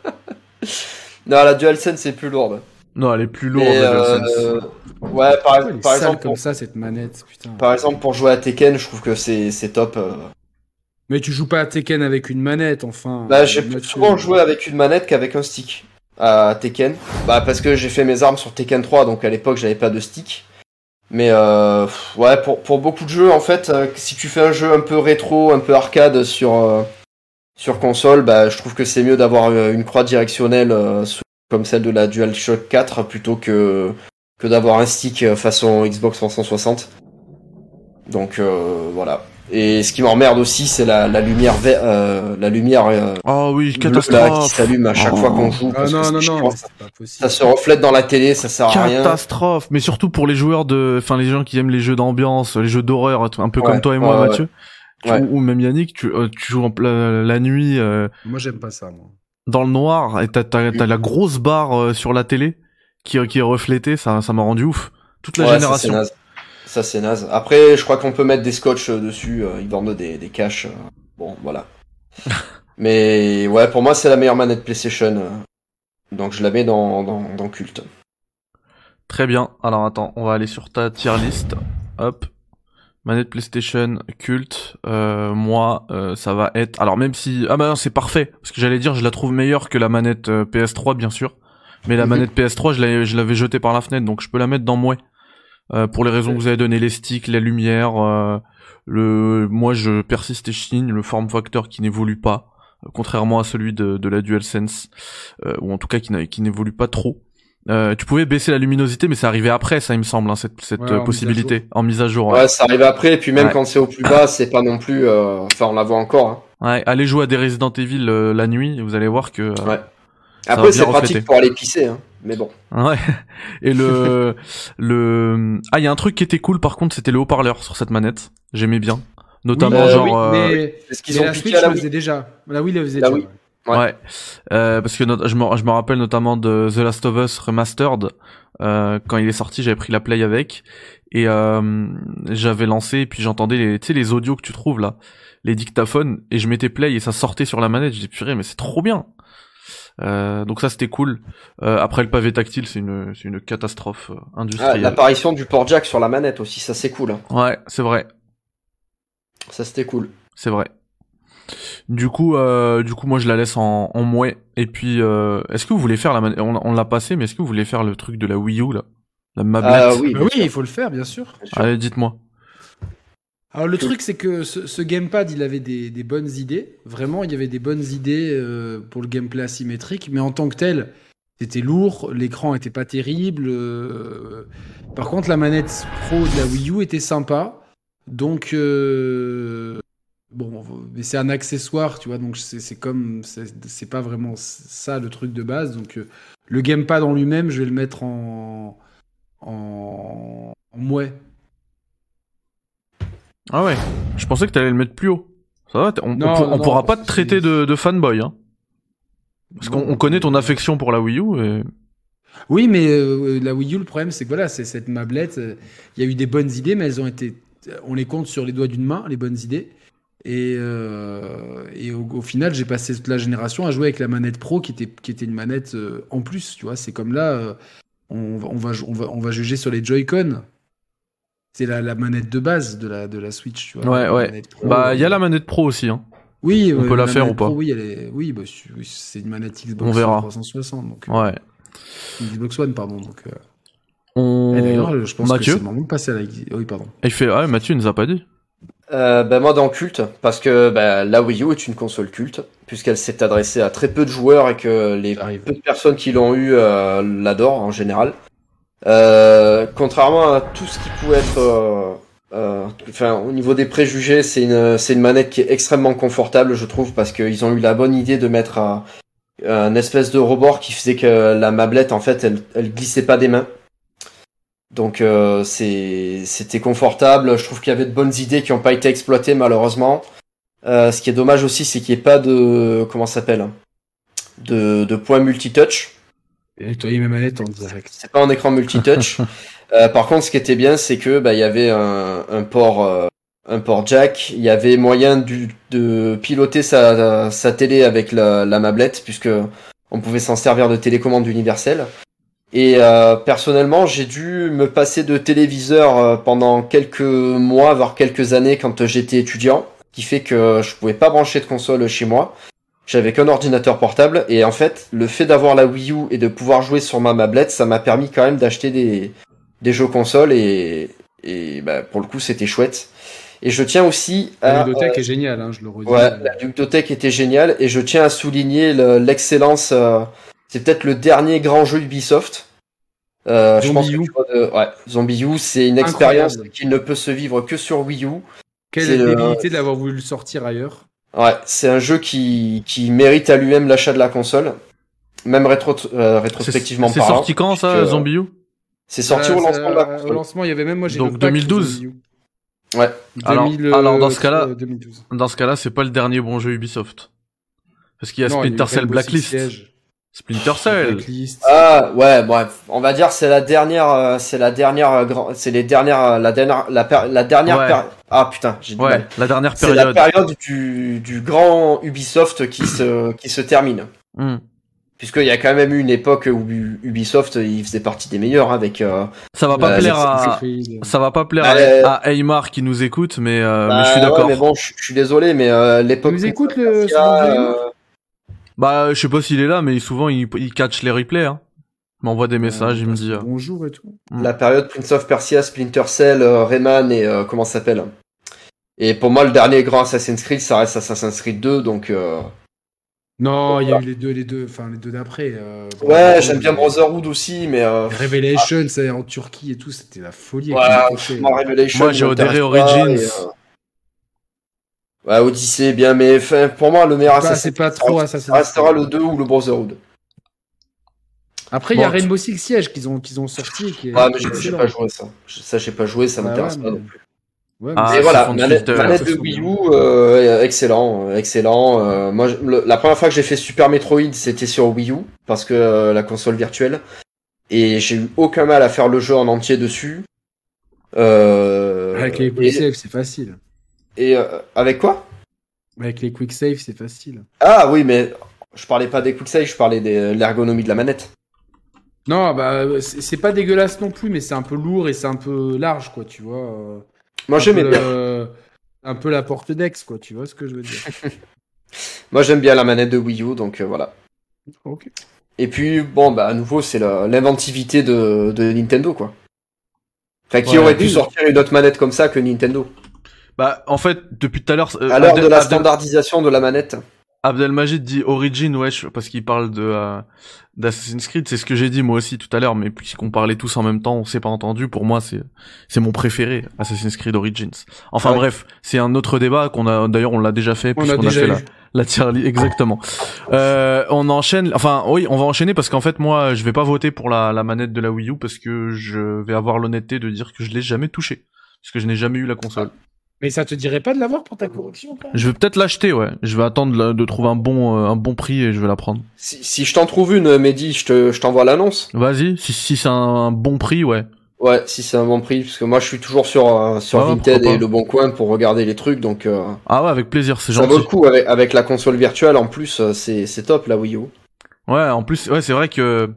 Non, la DualSense est plus lourde. Non, elle est plus lourde, euh, DualSense. ouais, par, par exemple, comme pour, ça cette manette, putain. par exemple, pour jouer à Tekken, je trouve que c'est c'est top. euh. Mais tu joues pas à Tekken avec une manette, enfin. Bah, j'ai Mathieu. plus souvent joué avec une manette qu'avec un stick à Tekken. Bah, parce que j'ai fait mes armes sur Tekken 3, donc à l'époque j'avais pas de stick. Mais euh, ouais, pour, pour beaucoup de jeux, en fait, euh, si tu fais un jeu un peu rétro, un peu arcade sur, euh, sur console, bah, je trouve que c'est mieux d'avoir euh, une croix directionnelle euh, comme celle de la DualShock 4 plutôt que, que d'avoir un stick euh, façon Xbox 360. Donc euh, voilà. Et ce qui m'emmerde aussi, c'est la, la lumière, ver- euh, la lumière euh, Oh oui, bleue, là, qui catastrophe. s'allume à chaque Oh. fois qu'on joue. Ah non, non, non, ça, se reflète dans la télé, ça sert à rien. Catastrophe. Mais surtout pour les joueurs de, enfin les gens qui aiment les jeux d'ambiance, les jeux d'horreur, un peu Ouais, comme toi et moi, Mathieu. Tu- Ouais. ou même Yannick, tu, euh, tu joues en pla- la nuit euh, Moi, j'aime pas ça, moi. dans le noir et t'as t'as- t'as la grosse barre euh, sur la télé qui, qui est reflétée, ça ça m'a rendu ouf. Toute la Ouais, ça, c'est génération. naze. Ça c'est naze. Après, je crois qu'on peut mettre des scotch euh, dessus. euh, ils vendent des, des caches. euh, bon, voilà. Mais ouais, pour moi, c'est la meilleure manette PlayStation. euh, donc je la mets dans, dans, dans culte. Très bien. Alors attends, on va aller sur ta tier list. Hop. Manette PlayStation culte. Euh, moi, euh, ça va être. Alors même si ah bah non, c'est parfait parce que j'allais dire je la trouve meilleure que la manette euh, PS3 bien sûr. Mais la Mhm. manette PS3 je l'avais je l'avais jetée par la fenêtre donc je peux la mettre dans moi. Euh, pour les raisons que vous avez donné les sticks, la lumière, euh, le moi je persiste et chine le form factor qui n'évolue pas euh, contrairement à celui de, de la DualSense euh, ou en tout cas qui n'a- qui n'évolue pas trop. Euh, tu pouvais baisser la luminosité, mais ça arrivait après, ça, il me semble, hein, cette, cette Ouais, mise possibilité en mise à jour. Ouais, Ouais. ça arrive après. Et puis même Ouais. quand c'est au plus bas, c'est pas non plus. euh, Enfin, on la voit encore. hein. Ouais, allez jouer à des Resident Evil euh, la nuit, et vous allez voir que euh, Ouais. Après, c'est pratique pour aller pisser, hein. Mais bon. Ouais. Et le le ah il y a un truc qui était cool par contre c'était le haut-parleur sur cette manette. J'aimais bien. Notamment euh, genre oui, euh, mais, ce qu'ils mais ont la Switch à la faisait déjà. La Wii le faisait La déjà. Wii. ouais. Ouais. Euh, parce que je, me, je me rappelle notamment de The Last of Us Remastered. Euh, quand il est sorti, j'avais pris la play avec et euh, j'avais lancé et puis j'entendais les, tu sais, les audios que tu trouves là, les dictaphones et je mettais play et ça sortait sur la manette. Je dis purée, mais c'est trop bien. Euh, donc ça c'était cool. Euh, après le pavé tactile, c'est une, c'est une catastrophe euh, Ah, industrielle. L'apparition du port jack sur la manette aussi, ça c'est cool. hein. ouais, c'est vrai, Ça c'était cool. c'est vrai. Du coup, euh, du coup, moi je la laisse en, en mouet. Et puis, euh, est-ce que vous voulez faire la manette On, on l'a passé, mais est-ce que vous voulez faire le truc de la Wii U là, la mablette? Ah oui, Bah oui, il faut le faire, bien sûr. bien sûr. Allez, dites-moi. Alors le truc c'est que ce, ce gamepad il avait des, des bonnes idées, vraiment il y avait des bonnes idées euh, pour le gameplay asymétrique, mais en tant que tel c'était lourd, l'écran était pas terrible. euh, Par contre la manette pro de la Wii U était sympa, donc euh, bon mais c'est un accessoire tu vois. Donc c'est comme c'est c'est pas vraiment ça le truc de base. Donc le gamepad en lui-même je vais le mettre en en, en mouet. Ah ouais. Je pensais que t'allais le mettre plus haut. Ça va, on, Non, on, pour- non, on pourra pas te traiter de, de fanboy, hein. Parce qu'on connaît ton affection pour la Wii U et... Oui, mais euh, la Wii U, le problème, c'est que voilà, c'est cette mablette. euh, Il y a eu des bonnes idées, mais elles ont été. On les compte sur les doigts d'une main, les bonnes idées. Et, euh, et au, au final, j'ai passé toute la génération à jouer avec la manette pro, qui était, qui était une manette euh, en plus. Tu vois, c'est comme là, euh, on, va- on, va, on, va, on va juger sur les Joy-Con. C'est la, la manette de base de la, de la Switch. Tu vois, Ouais, ouais. pro, Bah, il y a euh, la manette pro aussi, hein. Oui, on ouais, peut la faire ou pas pro, Oui, elle est... oui bah, c'est- une manette Xbox On verra. 360. Donc, euh, Ouais. Xbox One, pardon. Donc, euh, On... et d'ailleurs, je pense Mathieu que c'est le moment de passer à la. Oui, pardon. Il fait, ah, Mathieu il nous a pas dit. Euh, bah, moi dans culte, parce que bah, la Wii U est une console culte, puisqu'elle s'est adressée à très peu de joueurs et que les J'arrive. peu de personnes qui l'ont eu euh, l'adorent en général. Euh, contrairement à tout ce qui pouvait être, euh, euh, enfin au niveau des préjugés, c'est une c'est une manette qui est extrêmement confortable, je trouve, parce qu'ils ont eu la bonne idée de mettre un, un espèce de rebord qui faisait que la mablette en fait elle elle glissait pas des mains. Donc euh, c'est c'était confortable. Je trouve qu'il y avait de bonnes idées qui n'ont pas été exploitées malheureusement. Euh, ce qui est dommage aussi, c'est qu'il n'y ait pas de comment s'appelle de, de point multitouch. Et nettoyer mes manettes en direct. C'est pas un écran multitouch. euh, par contre, ce qui était bien, c'est que bah il y avait un, un port euh, un port jack. Il y avait moyen du, de piloter sa, sa télé avec la, la mablette puisque on pouvait s'en servir de télécommande universelle. Et euh, personnellement, j'ai dû me passer de téléviseur euh, pendant quelques mois, voire quelques années quand j'étais étudiant, qui fait que je pouvais pas brancher de console chez moi. J'avais qu'un ordinateur portable et en fait, le fait d'avoir la Wii U et de pouvoir jouer sur ma mablette, ça m'a permis quand même d'acheter des, des jeux consoles et, et bah, pour le coup, c'était chouette. Et je tiens aussi La à ludothèque est géniale, hein, je le redis. Ouais, la ludothèque était géniale et je tiens à souligner le- l'excellence. euh, c'est peut-être le dernier grand jeu Ubisoft. Euh, je pense Zombie que U. de- ouais, Zombie U, c'est une Incroyable. expérience qui ne peut se vivre que sur Wii U. Quelle c'est le- débilité d'avoir voulu le sortir ailleurs. Ouais, c'est un jeu qui, qui mérite à lui-même l'achat de la console, même rétro, euh, C'est rétrospectivement c'est parlant. sorti quand ça, puisque- Zombie U C'est sorti au lancement de la ça- Au lancement, il y avait même moi j'ai Donc le pack 2012. Zombie U. Ouais. Alors- 2000, alors, dans euh, ce cas-là- 2012. Dans ce cas-là, c'est pas le dernier bon jeu Ubisoft. Parce qu'il y a Splinter Cell Blacklist. Splinter Cell. Ah ouais, bref, on va dire c'est la dernière, euh, c'est la dernière, euh, grand- c'est les dernières, euh, la dernière, la, per- la dernière. Ouais. Ah putain, j'ai Ouais, mal. la dernière C'est la période. période du, du grand Ubisoft qui se, qui se termine. Hmm. Puisqu'il y a quand même eu une époque où Ubisoft, il faisait partie des meilleurs hein, avec. euh, Ça va pas Bah, plaire à, ça va pas plaire Euh, à, à Aymar qui nous écoute, mais, euh, mais bah, je suis ouais, d'accord. mais bon, je, je suis désolé, mais euh, l'époque. Il nous écoute, le- Persia, ce bon euh, Bah, je sais pas s'il est là, mais souvent il, il catch les replays. Hein. Il m'envoie des messages, il me dit. euh, Bonjour et tout. la période Prince of Persia, Splinter Cell, euh, Rayman et euh, comment ça s'appelle. Et pour moi, le dernier grand Assassin's Creed, ça reste Assassin's Creed 2, donc. euh, Non, il y a eu les deux, les deux, enfin les deux d'après. euh, Ouais, j'aime bien Brotherhood aussi, mais. Euh... Revelation, c'est en Turquie et tout, c'était la folie. Ouais, clichés. moi, Revelation, Moi, j'ai pas, Origins. et, Ouais, Odyssey, bien, mais enfin, pour moi, le meilleur Bah, Assassin's c'est pas trop ça Assassin's restera le 2 ou le Brotherhood. Après, il y a Rainbow Six Siege qu'ils ont, qu'ils ont sorti. Qui est, Ouais, mais j'ai- pas joué ça. Ça, j'ai pas joué, ça Bah m'intéresse ouais, pas mais- non plus. Ouais, Ah, mais Et c'est voilà, manette, manette de Wii U, euh, excellent, excellent. Euh, moi, le- la première fois que j'ai fait Super Metroid, c'était sur Wii U, parce que euh, la console virtuelle. Et j'ai eu aucun mal à faire le jeu en entier dessus. Euh, Avec les et, c'est facile. Et, euh, avec quoi? Avec les quick save, c'est facile. Ah oui, mais je parlais pas des quick save, je parlais de l'ergonomie de la manette. Non, bah, c'est pas dégueulasse non plus, mais c'est un peu lourd et c'est un peu large, quoi, tu vois. euh, Moi un j'aimais peu bien. le- Un peu la porte d'ex, quoi, tu vois ce que je veux dire. Moi j'aime bien la manette de Wii U, donc euh, voilà. ok. Et puis bon bah à nouveau c'est la- l'inventivité de, de Nintendo quoi. Enfin qui Ouais, aurait pu oui. sortir une autre manette comme ça que Nintendo Bah, en fait, depuis tout à l'heure, euh, À l'heure de la Abdel- standardisation de la manette. Abdelmajid dit Origin, wesh, parce qu'il parle de euh, d'Assassin's Creed. C'est ce que j'ai dit moi aussi tout à l'heure, mais puisqu'on parlait tous en même temps, on s'est pas entendu. Pour moi, c'est c'est mon préféré, Assassin's Creed Origins. Enfin Ouais. bref, c'est un autre débat qu'on a. D'ailleurs, on l'a déjà fait On a puisqu'on a, déjà fait eu. la, la tier list, exactement. Euh, on enchaîne. Enfin, oui, on va enchaîner parce qu'en fait, moi, je vais pas voter pour la, la manette de la Wii U parce que je vais avoir l'honnêteté de dire que je l'ai jamais touché parce que je n'ai jamais eu la console. Mais ça te dirait pas de l'avoir pour ta correction, quoi Je vais peut-être l'acheter, ouais. Je vais attendre de, de trouver un bon euh, un bon prix et je vais la prendre. Si, si je t'en trouve une, Mehdi, je te- je t'envoie l'annonce. Vas-y, si, si c'est un bon prix, ouais. Ouais, si c'est un bon prix, parce que moi je suis toujours sur, euh, sur Vinted et. Le Bon Coin pour regarder les trucs, donc euh, Ah ouais, avec plaisir, c'est ça gentil. vaut le coup avec, avec la console virtuelle en plus, euh, c'est c'est top la Wii U. Ouais, en plus, ouais, c'est vrai que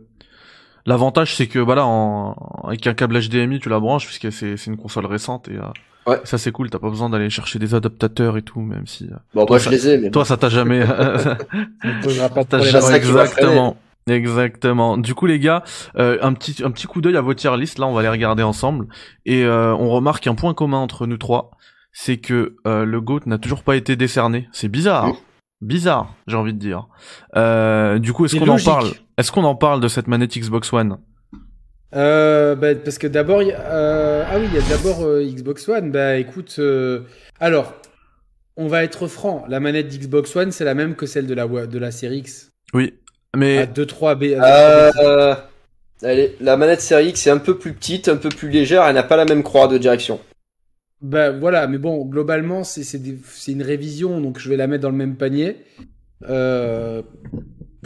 l'avantage c'est que voilà, en, avec un câble HDMI, tu la branches puisque c'est c'est une console récente et euh, Ouais. ça c'est cool. T'as pas besoin d'aller chercher des adaptateurs et tout, même si euh, Bon, Toi, moi je les ai, mais toi ça t'a jamais. Ça pas de exactement. Exactement. Du coup, les gars, euh, un petit un petit coup d'œil à vos tier list. Là, on va les regarder ensemble et euh, on remarque un point commun entre nous trois, c'est que euh, le Goat n'a toujours pas été décerné. C'est bizarre. Oui. Bizarre, j'ai envie de dire. Euh, du coup, est-ce qu'on en parle? Est-ce qu'on en parle de cette manette Xbox One? Euh, bah, parce que d'abord, il y a- euh, ah oui, il y a d'abord euh, Xbox One. Bah écoute, euh, alors, on va être franc. La manette d'Xbox One, c'est la même que celle de la de la série X. Oui, mais À 2-3 B. Allez, la manette série X est un peu plus petite, un peu plus légère, elle n'a pas la même croix de direction. Bah voilà, mais bon, globalement, c'est c'est des- c'est une révision, donc je vais la mettre dans le même panier. Euh,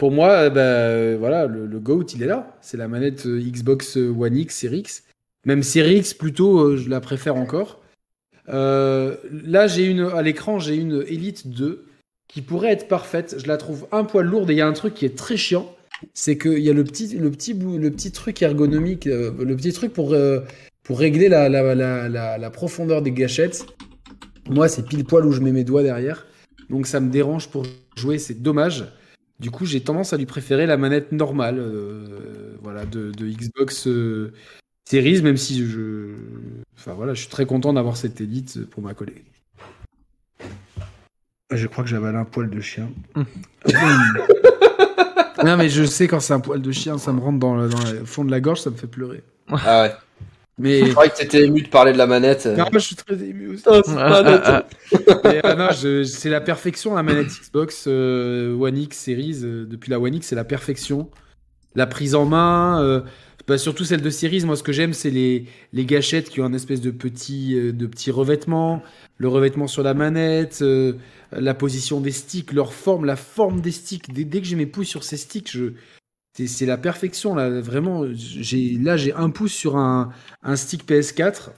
pour moi, bah euh, voilà, le, GOAT, il est là. C'est la manette euh, Xbox One X, Series. Même Series plutôt, euh, je la préfère encore. Euh, là, j'ai une à l'écran, j'ai une Elite 2 qui pourrait être parfaite. Je la trouve un poil lourde et il y a un truc qui est très chiant. C'est qu'il y a le petit, le, truc ergonomique, le petit truc pour, pour régler la profondeur des gâchettes. Moi, c'est pile poil où je mets mes doigts derrière. Donc ça me dérange pour jouer, c'est dommage. Du coup, j'ai tendance à lui préférer la manette normale euh, voilà, de, de Xbox euh, Series, même si je. Enfin voilà, je suis très content d'avoir cette élite pour ma collègue. Je crois que j'avale un poil de chien. non, mais je sais quand c'est un poil de chien, ça me rentre dans le, dans le fond de la gorge, ça me fait pleurer. Ah ouais. Mais. Je croyais que t'étais ému de parler de la manette. Non, moi, je suis très ému aussi. C'est pas net. Ah, ah, Mais, euh, non, je- c'est la perfection, la manette Xbox euh, One X Series. euh, depuis la One X, c'est la perfection. La prise en main, euh, bah, surtout celle de Series. Moi, ce que j'aime, c'est les, les gâchettes qui ont un espèce de petit, euh, de petit revêtement. Le revêtement sur la manette, euh, la position des sticks, leur forme, la forme des sticks. Dès, dès que j'ai mes pouces sur ces sticks, je, c'est, la perfection. Là, vraiment, j'ai, là, j'ai un pouce sur un, un stick PS4.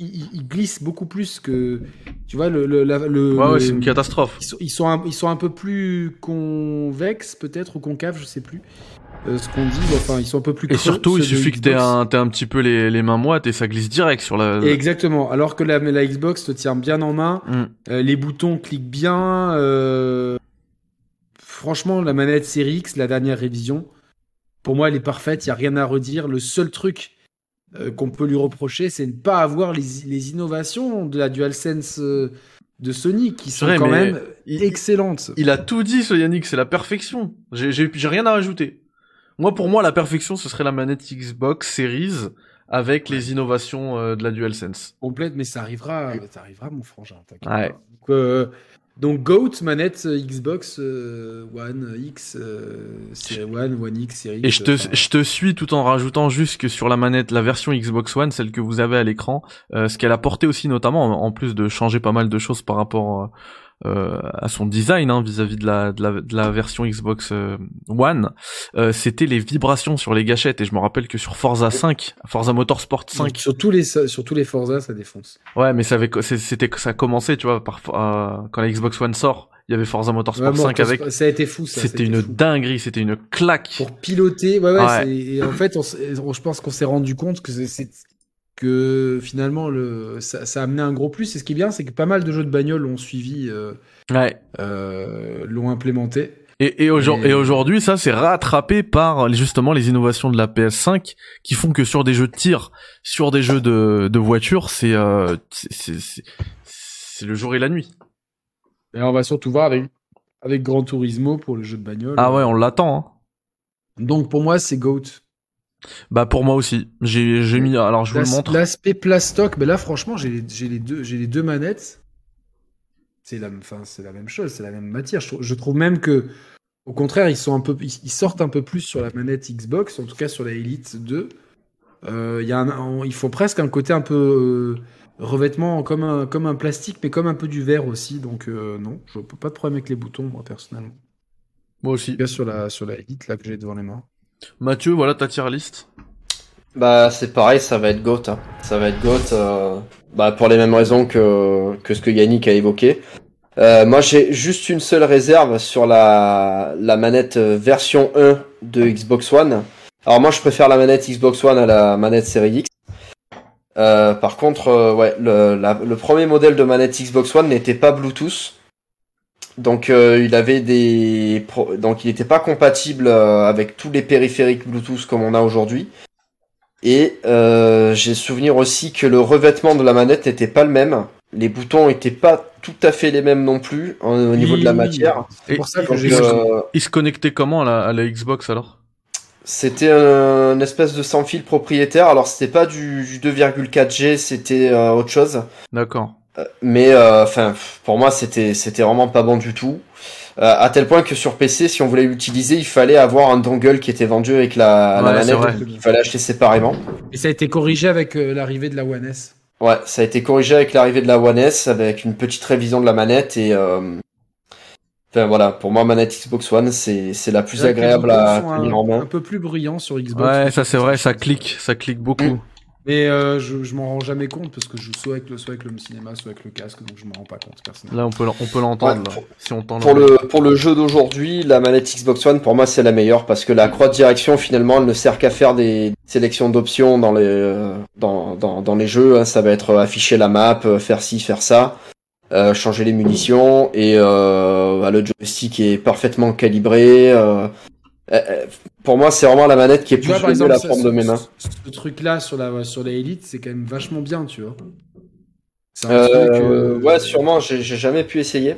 Il, il- glisse beaucoup plus que. Tu vois, le. le, la- le- ouais, ouais, c'est une catastrophe. ils sont, ils, sont un, ils sont un peu plus convexes, peut-être, ou concaves, je sais plus. euh, ce qu'on dit, enfin, ils sont un peu plus Et creux, surtout, il suffit que t'aies un, un petit peu les, les mains moites et ça glisse direct sur la. Exactement. Alors que la, la Xbox te tient bien en main, Mm. euh, les boutons cliquent bien. euh, Franchement, la manette Series X, la dernière révision, pour moi, elle est parfaite. Il y a rien à redire. Le seul truc euh, qu'on peut lui reprocher, c'est de ne pas avoir les, les innovations de la DualSense euh, de Sony, qui sont vrai, quand même il- excellentes. Il a tout dit, ce Yannick, c'est la perfection. J'ai, rien à rajouter. Moi, pour moi, la perfection, ce serait la manette Xbox Series avec les innovations euh, de la DualSense. complète, mais ça arrivera, ça arrivera, mon frangin. Ouais. Donc, Donc GOAT, manette euh, Xbox euh, One X, euh, Série One, One X, Série Et X, je te, enfin, je te suis tout en rajoutant juste que sur la manette, la version Xbox One, celle que vous avez à l'écran, euh, ce qu'elle a porté aussi notamment, en, en plus de changer pas mal de choses par rapport euh, à son design hein, vis-à-vis de, la, de, la, de la version Xbox euh, One, euh, c'était les vibrations sur les gâchettes. Et je me rappelle que sur Forza 5, Forza Motorsport 5, Sur tous les sur tous les Forza, ça défonce. ouais, mais ça avait, c'était ça a commencé, tu vois, par, euh, quand la Xbox One sort, il y avait Forza Motorsport Vraiment, 5 avec. ça a été fou. ça, C'était une fou. dinguerie, c'était une claque. pour piloter. Ouais, ouais. Ouais. Et en fait, on, s'est- on- je pense qu'on s'est rendu compte que c'est que finalement le ça, ça a amené un gros plus. Et ce qui est bien, c'est que pas mal de jeux de bagnole l'ont suivi, euh, Ouais. euh, l'ont implémenté. Et, et, aujourd'hui, ça, c'est rattrapé par justement les innovations de la PS5 qui font que sur des jeux de tir, sur des jeux de, de voiture, c'est euh, c'est- c'est c'est- c'est le jour et la nuit. Et on va surtout voir avec avec Gran Turismo pour le jeu de bagnole. Ah ouais, on l'attend. Hein. Donc pour moi, c'est Goat. Bah pour moi aussi. J'ai mis. Alors je vous le montre. L'aspect plastoc, mais là franchement, j'ai les, deux, j'ai les deux manettes. C'est la, enfin, c'est la même chose, c'est la même matière. Je, trouve- je trouve même que, au contraire, ils sont un peu, ils, sortent un peu plus sur la manette Xbox, en tout cas sur la Elite 2. Euh, il y a un, un- ils font presque un côté un peu euh, revêtement comme un, comme un plastique, mais comme un peu du verre aussi. Donc euh, non, je peux pas de problème avec les boutons, moi personnellement. Moi En aussi. tout cas sur la, sur la Elite là que j'ai devant les mains. Mathieu, voilà ta tier list. Bah c'est pareil, ça va être GOAT. hein. Ça va être GOAT euh, bah, pour les mêmes raisons que, que ce que Yannick a évoqué. Euh, moi j'ai juste une seule réserve sur la, la manette euh, version 1 de Xbox One. Alors moi je préfère la manette Xbox One à la manette Series X. Euh, par contre, euh, ouais, le, le premier modèle de manette Xbox One n'était pas Bluetooth. Donc euh, il avait des pro- donc il n'était pas compatible euh, avec tous les périphériques Bluetooth comme on a aujourd'hui. Et euh, j'ai souvenir aussi que le revêtement de la manette n'était pas le même. Les boutons étaient pas tout à fait les mêmes non plus en- au niveau de la matière. C'est pour ça que j'ai. euh, Il se connectait comment à la, à la Xbox alors? C'était un, une espèce de sans fil propriétaire. Alors c'était pas du, du 2,4G, c'était euh, autre chose. D'accord. Mais euh, enfin, pour moi, c'était c'était vraiment pas bon du tout. Euh, à tel point que sur PC, si on voulait l'utiliser, il fallait avoir un dongle qui était vendu avec la, Ouais, manette. vrai. donc Il fallait acheter séparément. Et ça a été corrigé avec euh, l'arrivée de la One S. Ouais, ça a été corrigé avec l'arrivée de la One S, avec une petite révision de la manette et. euh, Enfin voilà, pour moi, manette Xbox One, c'est c'est la plus agréable à tenir un, en main. Un peu plus bruyant sur Xbox. Ouais, ça c'est vrai, ça clique, ça clique beaucoup. Mais euh, je, je m'en rends jamais compte parce que je joue soit avec le, soit avec le cinéma, soit avec le casque, donc je m'en rends pas compte personnellement. Là, on peut, l'en- on peut l'entendre, Ouais, là, pour- si on entend Pour le, pour le jeu d'aujourd'hui, la manette Xbox One, pour moi, c'est la meilleure parce que la croix de direction, finalement, elle ne sert qu'à faire des sélections d'options dans les, euh, dans, dans, dans les jeux. hein. Ça va être afficher la map, euh, faire ci, faire ça, euh, changer les munitions et euh, bah, le joystick est parfaitement calibré. euh, euh, euh, pour moi, c'est vraiment la manette qui est Tu plus vois, exemple, la forme de mes mains. ce, ce truc-là sur la, sur la Elite, c'est quand même vachement bien, tu vois. C'est un Euh, truc, euh, Ouais, sûrement, j'ai jamais pu essayer.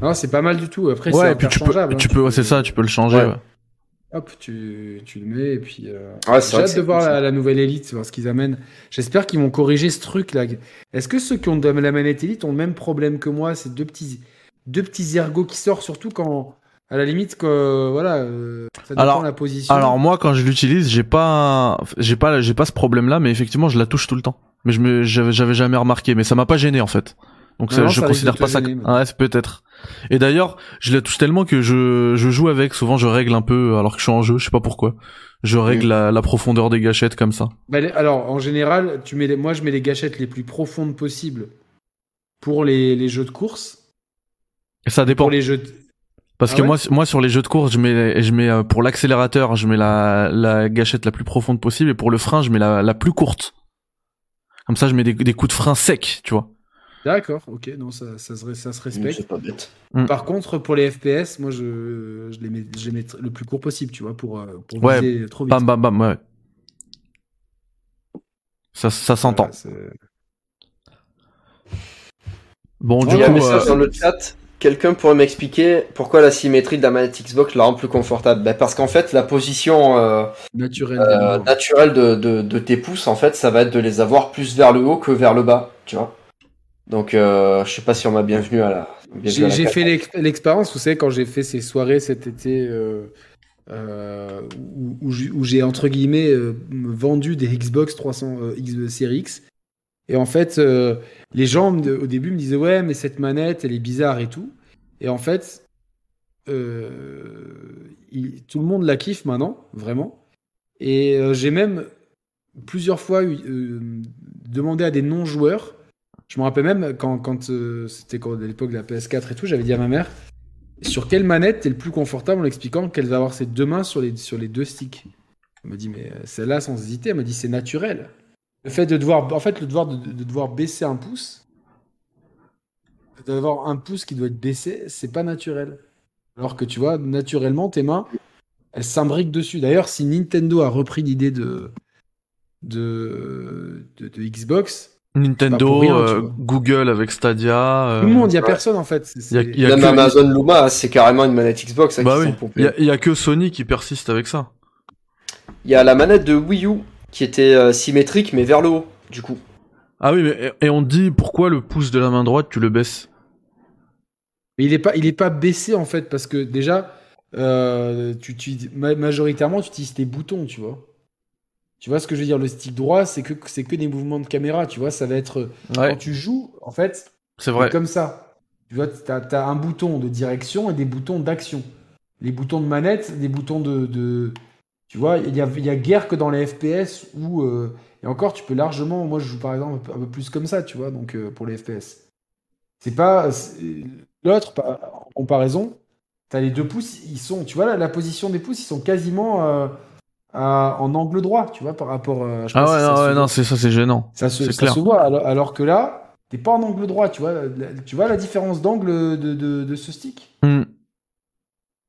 Non, c'est pas mal du tout. Après, c'est Ouais, et puis tu peux, interchangeable. tu hein. peux, c'est ça, tu peux le changer. Ouais. ouais. Hop, tu, tu le mets et puis. euh, Ouais, J'ai hâte de voir la, la nouvelle Elite, voir ce qu'ils amènent. J'espère qu'ils vont corriger ce truc-là. Est-ce que ceux qui ont de la manette Elite ont le même problème que moi? C'est deux petits, deux petits ergots qui sortent, surtout quand, à la limite, que, voilà, euh, ça dépend Alors- de la position. Alors moi, quand je l'utilise, j'ai pas, j'ai pas, j'ai pas ce problème-là, mais effectivement, je la touche tout le temps. Mais je me, j'avais jamais remarqué, mais ça m'a pas gêné en fait. Donc Non, ça, non, je ça considère pas ça. gêner, Ah ouais, peut-être. Et d'ailleurs, je la touche tellement que je, je joue avec. Souvent, je règle un peu alors que je suis en jeu. Je sais pas pourquoi. Je règle la, la profondeur des gâchettes comme ça. Bah, alors, en général, tu mets les- moi, je mets les gâchettes les plus profondes possibles pour les, les jeux de course. Ça dépend. Pour les jeux de- Parce Ah que ouais moi, moi sur les jeux de course, je mets, je mets euh, pour l'accélérateur, je mets la, la gâchette la plus profonde possible, et pour le frein, je mets la, la plus courte. Comme ça, je mets des, des coups de frein secs, tu vois. D'accord, ok, non, ça, ça, se, ça se respecte. C'est pas bête. Par contre, pour les FPS, moi, je, je, les mets, je les mets le plus court possible, tu vois, pour, euh, pour Ouais, viser trop vite. Bam, bam, bam, ouais. Ça, ça s'entend. Voilà, Bon, Oh, du Il y a coup, un message euh, dans le chat. Quelqu'un pourrait m'expliquer pourquoi la symétrie de la manette Xbox la rend plus confortable? Ben Parce qu'en fait, la position euh, naturel. euh, naturelle de, de, de tes pouces, en fait, ça va être de les avoir plus vers le haut que vers le bas, tu vois? Donc, euh, je sais pas si on m'a bienvenu à la. bienvenue à J'ai la j'ai carte. fait l'ex- l'expérience, vous savez, quand j'ai fait ces soirées cet été euh, où, où j'ai- entre guillemets vendu des Xbox 300 euh, X Series X. Et en fait, euh, les gens au début me disaient ouais, mais cette manette, elle est bizarre et tout. Et en fait, euh, tout le monde la kiffe maintenant, vraiment. Et euh, j'ai même plusieurs fois demandé à des non-joueurs. Je me rappelle même quand, c'était à l'époque de la PS4 et tout, j'avais dit à ma mère sur quelle manette t'es le plus confortable en expliquant qu'elle va avoir ses deux mains sur les, sur les deux sticks? Elle m'a dit mais celle-là sans hésiter, elle m'a dit c'est naturel. Le fait de devoir, en fait, le devoir de, de devoir baisser un pouce, d'avoir un pouce qui doit être baissé, c'est pas naturel. Alors que tu vois, naturellement, tes mains, elles s'imbriquent dessus. D'ailleurs, si Nintendo a repris l'idée de, de, de, de Xbox, Nintendo, rien, euh. Google avec Stadia. euh, tout le monde, il y a ouais. personne en fait. Il y a- y Même que- Amazon Luma, c'est carrément une manette Xbox. hein, Bah oui, il y a, il y a que Sony qui persiste avec ça. Il y a la manette de Wii U qui était euh, symétrique mais vers le haut, du coup. Ah oui, mais et on te dit pourquoi le pouce de la main droite tu le baisses? Mais il est pas, il est pas baissé en fait parce que déjà, euh, tu, tu, ma- majoritairement, tu utilises tes boutons, tu vois. Tu vois ce que je veux dire? Le stick droit, c'est que c'est que des mouvements de caméra, tu vois. Ça va être quand tu joues, en fait, c'est vrai. comme ça. Tu vois, t'as as un bouton de direction et des boutons d'action. Les boutons de manette, des boutons de, de- tu vois, il y a, y a guère que dans les FPS où euh, et encore, tu peux largement. Moi, je joue par exemple un peu, plus comme ça, tu vois. Donc euh, pour les FPS, c'est pas l'autre en comparaison. T'as les deux pouces, ils sont, tu vois, la, la position des pouces, ils sont quasiment euh, à- en angle droit, tu vois, par rapport. à- je sais Ah ouais, si non, ouais, non, c'est ça, c'est gênant. Ça se, C'est ça clair. se voit, alors, alors que là, t'es pas en angle droit, tu vois. la- tu vois la différence d'angle de, de, de ce stick Hmm.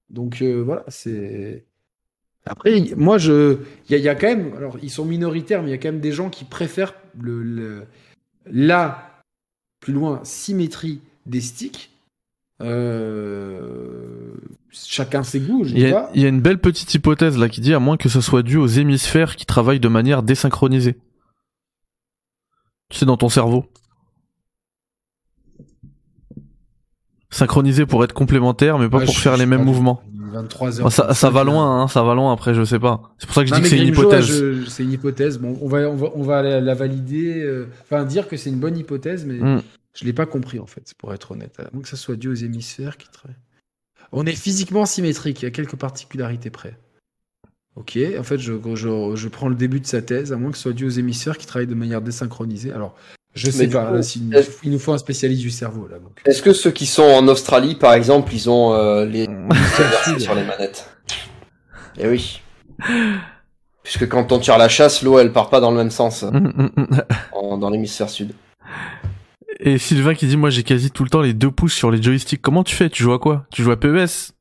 Donc euh, voilà, c'est. Après, moi, je. Il y, a- il y a quand même. Alors, ils sont minoritaires, mais il y a quand même des gens qui préfèrent le, le- la, plus loin, symétrie des sticks. Euh, Chacun ses goûts, je Il y, a, pas. il y a une belle petite hypothèse là qui dit à moins que ce soit dû aux hémisphères qui travaillent de manière désynchronisée. Tu sais, dans ton cerveau. Synchronisé pour être complémentaire, mais pas Ouais, pour je- faire je les mêmes mouvements. 23 Bah, ça, ça va loin, hein, ça va loin. Après, je sais pas. C'est pour ça que je Non, dis que c'est une hypothèse. C'est une hypothèse. Bon, on va, on va, on va la, la valider. euh, Enfin, dire que c'est une bonne hypothèse, mais Mm. je l'ai pas compris en fait, pour être honnête. À moins que ça soit dû aux hémisphères qui travaillent. On est physiquement symétrique. Il y a quelques particularités près. Ok. En fait, je, je, je prends le début de sa thèse, à moins que ce soit dû aux hémisphères qui travaillent de manière désynchronisée. Alors, je sais pas. coup, là, il nous faut un spécialiste du cerveau là. Donc. Est-ce que ceux qui sont en Australie, par exemple, ils ont euh, les sur les manettes? Eh oui. Puisque quand on tire la chasse, l'eau elle part pas dans le même sens Mm, mm, mm. en- dans l'hémisphère sud. Et Sylvain qui dit moi j'ai quasi tout le temps les deux pouces sur les joysticks. Comment tu fais? Tu joues à quoi? Tu joues à PES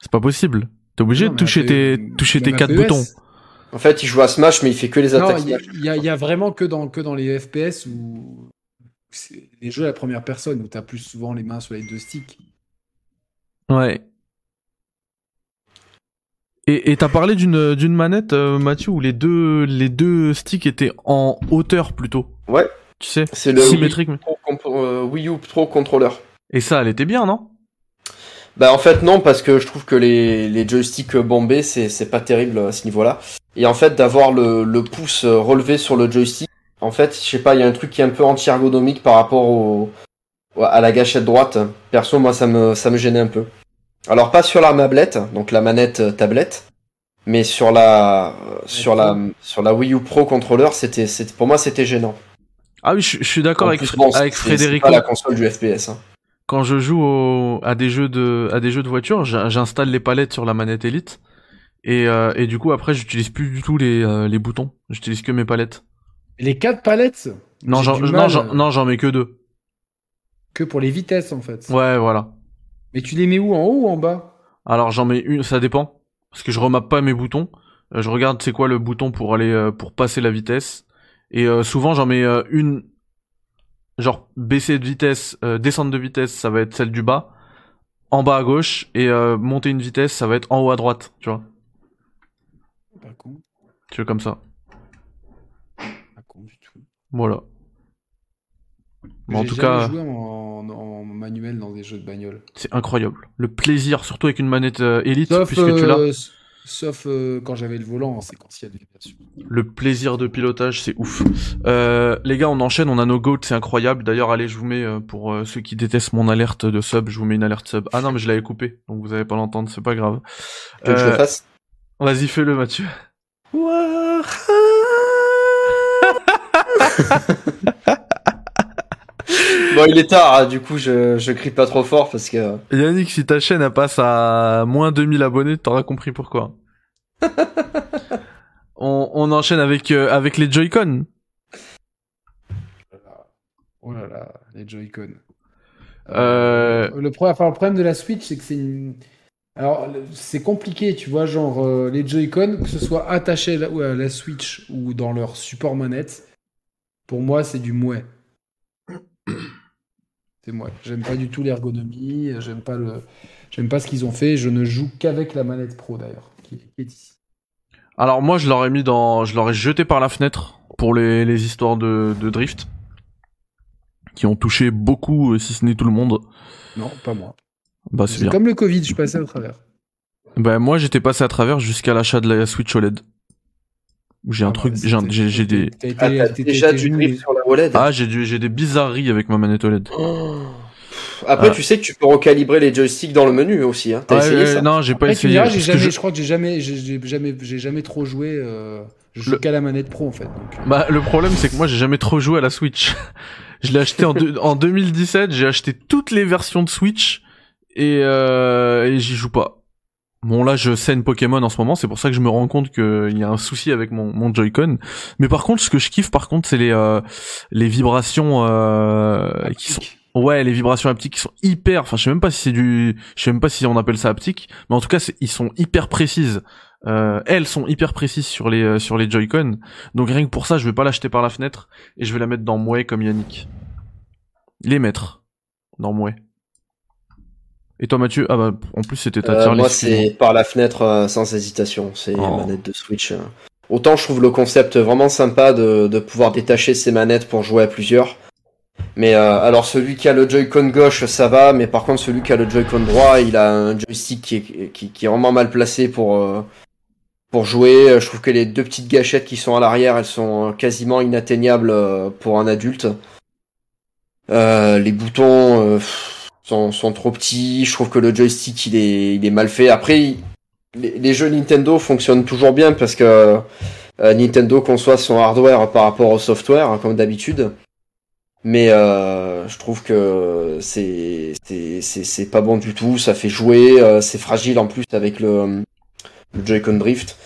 C'est pas possible. T'es obligé Non, de toucher après, tes toucher tes quatre PES, boutons. En fait, il joue à Smash, mais il fait que les attaques. il y, a- Smash. il y a- il y a vraiment que dans, que dans les FPS où c'est les jeux à la première personne où tu as plus souvent les mains sur les deux sticks. Ouais. Et et t'as parlé d'une d'une manette, euh, Mathieu, où les deux les deux sticks étaient en hauteur plutôt. Ouais. Tu sais, C'est le symétrique. Wii U, Pro, Comp- euh, Wii U Pro Controller. Et ça, elle était bien, non? Bah en fait non parce que je trouve que les, les joysticks bombés c'est c'est pas terrible à ce niveau-là. Et en fait d'avoir le, le pouce euh, relevé sur le joystick, en fait je sais pas il y a un truc qui est un peu anti-ergonomique par rapport au à la gâchette droite. Perso moi ça me ça me gênait un peu. Alors pas sur la tablette donc la manette euh, tablette, mais sur la euh, sur la sur la Wii U Pro controller c'était c'était pour moi c'était gênant. Ah oui, je, je suis d'accord avec, bon, c'est- avec Frédérico. C'est pas la console du FPS. Hein. Quand je joue au- à des jeux de à des jeux de voiture, j'in- j'installe les palettes sur la manette Elite. Et, euh, et du coup après j'utilise plus du tout les, euh, les boutons, j'utilise que mes palettes. Et les quatre palettes? Non j'ai j'en non, j'en- euh, non j'en mets que deux. que pour les vitesses en fait. Ouais voilà. Mais tu les mets où? En haut ou en bas? Alors j'en mets une, ça dépend. Parce que je remappe pas mes boutons. Euh, je regarde c'est quoi le bouton pour aller euh, pour passer la vitesse. Et euh, souvent j'en mets euh, une. Genre baisser de vitesse, euh, descendre de vitesse, ça va être celle du bas. En bas à gauche. Et euh, monter une vitesse, ça va être en haut à droite. Tu vois. Pas con. Tu veux comme ça. Pas con du tout. Voilà. Mais en tout jamais cas, joué en, en manuel dans des jeux de bagnole. c'est incroyable. Le plaisir, surtout avec une manette euh, Elite, Sauf, puisque tu l'as. euh, sauf euh, quand j'avais le volant en séquentiel, bien sûr. Le plaisir de pilotage, c'est ouf. Euh, les gars, on enchaîne, on a nos goats, c'est incroyable. D'ailleurs, allez, je vous mets, euh, pour euh, ceux qui détestent mon alerte de sub, je vous mets une alerte sub. Ah non, mais je l'avais coupé, donc vous allez pas l'entendre, c'est pas grave. Tu veux que je le Euh, fasse Vas-y, fais-le, Mathieu. Bon, il est tard, hein, du coup, je, je crie pas trop fort parce que. Yannick, si ta chaîne elle passe à moins 2000 abonnés, t'auras compris pourquoi. on, on enchaîne avec, euh, avec les Joy-Con. Oh là là, les Joy-Con. Euh, Le, pro- enfin, le problème de la Switch, c'est que c'est une... Alors, c'est compliqué, tu vois, genre, euh, les Joy-Con, que ce soit attaché à la, ou à la Switch ou dans leur support manette, pour moi, c'est du mouet. C'est mouet. J'aime pas du tout l'ergonomie, j'aime pas le... J'aime pas ce qu'ils ont fait, je ne joue qu'avec la manette Pro, d'ailleurs, qui, est ici. Alors moi, je l'aurais mis dans, je l'aurais jeté par la fenêtre pour les, les histoires de, de drift qui ont touché beaucoup, euh, si ce n'est tout le monde. Non, pas moi. Bah c'est C'est bien. comme le Covid, je suis passé au travers. Bah moi, j'étais passé à travers jusqu'à l'achat de la Switch OLED. Où J'ai un Ah, truc, bah, j'ai un- c'était- j'ai j'ai des, T'as été- Ah, déjà du drift sur la OLED ah j'ai du- j'ai des bizarreries avec ma manette OLED. Après, Ah. tu sais que tu peux recalibrer les joysticks dans le menu aussi. Hein. T'as Ouais, essayé ouais, ça non, j'ai pas Après, essayé. diras, jamais, je- je... crois que j'ai jamais, j'ai j'ai jamais, j'ai jamais trop joué. Euh, je joue Le- qu'à la manette pro en fait. donc, euh. Bah, le problème, c'est que moi, j'ai jamais trop joué à la Switch. je l'ai acheté en, deux- en 2017, j'ai acheté toutes les versions de Switch et, euh, et j'y joue pas. Bon, là, je scène Pokémon en ce moment, c'est pour ça que je me rends compte qu'il y a un souci avec mon, mon Joy-Con. Mais par contre, ce que je kiffe, par contre, c'est les, euh, les vibrations euh, qui sont Ouais, les vibrations haptiques qui sont hyper. Enfin, je sais même pas si c'est du. Je sais même pas si on appelle ça haptique, mais en tout cas, ils sont hyper précises. Euh, elles sont hyper précises sur les euh, sur les Joy-Con. Donc rien que pour ça, je vais pas l'acheter par la fenêtre et je vais la mettre dans Mouais comme Yannick. Les mettre dans Mouais. Et toi, Mathieu? Ah bah, en plus, c'était ta Euh, tier moi, c'est par la fenêtre euh, sans hésitation. C'est Oh. manette de Switch. euh. Autant je trouve le concept vraiment sympa de, de pouvoir détacher ses manettes pour jouer à plusieurs. Mais euh, alors celui qui a le Joy-Con gauche, ça va, mais par contre celui qui a le Joy-Con droit, il a un joystick qui est, qui, qui est vraiment mal placé pour euh, pour jouer. Je trouve que les deux petites gâchettes qui sont à l'arrière, elles sont quasiment inatteignables pour un adulte. Euh, les boutons euh, pff, sont, sont trop petits. Je trouve que le joystick il est, il est mal fait. Après, les, les jeux Nintendo fonctionnent toujours bien parce que euh, Nintendo conçoit son hardware par rapport au software, hein, comme d'habitude. Mais euh, je trouve que c'est c'est pas bon du tout. Ça fait jouer, euh, c'est fragile en plus avec le, le Joy-Con Drift.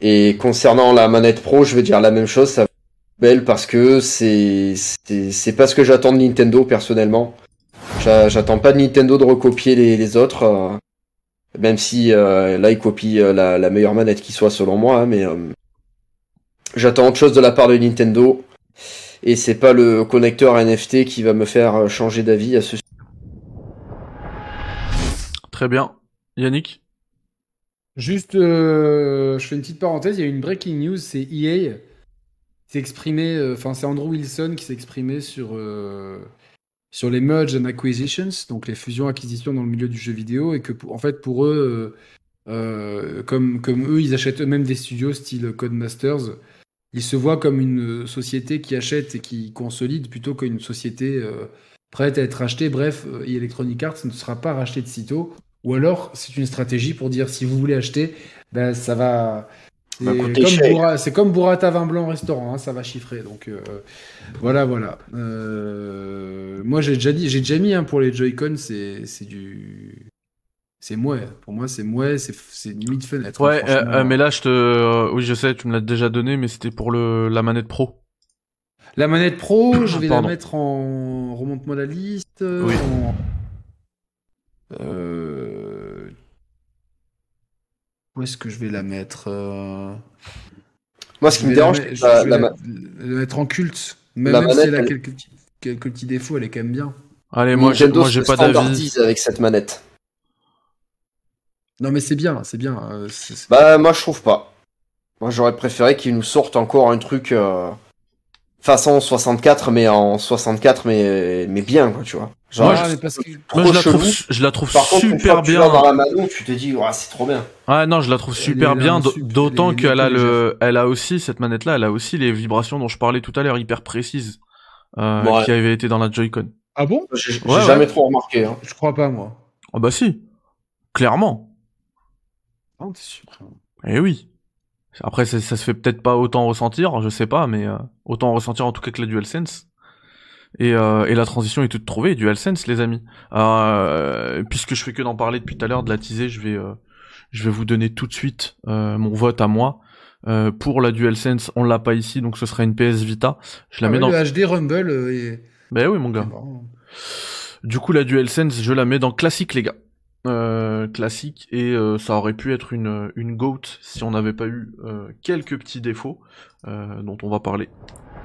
Et concernant la manette Pro, je vais dire la même chose. Ça belle parce que c'est c'est pas ce que j'attends de Nintendo personnellement. J'a- J'attends pas de Nintendo de recopier les, les autres, euh, même si euh, là ils copient euh, la, la meilleure manette qui soit selon moi, hein, mais euh, j'attends autre chose de la part de Nintendo. Et c'est pas le connecteur NFT qui va me faire changer d'avis à ce Très bien. Yannick? Juste, euh, je fais une petite parenthèse. Il y a une breaking news, c'est EA qui s'est exprimé. euh, Enfin, c'est Andrew Wilson qui s'est exprimé sur euh, sur les merge and acquisitions, donc les fusions-acquisitions dans le milieu du jeu vidéo, et que en fait pour eux, euh, euh, comme eux, ils achètent eux-mêmes des studios style Codemasters. Ils se voient comme une société qui achète et qui consolide plutôt qu'une société euh, prête à être rachetée. Bref, Electronic Arts ne sera pas racheté de sitôt. Ou alors, c'est une stratégie pour dire si vous voulez acheter, ben, ça va. C'est Va coûter comme, c'est comme Burrata vin blanc au restaurant, hein, ça va chiffrer. Donc euh, voilà, voilà. Euh, moi, j'ai déjà dit, j'ai déjà mis hein, pour les Joy-Con, c'est c'est du. C'est mouais. Pour moi, c'est mouais, c'est c'est limite fenêtre. hein, Ouais, euh, mais là, je te. oui, je sais, tu me l'as déjà donné, mais c'était pour le la manette pro. La manette pro, je vais Pardon. la mettre en. Remonte-moi la liste. Oui. en- Euh, Où est-ce que je vais la mettre euh, Moi, ce qui me dérange, mettre- c'est la, la la- ma- la mettre en culte. Même, La même si manette, elle a elle- quelques petits, quelques petits défauts, elle est quand même bien. Allez, moi, j'ai pas d'avis. avec cette manette. Non, mais c'est bien, c'est bien. euh, c'est- c'est- Bah, moi, je trouve pas. Moi, j'aurais préféré qu'ils nous sortent encore un truc. euh, façon 64, mais en 64, mais, mais bien, quoi, tu vois. Genre, Moi, Ah, je- mais parce que trop Moi, je la trouve, je la trouve Par contre, super tu bien. l'as dans la mano, tu te dis, ouais, c'est trop bien. Ouais, non, je la trouve super bien, là, d'autant qu'elle a le, elle a aussi cette manette-là, elle a aussi les vibrations dont je parlais tout à l'heure, hyper précises, euh, Ouais. qui avaient été dans la Joy-Con. ah bon? J'ai jamais trop remarqué. Hein. Je crois pas moi. Ah bah si, clairement. Ah, t'es sûr. Eh oui. Après, ça, ça se fait peut-être pas autant ressentir, je sais pas, mais euh, autant ressentir en tout cas que la DualSense. Et, euh, et la transition est toute trouvée, DualSense, les amis. Euh, puisque je fais que d'en parler depuis tout à l'heure, de la teaser, je vais, euh, je vais vous donner tout de suite euh, mon vote à moi. Euh, pour la DualSense, on l'a pas ici, donc ce sera une PS Vita. Je la Ah mets ouais, dans. Le HD Rumble euh, est... Ben oui, mon gars. Du coup, la DualSense, je la mets dans classique, les gars. Euh, classique, et euh, ça aurait pu être une, une GOAT si on n'avait pas eu euh, quelques petits défauts euh, dont on va parler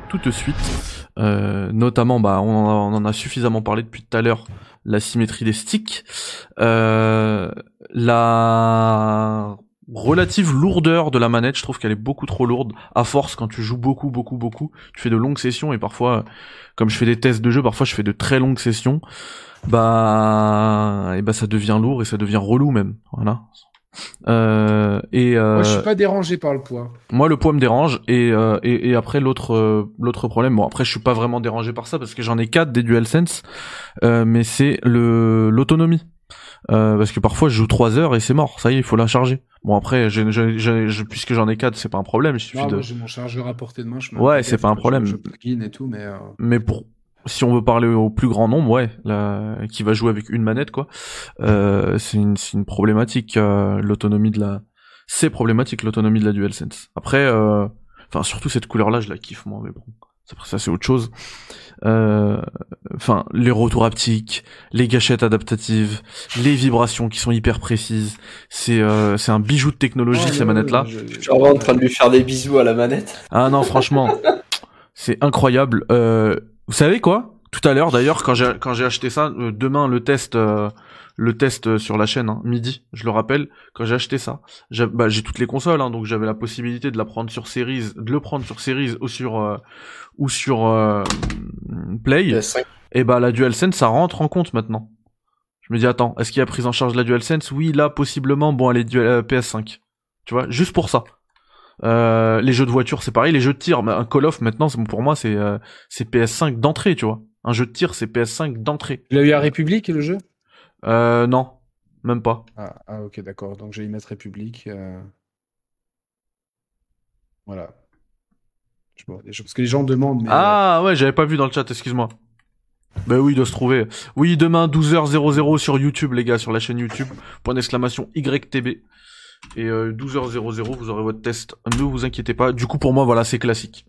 tout de suite. Notamment, bah, on en, a, on en a suffisamment parlé depuis tout à l'heure, la symétrie des sticks, la relative lourdeur de la manette, je trouve qu'elle est beaucoup trop lourde. À force, quand tu joues beaucoup, beaucoup, beaucoup, tu fais de longues sessions et parfois, comme je fais des tests de jeu, parfois je fais de très longues sessions. Bah, et bah ça devient lourd et ça devient relou même. Voilà. Euh, et euh, Moi, je suis pas dérangé par le poids. moi, le poids me dérange et euh, et, et après l'autre euh, l'autre problème. Bon, après, je suis pas vraiment dérangé par ça parce que j'en ai quatre des DualSense, euh, mais c'est le l'autonomie. Euh, parce que parfois je joue 3 heures et c'est mort, ça y est, il faut la charger. Bon après, je- puisque j'en ai quatre, c'est pas un problème, il suffit Non, de. j'ai mon chargeur à portée de main. Je Ouais, c'est pas un problème. Je plugin et tout, mais euh, Mais pour si on veut parler au plus grand nombre, ouais, là, qui va jouer avec une manette, quoi, euh, c'est une, c'est une problématique euh, l'autonomie de la, c'est problématique l'autonomie de la DualSense. Après, euh, enfin surtout cette couleur-là, je la kiffe moi, mais bon, après ça c'est autre chose. Euh, Enfin, les retours haptiques, les gâchettes adaptatives, les vibrations qui sont hyper précises, c'est euh, c'est un bijou de technologie ces manettes-là. je- Je suis en train de lui faire des bisous à la manette. Ah non, franchement, c'est incroyable. Euh, vous savez quoi? Tout à l'heure, d'ailleurs, quand j'ai quand j'ai acheté ça, euh, demain le test, euh, le test euh, sur la chaîne, hein, midi, je le rappelle, quand j'ai acheté ça, j'ai bah, toutes les consoles, hein, donc j'avais la possibilité de la prendre sur Series, de le prendre sur Series ou sur euh, ou sur euh, Play. PS5. Et bah la DualSense, ça rentre en compte maintenant. Je me dis attends, est-ce qu'il y a prise en charge de la DualSense? Oui, là possiblement. Bon, elle est dual- euh, PS5. Tu vois, juste pour ça. Euh, les jeux de voiture, c'est pareil. Les jeux de tir, un Call of maintenant, pour moi, c'est euh, c'est PS5 d'entrée, tu vois. Un jeu de tir, c'est PS5 d'entrée. Il a eu à République le jeu? Euh, non, même pas. ah, ah, ok, d'accord. Donc je vais y mettre République. euh. Voilà. Je vois, des Parce que les gens demandent. Mais, Ah ouais, j'avais pas vu dans le chat, excuse-moi. Bah oui, il doit se trouver. Oui, demain 12h00 sur YouTube, les gars, sur la chaîne YouTube. Point d'exclamation YTB. Et euh, 12h00, vous aurez votre test. Ne vous inquiétez pas. Du coup, pour moi, voilà, c'est classique.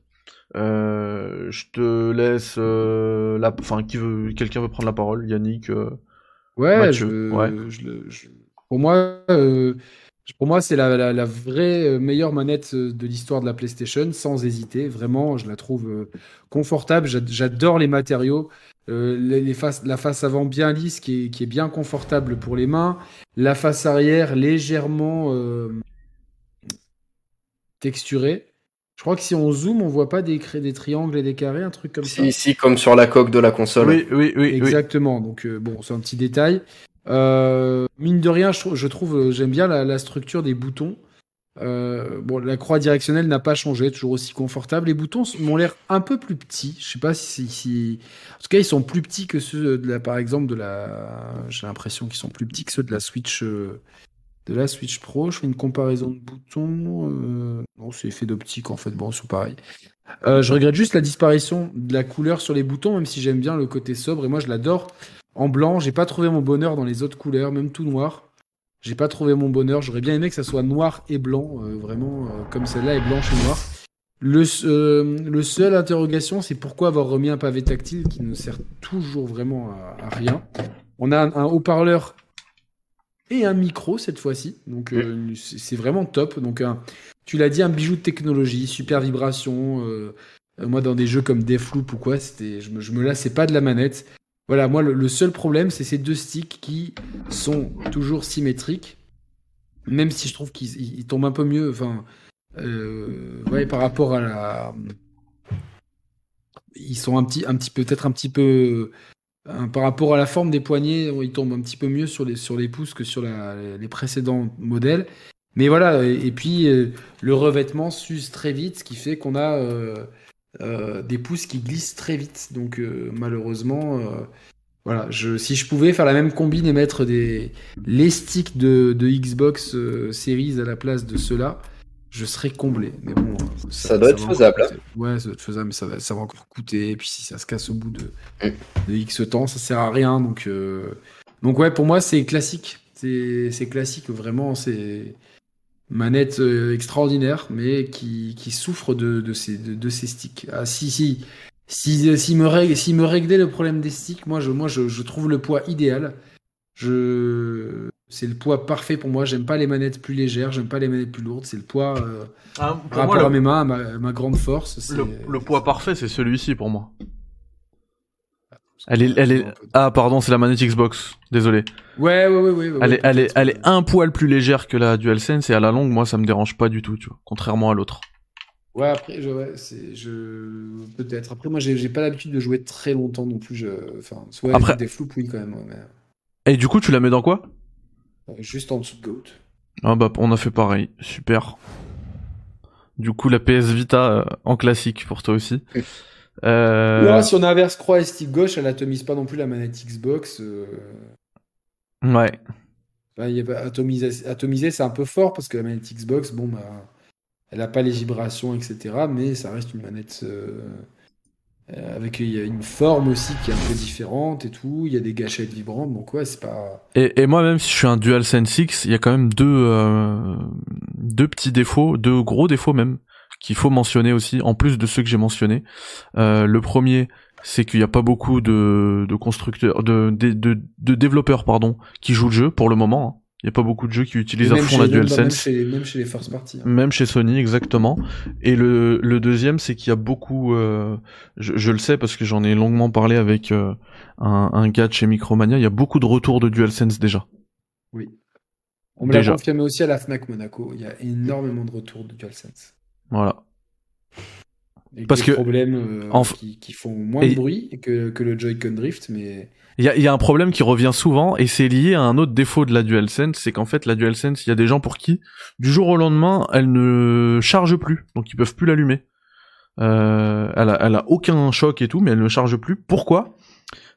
Euh, je te laisse euh, la, enfin, qui veut, quelqu'un veut prendre la parole, Yannick. euh, Ouais, Mathieu, je- ouais. je le- je- pour moi, euh, pour moi, c'est la, la- la vraie euh, meilleure manette euh, de l'histoire de la PlayStation, sans hésiter. Vraiment, je la trouve euh, confortable. J'a- J'adore les matériaux. Euh, les, les faces, la face avant bien lisse, qui est, qui est bien confortable pour les mains. La face arrière légèrement euh, texturée. Je crois que si on zoome, on voit pas des, des triangles et des carrés, un truc comme ça. Si, comme sur la coque de la console. Oui, oui, oui, oui. Exactement. Donc euh, bon, c'est un petit détail. Euh, mine de rien, je, trou- je trouve, j'aime bien la, la structure des boutons. Euh, bon, la croix directionnelle n'a pas changé, toujours aussi confortable. Les boutons m'ont l'air un peu plus petits. Je sais pas si, si- en tout cas, ils sont plus petits que ceux de la, par exemple, de la. J'ai l'impression qu'ils sont plus petits que ceux de la Switch, euh, de la Switch Pro. Je fais une comparaison de boutons. euh, Non, c'est effet d'optique en fait. Bon, c'est pareil. Euh, je regrette juste la disparition de la couleur sur les boutons, même si j'aime bien le côté sobre et moi je l'adore en blanc. J'ai pas trouvé mon bonheur dans les autres couleurs, même tout noir. J'ai pas trouvé mon bonheur. J'aurais bien aimé que ça soit noir et blanc, euh, vraiment euh, comme celle-là est blanche et noire. Euh, le seul interrogation, c'est pourquoi avoir remis un pavé tactile qui ne sert toujours vraiment à, rien. On a un, haut-parleur et un micro cette fois-ci, donc c'est vraiment top. Donc tu l'as dit, un bijou de technologie, super vibration. moi, dans des jeux comme Deathloop ou quoi, c'était, je me, je me lassais pas de la manette. Voilà, moi, le, seul problème, c'est ces deux sticks qui sont toujours symétriques, même si je trouve qu'ils ils- ils tombent un peu mieux, enfin, euh, par rapport à la, ils sont un petit, un petit peu, peut-être un petit peu, euh, par rapport à la forme des poignets, ils tombent un petit peu mieux sur les, sur les pouces que sur les précédents modèles. Mais voilà, et, et puis euh, le revêtement s'use très vite, ce qui fait qu'on a euh, euh, des pouces qui glissent très vite. Donc euh, malheureusement, euh, voilà, je, si je pouvais faire la même combine et mettre des, les sticks de, de Xbox Series à la place de ceux-là, je serais comblé. Mais bon, Ça doit être encore faisable, hein. Ouais, ça doit être faisable, mais ça va, ça va encore coûter. Et puis si ça se casse au bout de, Mm. de X temps, ça sert à rien. Donc, donc ouais, pour moi, c'est classique. C'est classique, vraiment. C'est manette euh, extraordinaire, mais qui, qui souffre de, de, ces, de, de ces sticks. Ah, si, si. Si, si, me règle, si me réglait le problème des sticks, moi, je, moi je, je trouve le poids idéal. Je... C'est le poids parfait pour moi. J'aime pas les manettes plus légères, j'aime pas les manettes plus lourdes. C'est le poids euh, Ah, par pour rapport moi, à le, mes mains, à ma, à ma grande force. le- le poids parfait, c'est celui-ci pour moi. Elle est, elle est... Ah, pardon, c'est la manette Xbox. Désolé. Ouais, ouais, ouais, ouais. ouais, Elle est, elle est, peut-être. elle est un poil plus légère que la DualSense et à la longue, moi, ça me dérange pas du tout, tu vois. Contrairement à l'autre. Ouais, après, je, ouais, c'est, je, peut-être. Après, moi, j'ai, j'ai pas l'habitude de jouer très longtemps non plus. Je, enfin, soit Après- des floupes, oui, quand même. mais, Et du coup, tu la mets dans quoi? Euh, juste en dessous de Goat. Ah bah, on a fait pareil. Super. Du coup, la PS Vita euh, en classique pour toi aussi. Euh... Là, si on inverse croix et stick gauche, elle atomise pas non plus la manette Xbox. euh, Ouais. Y a atomiser, atomiser, c'est un peu fort parce que la manette Xbox, bon, bah, elle a pas les vibrations, etc. Mais ça reste une manette euh, euh, avec il y a une forme aussi qui est un peu différente et tout. Il y a des gâchettes vibrantes, donc ouais, c'est pas. Et, et moi, même si je suis un DualSense X, il y a quand même deux, deux petits défauts, deux gros défauts même, qu'il faut mentionner aussi, en plus de ceux que j'ai mentionnés. Euh, le premier, c'est qu'il n'y a pas beaucoup de, de constructeurs, de, de, de, de développeurs, pardon, qui jouent le jeu pour le moment. hein. Il n'y a pas beaucoup de jeux qui utilisent à fond la même- Même DualSense. chez, même chez les first party. hein. Même chez Sony, exactement. Et le, le deuxième, c'est qu'il y a beaucoup, euh, je, je le sais parce que j'en ai longuement parlé avec euh, un, un gars de chez Micromania, il y a beaucoup de retours de DualSense déjà. On me l'a confirmé aussi à la Fnac Monaco. Il y a énormément de retours de DualSense. Voilà. Parce que- problèmes euh, en qui, qui font moins Et- de bruit que, que le Joy-Con Drift, mais Il y a, il y a un problème qui revient souvent et c'est lié à un autre défaut de la DualSense, c'est qu'en fait la DualSense, il y a des gens pour qui du jour au lendemain, elle ne charge plus, donc ils peuvent plus l'allumer. Euh, elle, a, elle a aucun choc et tout, mais elle ne charge plus. Pourquoi?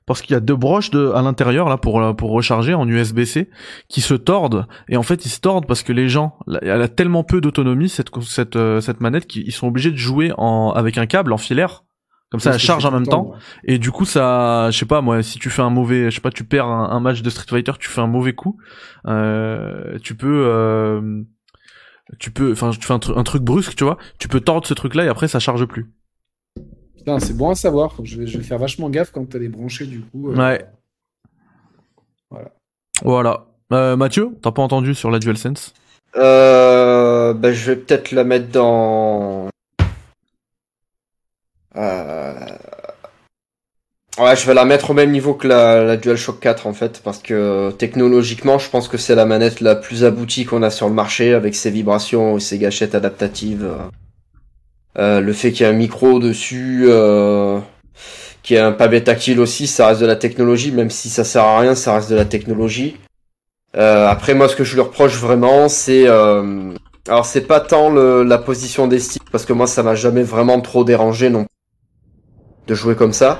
Parce qu'il y a deux broches de, à l'intérieur là pour pour recharger en USB-C qui se tordent et en fait ils se tordent parce que les gens, elle a tellement peu d'autonomie cette cette euh, cette manette qu'ils sont obligés de jouer en avec un câble en filaire. Comme ça, elle charge en même temps. Et du coup, ça, je sais pas, moi, si tu fais un mauvais, je sais pas, tu perds un, un match de Street Fighter, tu fais un mauvais coup, euh, tu peux, euh, tu peux, enfin, tu fais un, tru- un truc brusque, tu vois, tu peux tordre ce truc-là et après ça charge plus. Putain, c'est bon à savoir. Je vais, je vais faire vachement gaffe quand t'as les branchés du coup. euh, Ouais. Voilà. Euh, Mathieu, t'as pas entendu sur la DualSense? Euh, bah, je vais peut-être la mettre dans. Euh... Ouais, je vais la mettre au même niveau que la, la DualShock 4 en fait, parce que technologiquement, je pense que c'est la manette la plus aboutie qu'on a sur le marché avec ses vibrations et ses gâchettes adaptatives. Euh, le fait qu'il y ait un micro dessus, euh, qu'il y ait un pavé tactile aussi, ça reste de la technologie, même si ça sert à rien, ça reste de la technologie. Euh, après, moi, ce que je lui reproche vraiment, c'est euh, alors c'est pas tant la position des sticks parce que moi ça m'a jamais vraiment trop dérangé non de jouer comme ça,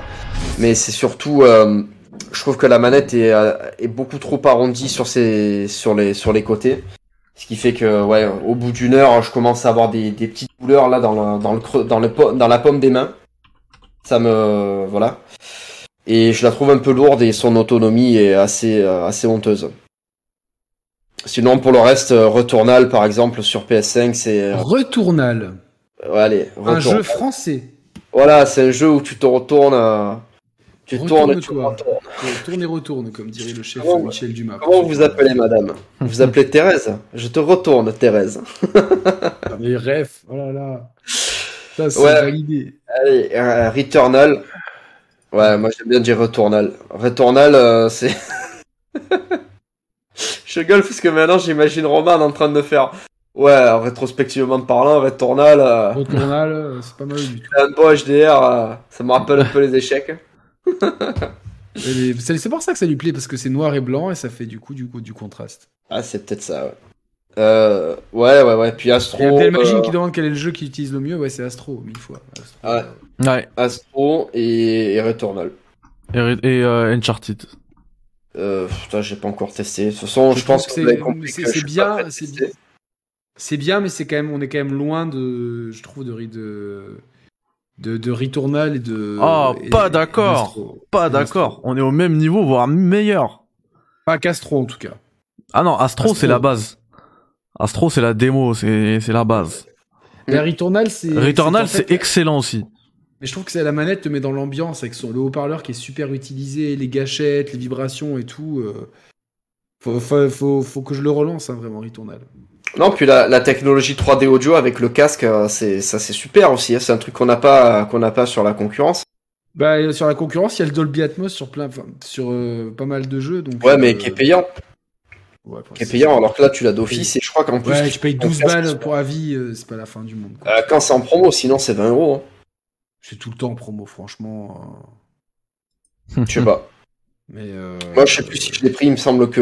mais c'est surtout je trouve que la manette est, beaucoup trop arrondie sur les côtés, ce qui fait que ouais au bout d'une heure je commence à avoir des, des petites douleurs là dans le dans le creux dans le dans la paume des mains, ça me voilà et je la trouve un peu lourde et son autonomie est assez euh, assez honteuse. Sinon, pour le reste, euh, Returnal, par exemple, sur PS5, c'est... euh, Retournal. ouais, allez, Un Retournal. jeu français. Voilà, c'est un jeu où tu te retournes... euh, Tu tournes et tu retournes. Tourne et retourne, comme dirait le chef Comment- Michel Dumas. Comment vous appelez, madame? Vous appelez Thérèse? Je te retourne, Thérèse. Ah, mais ref, oh là là. Ça, c'est Ouais. validé. Allez, euh, Returnal. Ouais, moi j'aime bien dire Returnal. Returnal, euh, c'est... Je gueule parce que maintenant j'imagine Roman en train de faire... Ouais, rétrospectivement parlant, Returnal, euh, Returnal, c'est pas mal du tout. un beau HDR, euh, ça me rappelle un peu les échecs. C'est c'est pour ça que ça lui plaît, parce que c'est noir et blanc et ça fait du coup du, coup, du contraste. Ah, c'est peut-être ça, ouais. Euh, ouais, ouais, ouais. Puis Astro. Il y a euh, qui demande quel est le jeu qui utilise le mieux, ouais, c'est Astro, mille fois. Astro, Ouais. euh, Ouais. Astro et, et Returnal. Et, et euh, Uncharted. Euh, putain, j'ai pas encore testé. De toute façon, je, pense que, c'est que bien, c'est bien. C'est bien, mais c'est quand même, on est quand même loin de, je trouve, de de de, de Returnal et de. Ah, pas d'accord. Pas d'accord. On est au même niveau, voire meilleur. Pas qu'Astro en tout cas. Ah non, Astro, Astro. c'est la base. Astro, c'est la démo, c'est c'est la base. Mais Returnal, c'est. Returnal, c'est fait- excellent aussi. Mais je trouve que c'est la manette te met dans l'ambiance avec son, le haut-parleur qui est super utilisé, les gâchettes, les vibrations et tout. euh, Faut, faut, faut, faut que je le relance, hein, vraiment, Returnal. Non, puis la, la technologie 3D audio avec le casque, euh, c'est ça, c'est super aussi. hein. C'est un truc qu'on n'a pas, qu'on n'a pas sur la concurrence. Bah, euh, sur la concurrence, il y a le Dolby Atmos sur, plein, enfin, sur euh, pas mal de jeux. Donc, Ouais, mais euh, qui est payant, ouais, qui est payant. Alors que là, tu l'as d'office et je crois qu'en plus, Ouais, tu je paye ton 12 casque balles pour avis, euh, c'est pas la fin du monde. quoi. Quand c'est en promo, sinon c'est 20 euros. C'est tout le temps en promo, franchement. hein. Je sais pas. Mais, Moi, je sais plus si je l'ai pris. Il me semble que